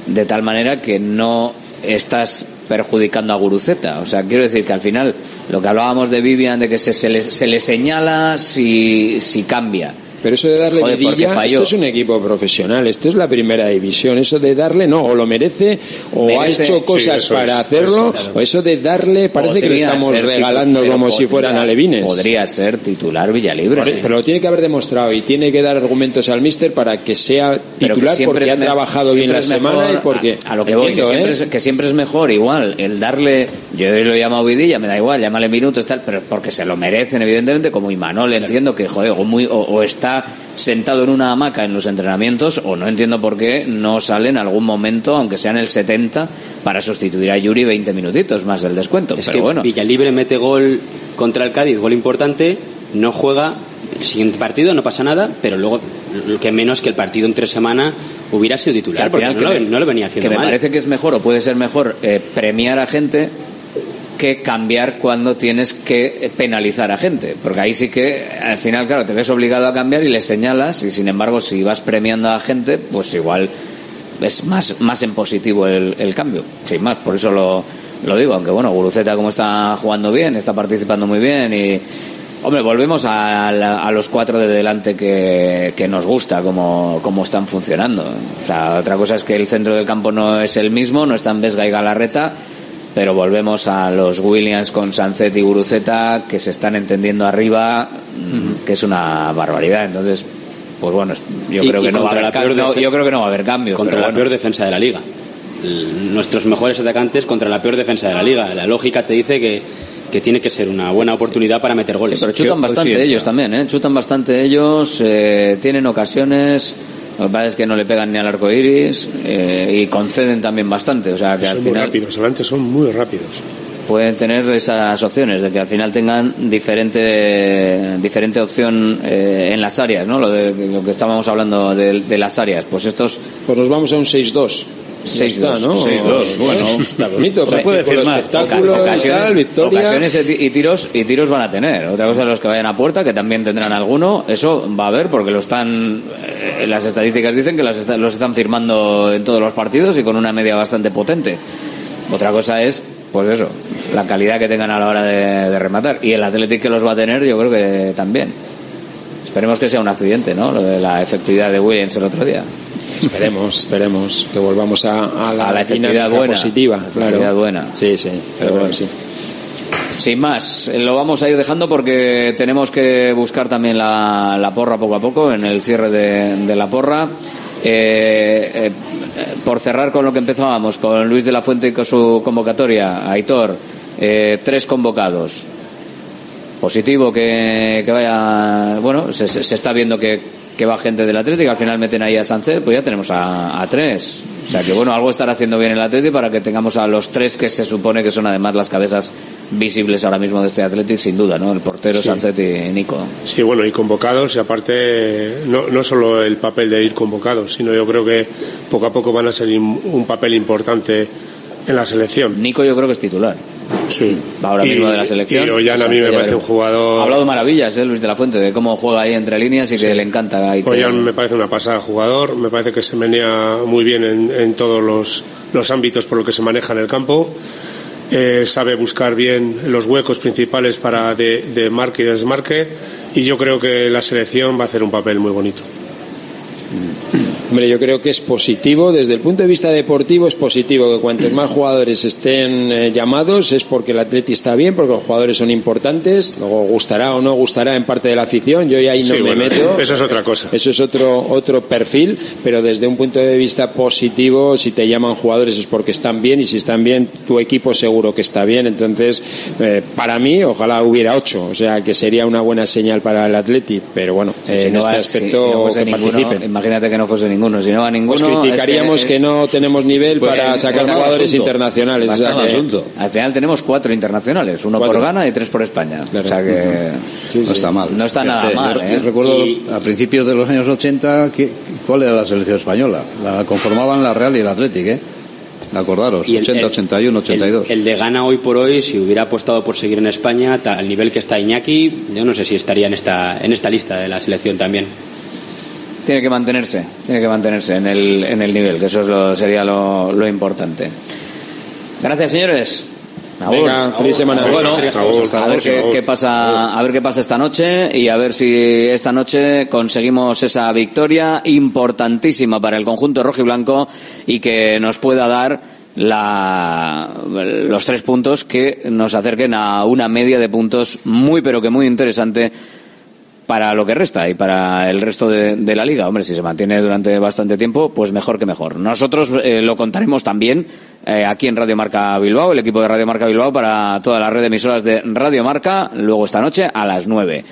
de tal manera que no estás perjudicando a Guruceta. O sea, quiero decir que al final lo que hablábamos de Vivian, de que se, se, le, se le señala si, si cambia. Pero eso de darle Joder, vidilla, esto es un equipo profesional, esto es la primera división. Eso de darle, no, o lo merece, o ha Merece. hecho Sí, cosas eso para es, hacerlo, eso es. o eso de darle, parece que le Podría estamos regalando como si podría- fueran alevines. Podría ser titular Villalibre. Sí. Pero lo tiene que haber demostrado y tiene que dar argumentos al míster para que sea que titular siempre porque es ha trabajado bien la semana y porque a, a lo que voy que siempre, ¿eh? es, que siempre es mejor igual el darle yo lo he llamado vidilla me da igual llámale minutos tal pero porque se lo merecen evidentemente como Imanol entiendo que joder o, muy, o, o está sentado en una hamaca en los entrenamientos o no entiendo por qué no sale en algún momento aunque sea en el 70 para sustituir a Yuri 20 minutitos más del descuento Es pero que bueno Villalibre mete gol contra el Cádiz, gol importante, no juega el siguiente partido, no pasa nada, pero luego que menos que el partido en tres semanas hubiera sido titular, porque no, que lo, me- no lo venía haciendo que me mal. parece que es mejor o puede ser mejor eh, premiar a gente que cambiar cuando tienes que penalizar a gente porque ahí sí que al final claro te ves obligado a cambiar y le señalas y sin embargo si vas premiando a gente pues igual es más más en positivo el, cambio sin más por eso lo, lo digo aunque bueno Guruceta como está jugando bien está participando muy bien y Hombre, volvemos a, a los cuatro de delante que, que nos gusta, cómo, cómo están funcionando. O sea, otra cosa es que el centro del campo no es el mismo, no están Vesga y Galarreta, pero volvemos a los Williams con Sancet y Guruceta que se están entendiendo arriba, que es una barbaridad. Entonces, pues bueno, yo Y- creo que no va a haber cambio. No, yo creo que no va a haber cambio. contra la bueno. peor defensa de la liga. Nuestros mejores atacantes contra la peor defensa de la liga. La lógica te dice que, que tiene que ser una buena oportunidad para meter goles. Pero chutan bastante ellos también, ¿eh? Chutan bastante ellos, eh, tienen ocasiones, lo que pasa es que no le pegan ni al arco iris eh, y conceden también bastante. O sea, que al Son muy final rápidos, adelante son muy rápidos. pueden tener esas opciones de que al final tengan diferente diferente opción eh, en las áreas, ¿no? Lo, de, lo que estábamos hablando de, de las áreas. Pues estos. Pues nos vamos a un 6-2. 6-2, ¿no? 6-2, bueno. Bonito, Hombre, puede. Espectáculo, ocasiones, y tiros y tiros van a tener. Otra cosa los que vayan a puerta, que también tendrán alguno. Eso va a haber porque lo están. eh, las estadísticas dicen que está- los están firmando en todos los partidos y con una media bastante potente. Otra cosa es, pues eso, la calidad que tengan a la hora de, de rematar. Y el Athletic que los va a tener, yo creo que también. Esperemos que sea un accidente, ¿no? Lo de la efectividad de Williams el otro día. Esperemos, esperemos que volvamos a, a la, A la buena. positiva. Claro. buena. Sí, sí, pero bueno, sí. Sin más, eh, lo vamos a ir dejando porque tenemos que buscar también la, la porra poco a poco en el cierre de, de la porra. Eh, eh, por cerrar con lo que empezábamos, con Luis de la Fuente y con su convocatoria, Aitor, eh, tres convocados. Positivo que, que vaya, bueno, se- se está viendo que, que va gente del Atlético, al final meten ahí a Sánchez, pues ya tenemos a, a tres. O sea que bueno, algo estará haciendo bien el Atlético para que tengamos a los tres que se supone que son además las cabezas visibles ahora mismo de este Atlético, sin duda, ¿no? El portero, Sí. Sánchez y Nico. Sí, bueno, y convocados, y aparte, no, no solo el papel de ir convocados, sino yo creo que poco a poco van a ser un papel importante en la selección. Nico yo creo que es titular. Sí. Va ahora Y- mismo de la selección. y Ollán a mí me parece un jugador- Ha hablado maravillas, ¿eh? Luis de la Fuente, de cómo juega ahí entre líneas y que le encanta. Que- Ollán me parece una pasada jugador, me parece que se menea muy bien en, en todos los, los ámbitos por lo que se maneja en el campo. Eh, sabe buscar bien los huecos principales para de, de marque y desmarque y yo creo que la selección va a hacer un papel muy bonito. Hombre, yo creo que es positivo, desde el punto de vista deportivo es positivo que cuantos más jugadores estén eh, llamados es porque el Atleti está bien, porque los jugadores son importantes, luego gustará o no gustará en parte de la afición, yo ya ahí no Sí, me bueno, meto. Eso es otra cosa. Eso es otro, otro perfil, pero desde un punto de vista positivo, si te llaman jugadores es porque están bien y si están bien, tu equipo seguro que está bien. Entonces, eh, para mí, ojalá hubiera ocho, o sea que sería una buena señal para el Atleti, pero bueno, Sí, eh, si en no este va- aspecto si no fuese que ninguno, participen. imagínate que no fuese ninguno ninguno. Si no va ninguno. Pues criticaríamos es que, no tenemos nivel Pues, para sacar jugadores asunto. internacionales. o sea Está el que- asunto. Al final tenemos cuatro internacionales, uno Cuatro. por Ghana y tres por España. O sea que no está mal. No está nada Fíjate, mal, yo- ¿eh? yo recuerdo Y- a principios de los años 80, ¿qué- ¿cuál era la selección española? La conformaban la Real y el Athletic, ¿eh? Acordaros, Y el- 80, el- 81, 82. El, el de Ghana hoy por hoy, si hubiera apostado por seguir en España, ta- al nivel que está Iñaki, yo no sé si estaría en esta, en esta lista de la selección también. Tiene que mantenerse, tiene que mantenerse en el, en el nivel, que eso es lo- sería lo, lo importante. Gracias, señores. Venga, feliz semana. Bueno, Agur, a ver qué pasa, a ver qué pasa esta noche y a ver si esta noche conseguimos esa victoria importantísima para el conjunto rojo y blanco y que nos pueda dar la, los tres puntos que nos acerquen a una media de puntos muy pero que muy interesante para lo que resta y para el resto de, la liga. Hombre, si se mantiene durante bastante tiempo, pues mejor que mejor. Nosotros eh, lo contaremos también eh, aquí en Radio Marca Bilbao, el equipo de Radio Marca Bilbao para toda la red de emisoras de Radio Marca, luego esta noche a las 9.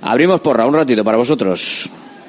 Abrimos porra un ratito para vosotros.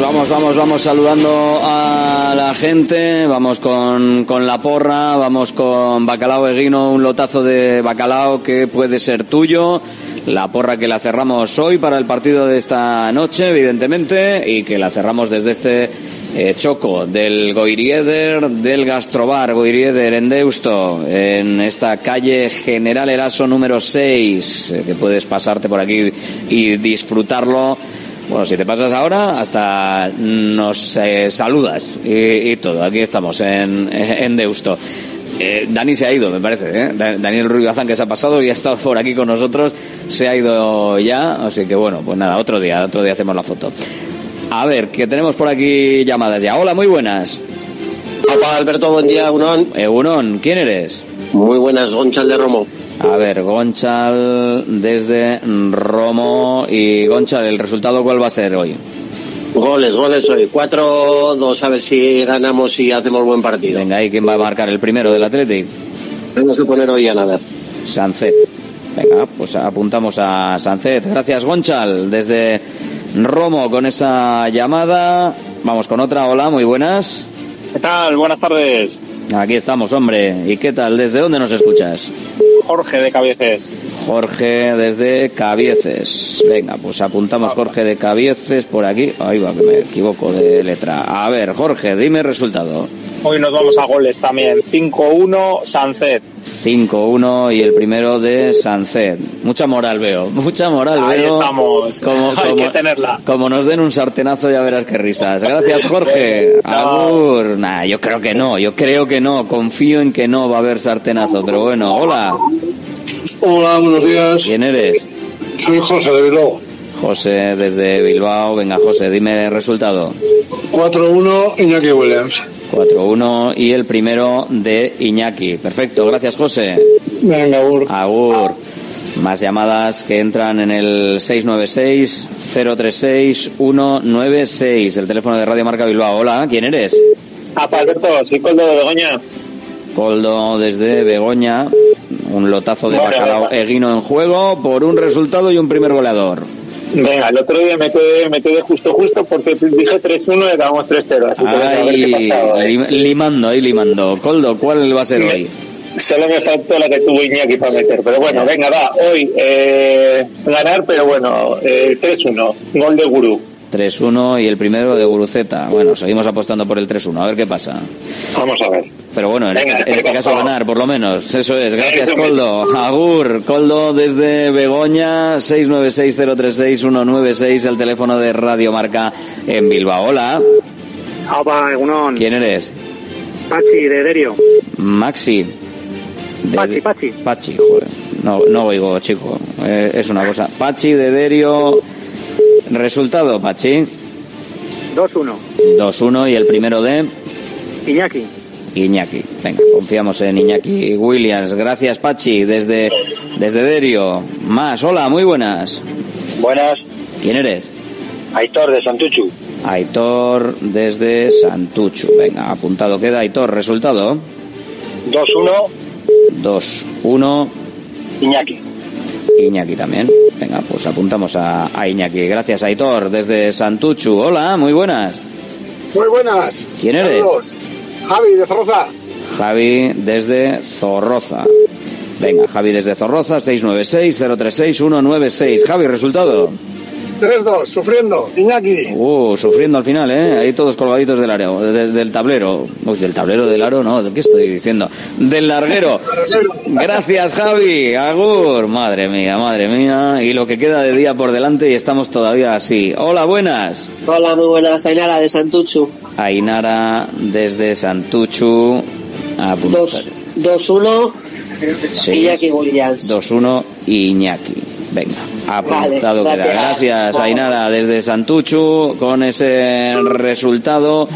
Vamos, vamos, vamos, vamos saludando a la gente, vamos con, con la porra, vamos con bacalao eguino, un lotazo de bacalao que puede ser tuyo, la porra que la cerramos hoy para el partido de esta noche, evidentemente, y que la cerramos desde este eh, choco del Goirieder, del Gastrobar Goirieder en Deusto, en esta calle General Eraso número 6, eh, que puedes pasarte por aquí y disfrutarlo. Bueno, si te pasas ahora, hasta nos eh, saludas y, y todo. Aquí estamos en, en Deusto. Dani se ha ido, me parece. Da- Daniel Rubio que se ha pasado y ha estado por aquí con nosotros, se ha ido ya. Así que bueno, pues nada, otro día, otro día hacemos la foto. A ver, que tenemos por aquí llamadas ya. Hola, muy buenas. Papá Alberto, buen día, Unón. Egunon, ¿quién eres? Muy buenas, Gonchal de Romo. A ver, Gonchal desde Romo y Gonchal, ¿el resultado cuál va a ser hoy? Goles, goles hoy. 4-2, a ver si ganamos y hacemos buen partido. Venga, ¿y quién va a marcar el primero del Athletic? Vamos a poner hoy a nada. Sancet. Venga, pues apuntamos a Sancet. Gracias, Gonchal, desde Romo con esa llamada. Vamos con otra. Hola, muy buenas. ¿Qué tal? Buenas tardes. Aquí estamos, hombre. ¿Y qué tal? ¿Desde dónde nos escuchas? Jorge de Cabieces. Jorge desde Cabieces. Venga, pues apuntamos Jorge de Cabieces por aquí. Ahí va, que me equivoco de letra. A ver, Jorge, dime el resultado. Hoy nos vamos a goles también. 5-1, Sancet. 5-1 y el primero de Sancet. Mucha moral veo, mucha moral Ahí veo. estamos. Como, Hay como- que tenerla. como nos den un sartenazo ya verás qué risas. Gracias Jorge. Agur. Nah, yo creo que no, yo creo que no. Confío en que no va a haber sartenazo. Pero bueno, hola. Hola, buenos días. ¿Quién eres? Soy José de Bilbao. José desde Bilbao. Venga José, dime el resultado. 4-1, Iñaki Williams. 4-1 y el primero de Iñaki. Perfecto, gracias José. Venga, Agur. Agur. Más llamadas que entran en el 696-036-196, el teléfono de Radio Marca Bilbao. Hola, ¿quién eres? Apa, Alberto, soy Coldo de Begoña. Coldo desde Begoña. Un lotazo de bacalao eguino en juego por un resultado y un primer goleador. Venga, el otro día me quedé, me quedé justo justo porque dije 3-1 y acabamos 3-0. Así que venga, a ver qué Ahí, pasa hoy. lim- limando, ahí limando. Coldo, ¿cuál va a ser hoy? Solo me faltó la que tuvo Iñaki para meter. Pero bueno, venga, va. Hoy eh, ganar, pero bueno, eh, 3-1. Gol de Gurú. 3-1 y el primero de Guruceta. Bueno, seguimos apostando por el 3-1, a ver qué pasa. Vamos a ver. Pero bueno, en, Venga, este, en este caso ganar, por lo menos. Eso es. Gracias, Coldo. Agur. Coldo desde Begoña, 696-036-196, el teléfono de Radio Marca en Bilbao. Hola. Egunon. ¿Quién eres? Pachi, de Derio. Maxi. De- Pachi, Pachi. Pachi, joder. No, no oigo, chico. Eh, es una cosa. Pachi de Derio. Resultado, Pachi. 2-1. 2-1 y el primero de Iñaki. Iñaki. Venga, confiamos en Iñaki Williams. Gracias, Pachi, desde, desde Derio. Más, hola, muy buenas. Buenas, ¿Quién eres? Aitor de Santuchu. Aitor desde Santuchu. Venga, apuntado queda Aitor. Resultado 2-1, 2-1. Iñaki. Iñaki también. Venga, pues apuntamos a, a Iñaki. Gracias, Aitor, desde Santuchu. Hola, muy buenas. Muy buenas. ¿Quién eres? Saludos. Javi de Zorroza. Javi desde Zorroza. Venga, Javi desde Zorroza, 696-036-196. Javi, resultado. 3-2, sufriendo. Iñaki. Uh, sufriendo al final, ¿eh? Ahí todos colgaditos del área, de- del tablero. Uy, del tablero del aro, no, ¿qué estoy diciendo? Del larguero. Gracias, Javi. Agur. Madre mía, madre mía. Y lo que queda de día por delante y estamos todavía así. Hola, buenas. Hola, muy buenas. Ainara de Santuchu. Ainara desde Santuchu. Apuntar. 2-1, Sí. Iñaki Williams. 2-1 Iñaki. Venga, apuntado Vale, queda. gracias. Gracias, Ainara, desde Santuchu, con ese resultado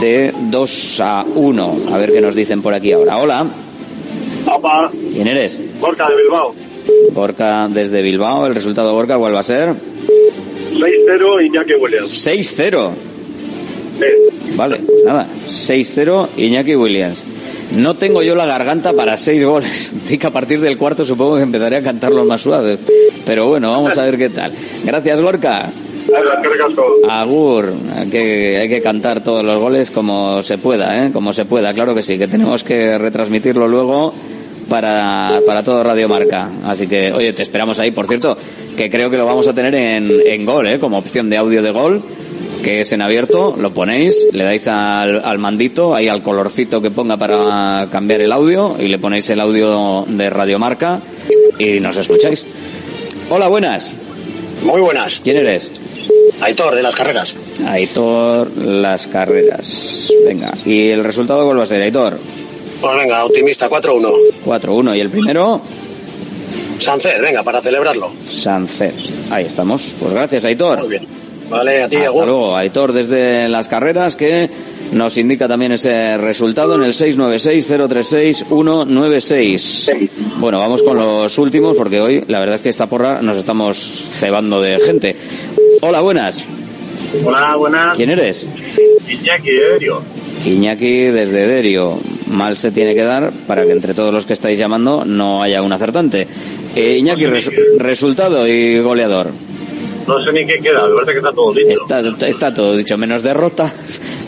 de 2 a 1. A ver qué nos dicen por aquí ahora. Hola, Opa, ¿quién eres? Borca de Bilbao. Borca desde Bilbao. ¿El resultado, Borca, cuál va a ser? 6-0, Iñaki Williams. 6-0. Vale, nada. 6-0 Iñaki Williams. No tengo yo la garganta para seis goles. Así que a partir del cuarto supongo que empezaré a cantarlos más suaves. Pero bueno, vamos a ver qué tal. Gracias, Gorka. Agur, hay que, hay que cantar todos los goles como se pueda, ¿eh? Como se pueda, claro que sí, que tenemos que retransmitirlo luego para, para todo Radio Marca. Así que, oye, te esperamos ahí. Por cierto, que creo que lo vamos a tener en, en gol, ¿eh? Como opción de audio de gol, que es en abierto, lo ponéis, le dais al, al mandito, ahí al colorcito que ponga para cambiar el audio, y le ponéis el audio de Radio Marca y nos escucháis. Hola, buenas. Muy buenas. ¿Quién eres? Aitor, de las carreras. Aitor, las carreras. Venga, ¿y el resultado cuál va a ser, Aitor? Pues venga, optimista, 4-1. 4-1. ¿Y el primero? Sánchez, venga, para celebrarlo. Sánchez. Ahí estamos. Pues gracias, Aitor. Muy bien. Vale, a ti, Hasta Agur. luego, Aitor, desde las carreras, que nos indica también ese resultado en el 696-036-196. Bueno, vamos con los últimos, porque hoy la verdad es que esta porra nos estamos cebando de gente. Hola, buenas. Hola, buenas. ¿Quién eres? Iñaki de Derio. Iñaki desde Derio. Mal se tiene que dar para que entre todos los que estáis llamando no haya un acertante. Eh, Iñaki, res- resultado y goleador. No sé ni qué queda, de verdad que está todo dicho. Está, está todo dicho, menos derrota.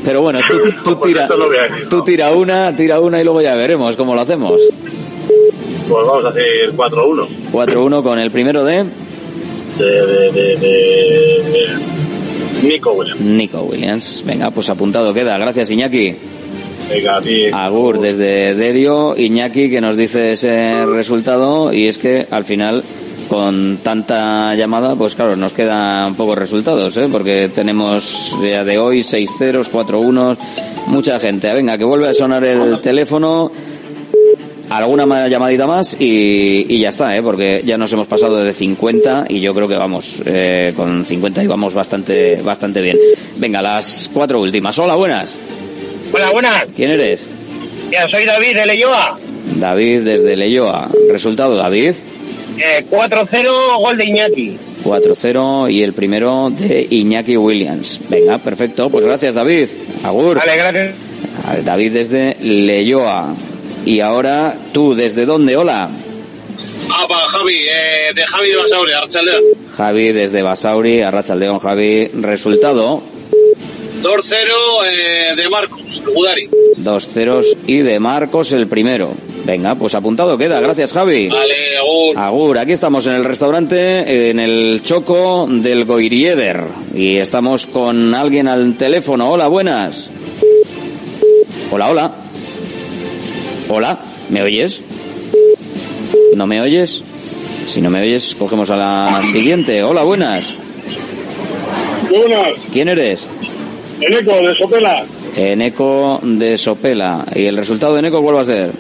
Pero bueno, tú, tú tira, no decir, tú tira una, tira una y luego ya veremos cómo lo hacemos. Pues vamos a hacer 4-1. 4-1 con el primero de De, de, de, de, de Nico Williams. Nico Williams. Venga, pues apuntado queda. Gracias, Iñaki. Venga, ti. Agur desde Derio, Iñaki que nos dice ese resultado y es que al final con tanta llamada pues claro nos quedan pocos resultados ¿eh? porque tenemos ya de hoy 6 ceros, 4 unos, mucha gente. Venga, que vuelve a sonar el teléfono alguna ma- llamadita más y, y ya está, ¿eh? porque ya nos hemos pasado de 50 y yo creo que vamos, eh, con 50 íbamos bastante, bastante bien. Venga, las cuatro últimas. Hola, buenas. Buenas, buenas. ¿Quién eres? Ya, soy David de Leyoa. David desde Leyoa. Resultado, David, Eh, 4-0, gol de Iñaki. 4-0 y el primero de Iñaki Williams. Venga, perfecto. Pues gracias, David. Agur. Vale, gracias. David desde Leyoa. Y ahora tú, ¿desde dónde? Hola. Ah, para Javi, eh, de Javi de Basauri, Archaldeón. Javi desde Basauri, Arrachaldeón, Javi. Resultado, 2-0 eh, de Marcos, Gudari. dos ceros y de Marcos el primero. Venga, pues apuntado queda. Gracias, Javi. Vale, Agur. Agur, aquí estamos en el restaurante, en el Choco del Goirieder. Y estamos con alguien al teléfono. Hola, buenas. Hola, hola. Hola, ¿me oyes? ¿No me oyes? Si no me oyes, cogemos a la siguiente. Hola, buenas. Buenas. ¿Quién eres? Eneco, de Sopela. Eneco de Sopela. ¿Y el resultado de Eneco cuál va a ser?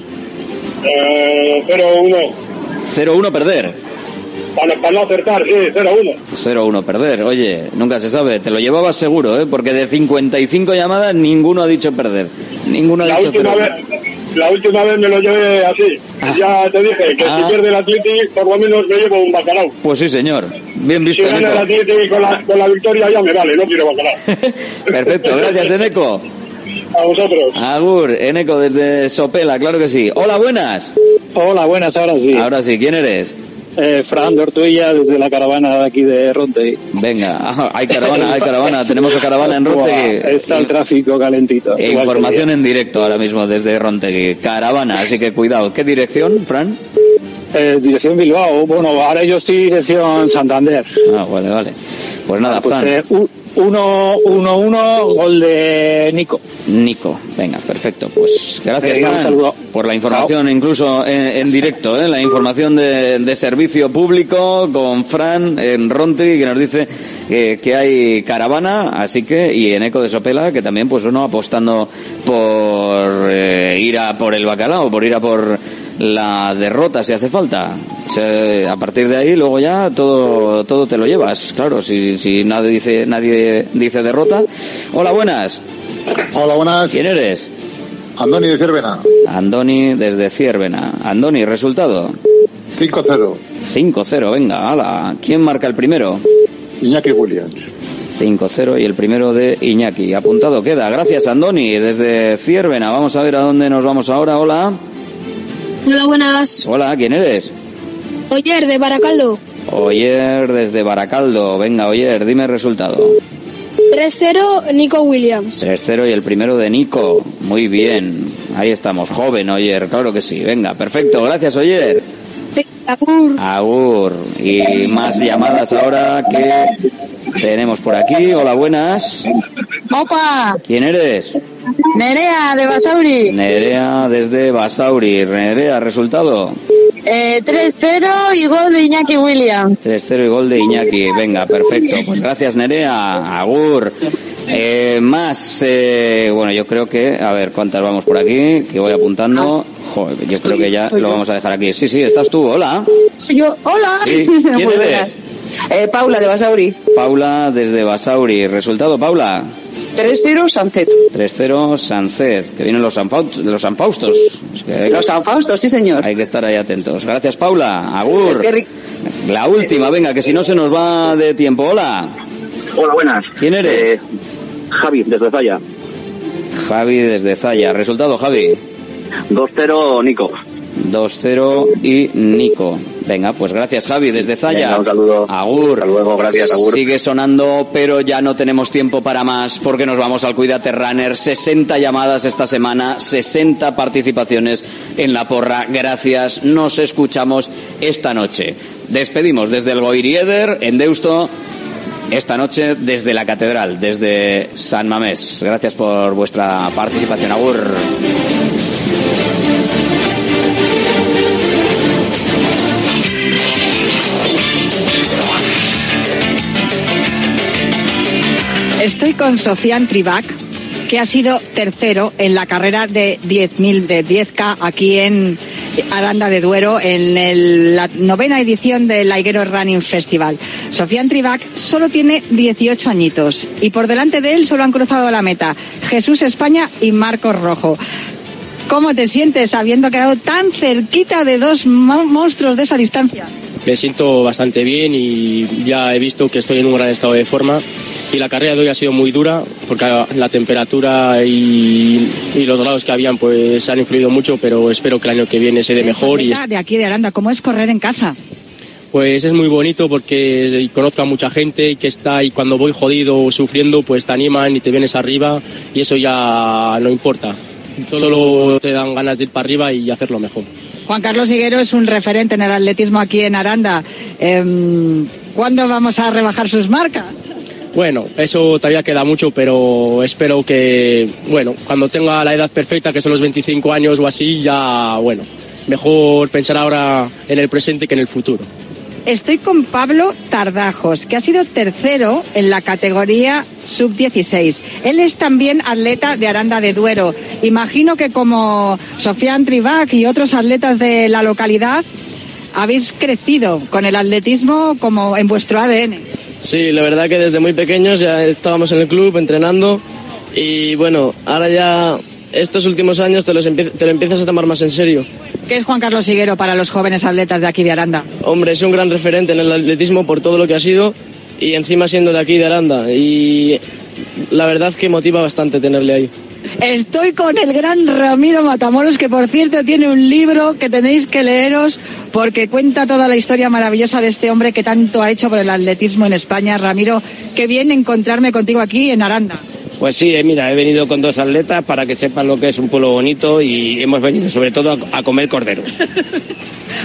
Eh, 0-1. 0-1 perder. Para, para no acertar, sí, 0-1. 0-1 perder. Oye, nunca se sabe. Te lo llevabas seguro, ¿eh? Porque de 55 llamadas ninguno ha dicho perder. Ninguno ha La dicho última, 0-1. vez, la última vez me lo llevé así. Ya te dije que Ah. si pierde el Atleti, por lo menos me llevo un bacalao. Pues sí, señor. Bien Si visto, gana el. Atleti con la, con la victoria ya me vale, no quiero bacalao. Perfecto, gracias, Eneco. A vosotros. Agur, Eneco desde Sopela, claro que sí. Hola, buenas. Hola, buenas, ahora sí. Ahora sí, ¿quién eres? Eh, Fran de Ortuella, desde la caravana de aquí de Ronte. Venga, ah, hay caravana, hay caravana. Tenemos a caravana en Rontegui. Está el tráfico calentito. E información en directo ahora mismo desde Rontegui. Caravana, así que cuidado. ¿Qué dirección, Fran? Eh, dirección Bilbao. Bueno, ahora yo estoy dirección Santander. Ah, vale, vale. Pues nada, Pues, Fran. eh, u- uno, uno, uno, gol de Nico. Nico, venga, perfecto. Pues gracias, un Fran, por la información, incluso en, en directo, ¿eh? la información de, de servicio público con Fran en Rontegui, que nos dice que, que hay caravana, así que, y en Eco de Sopela, que también, pues uno apostando por eh, ir a por el bacalao, por ir a por la derrota si hace falta. A partir de ahí luego ya todo todo te lo llevas, claro, si, si nadie dice nadie dice derrota. Hola, buenas. Hola, buenas. ¿Quién eres? Andoni de Cervena. Andoni desde Ciervena. Andoni, resultado. 5-0. 5-0, venga, ala. ¿Quién marca el primero? Iñaki Williams. 5-0 y el primero de Iñaki. Apuntado queda. Gracias, Andoni, desde Ciervena. Vamos a ver a dónde nos vamos ahora. Hola. Hola, buenas. Hola, ¿quién eres? Oyer, de Baracaldo. Oyer desde Baracaldo. Venga, Oyer, dime el resultado. 3-0, Nico Williams. 3-0 y el primero de Nico. Muy bien. Ahí estamos. Joven, Oyer. Claro que sí. Venga, perfecto. Gracias, Oyer. Agur. Agur. Y más llamadas ahora que tenemos por aquí. Hola, buenas. Opa, ¿Quién eres? Nerea, de Basauri. Nerea desde Basauri. Nerea, resultado. Eh, 3-0 y gol de Iñaki Williams. 3-0 y gol de Iñaki. Venga, perfecto. Pues gracias, Nerea. Agur. Eh, más, eh, bueno, yo creo que, a ver, ¿cuántas vamos por aquí? Que voy apuntando. Joder, yo creo que ya lo vamos a dejar aquí. Sí, sí, estás tú. Hola. Soy yo. Hola. Sí. ¿Quién eres? Eh, Paula, de Basauri. Paula desde Basauri. Resultado, Paula. 3-0, Sancet. 3-0 Sanced, que vienen los, Sanfaut- los Sanfaustos. Es que que- Los Sanfaustos, sí, señor. Hay que estar ahí atentos. Gracias, Paula. Agur. Es que ri- La última, venga, que si no se nos va de tiempo. Hola. Hola, buenas. ¿Quién eres? Eh, Javi, desde Zaya. Javi desde Zaya. Resultado, Javi. 2-0, Nico. 2-0 y Nico. Venga, pues gracias, Javi, desde Zaya. Venga, un saludo. Agur. Hasta luego, gracias, agur. Sigue sonando, pero ya no tenemos tiempo para más porque nos vamos al Cuídate Runner. 60 llamadas esta semana, 60 participaciones en la porra. Gracias, nos escuchamos esta noche. Despedimos desde el Goirieder, en Deusto, esta noche desde la Catedral, desde San Mamés. Gracias por vuestra participación, Agur. Con Sofian Tribac, que ha sido tercero en la carrera de 10.000 de 10K aquí en Aranda de Duero, en el- la novena edición del Laiguero Running Festival. Sofian Tribac solo tiene 18 añitos y por delante de él solo han cruzado la meta Jesús España y Marcos Rojo. ¿Cómo te sientes habiendo quedado tan cerquita de dos mo- monstruos de esa distancia? Me siento bastante bien y ya he visto que estoy en un gran estado de forma. Y la carrera de hoy ha sido muy dura porque la temperatura y, y los grados que habían pues han influido mucho pero espero que el año que viene se dé mejor y De aquí de Aranda, ¿cómo es correr en casa? pues es muy bonito porque conozco a mucha gente que está y cuando voy jodido o sufriendo pues te animan y te vienes arriba y eso ya no importa. Solo te dan ganas de ir para arriba y hacerlo mejor Juan Carlos Higuero es un referente en el atletismo aquí en Aranda. Em, ¿Cuándo vamos a rebajar sus marcas? Bueno, eso todavía queda mucho, pero espero que, bueno, cuando tenga la edad perfecta, que son los 25 años o así, ya, bueno, mejor pensar ahora en el presente que en el futuro. Estoy con Pablo Tardajos, que ha sido tercero en la categoría sub-16. Él es también atleta de Aranda de Duero. Imagino que como Sofian Tribac y otros atletas de la localidad, habéis crecido con el atletismo como en vuestro ADN. Sí, la verdad que desde muy pequeños ya estábamos en el club entrenando y bueno, ahora ya estos últimos años te, los te lo empiezas a tomar más en serio. ¿Qué es Juan Carlos Higuero para los jóvenes atletas de aquí de Aranda? Hombre, es un gran referente en el atletismo por todo lo que ha sido y encima siendo de aquí de Aranda y la verdad que motiva bastante tenerle ahí. Estoy con el gran Ramiro Matamoros, que por cierto tiene un libro que tenéis que leeros porque cuenta toda la historia maravillosa de este hombre que tanto ha hecho por el atletismo en España. Ramiro, qué bien encontrarme contigo aquí en Aranda. Pues sí, eh, mira, he venido con dos atletas para que sepan lo que es un pueblo bonito y hemos venido sobre todo a, a comer cordero.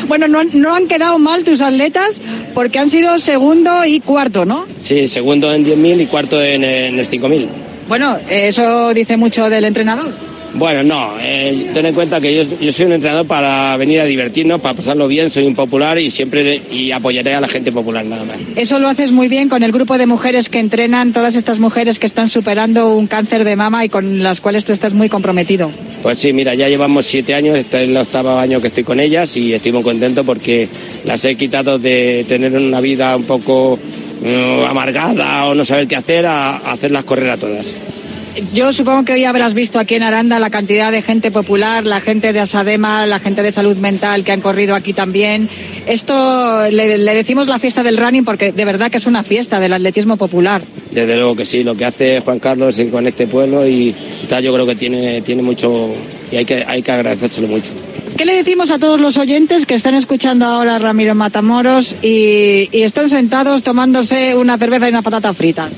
Bueno, no, han- no han quedado mal tus atletas porque han sido segundo y cuarto, ¿no? Sí, segundo en 10.000 y cuarto en, en el 5.000. Bueno, eso dice mucho del entrenador. Bueno, no, eh, ten en cuenta que yo, yo soy un entrenador para venir a divertirnos, para pasarlo bien, soy un popular y siempre y apoyaré a la gente popular nada más. Eso lo haces muy bien con el grupo de mujeres que entrenan, todas estas mujeres que están superando un cáncer de mama y con las cuales tú estás muy comprometido. Pues sí, mira, ya llevamos siete años, este es el octavo año que estoy con ellas y estoy muy contento porque las he quitado de tener una vida un poco eh, amargada o no saber qué hacer a, a hacerlas correr a todas. Yo supongo que hoy habrás visto aquí en Aranda la cantidad de gente popular, la gente de Asadema, la gente de salud mental que han corrido aquí también. Esto le, le decimos la fiesta del running porque de verdad que es una fiesta del atletismo popular. Desde luego que sí, lo que hace Juan Carlos con este pueblo y, y tal, yo creo que tiene, tiene mucho y hay que, hay que agradecérselo mucho. ¿Qué le decimos a todos los oyentes que están escuchando ahora a Ramiro Matamoros y, y están sentados tomándose una cerveza y unas patatas fritas?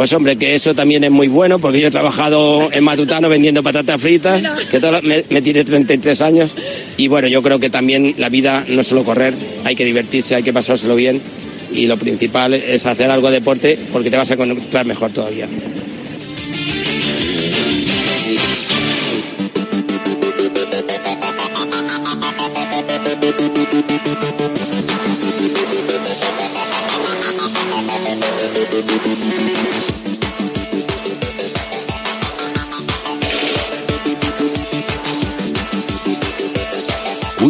Pues hombre, que eso también es muy bueno porque yo he trabajado en Matutano vendiendo patatas fritas, que toda- me, me tiré 33 años. Y bueno, yo creo que también la vida no es solo correr, hay que divertirse, hay que pasárselo bien. Y lo principal es hacer algo de deporte porque te vas a encontrar mejor todavía.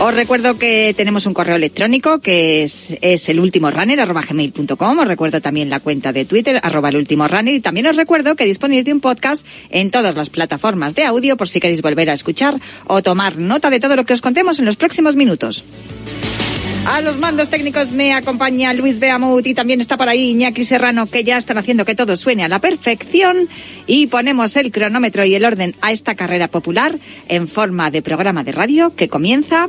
Os recuerdo que tenemos un correo electrónico que es, es el último runner gmail.com. Os recuerdo también la cuenta de Twitter arroba el último runner y también os recuerdo que disponéis de un podcast en todas las plataformas de audio por si queréis volver a escuchar o tomar nota de todo lo que os contemos en los próximos minutos. A los mandos técnicos me acompaña Luis Beamut y también está por ahí Iñaki Serrano que ya están haciendo que todo suene a la perfección y ponemos el cronómetro y el orden a esta carrera popular en forma de programa de radio que comienza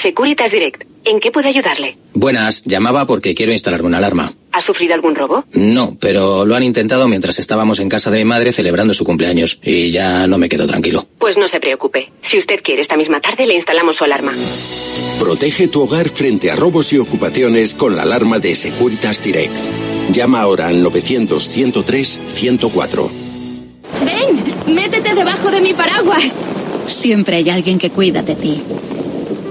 Securitas Direct. ¿En qué puede ayudarle? Buenas, llamaba porque quiero instalarme una alarma. ¿Ha sufrido algún robo? No, pero lo han intentado mientras estábamos en casa de mi madre celebrando su cumpleaños y ya no me quedo tranquilo. Pues no se preocupe. Si usted quiere, esta misma tarde le instalamos su alarma. Protege tu hogar frente a robos y ocupaciones con la alarma de Securitas Direct. Llama ahora al 900-103-104. ¡Ven! ¡Métete debajo de mi paraguas! Siempre hay alguien que cuida de ti.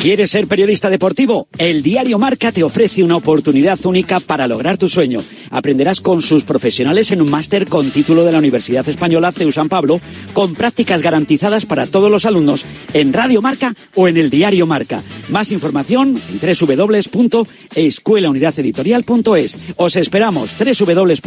¿Quieres ser periodista deportivo? El diario Marca te ofrece una oportunidad única para lograr tu sueño. Aprenderás con sus profesionales en un máster con título de la Universidad Española CEU San Pablo, con prácticas garantizadas para todos los alumnos en Radio Marca o en el diario Marca. Más información en www.escuelaunidadeditorial.es. Os esperamos www.escuela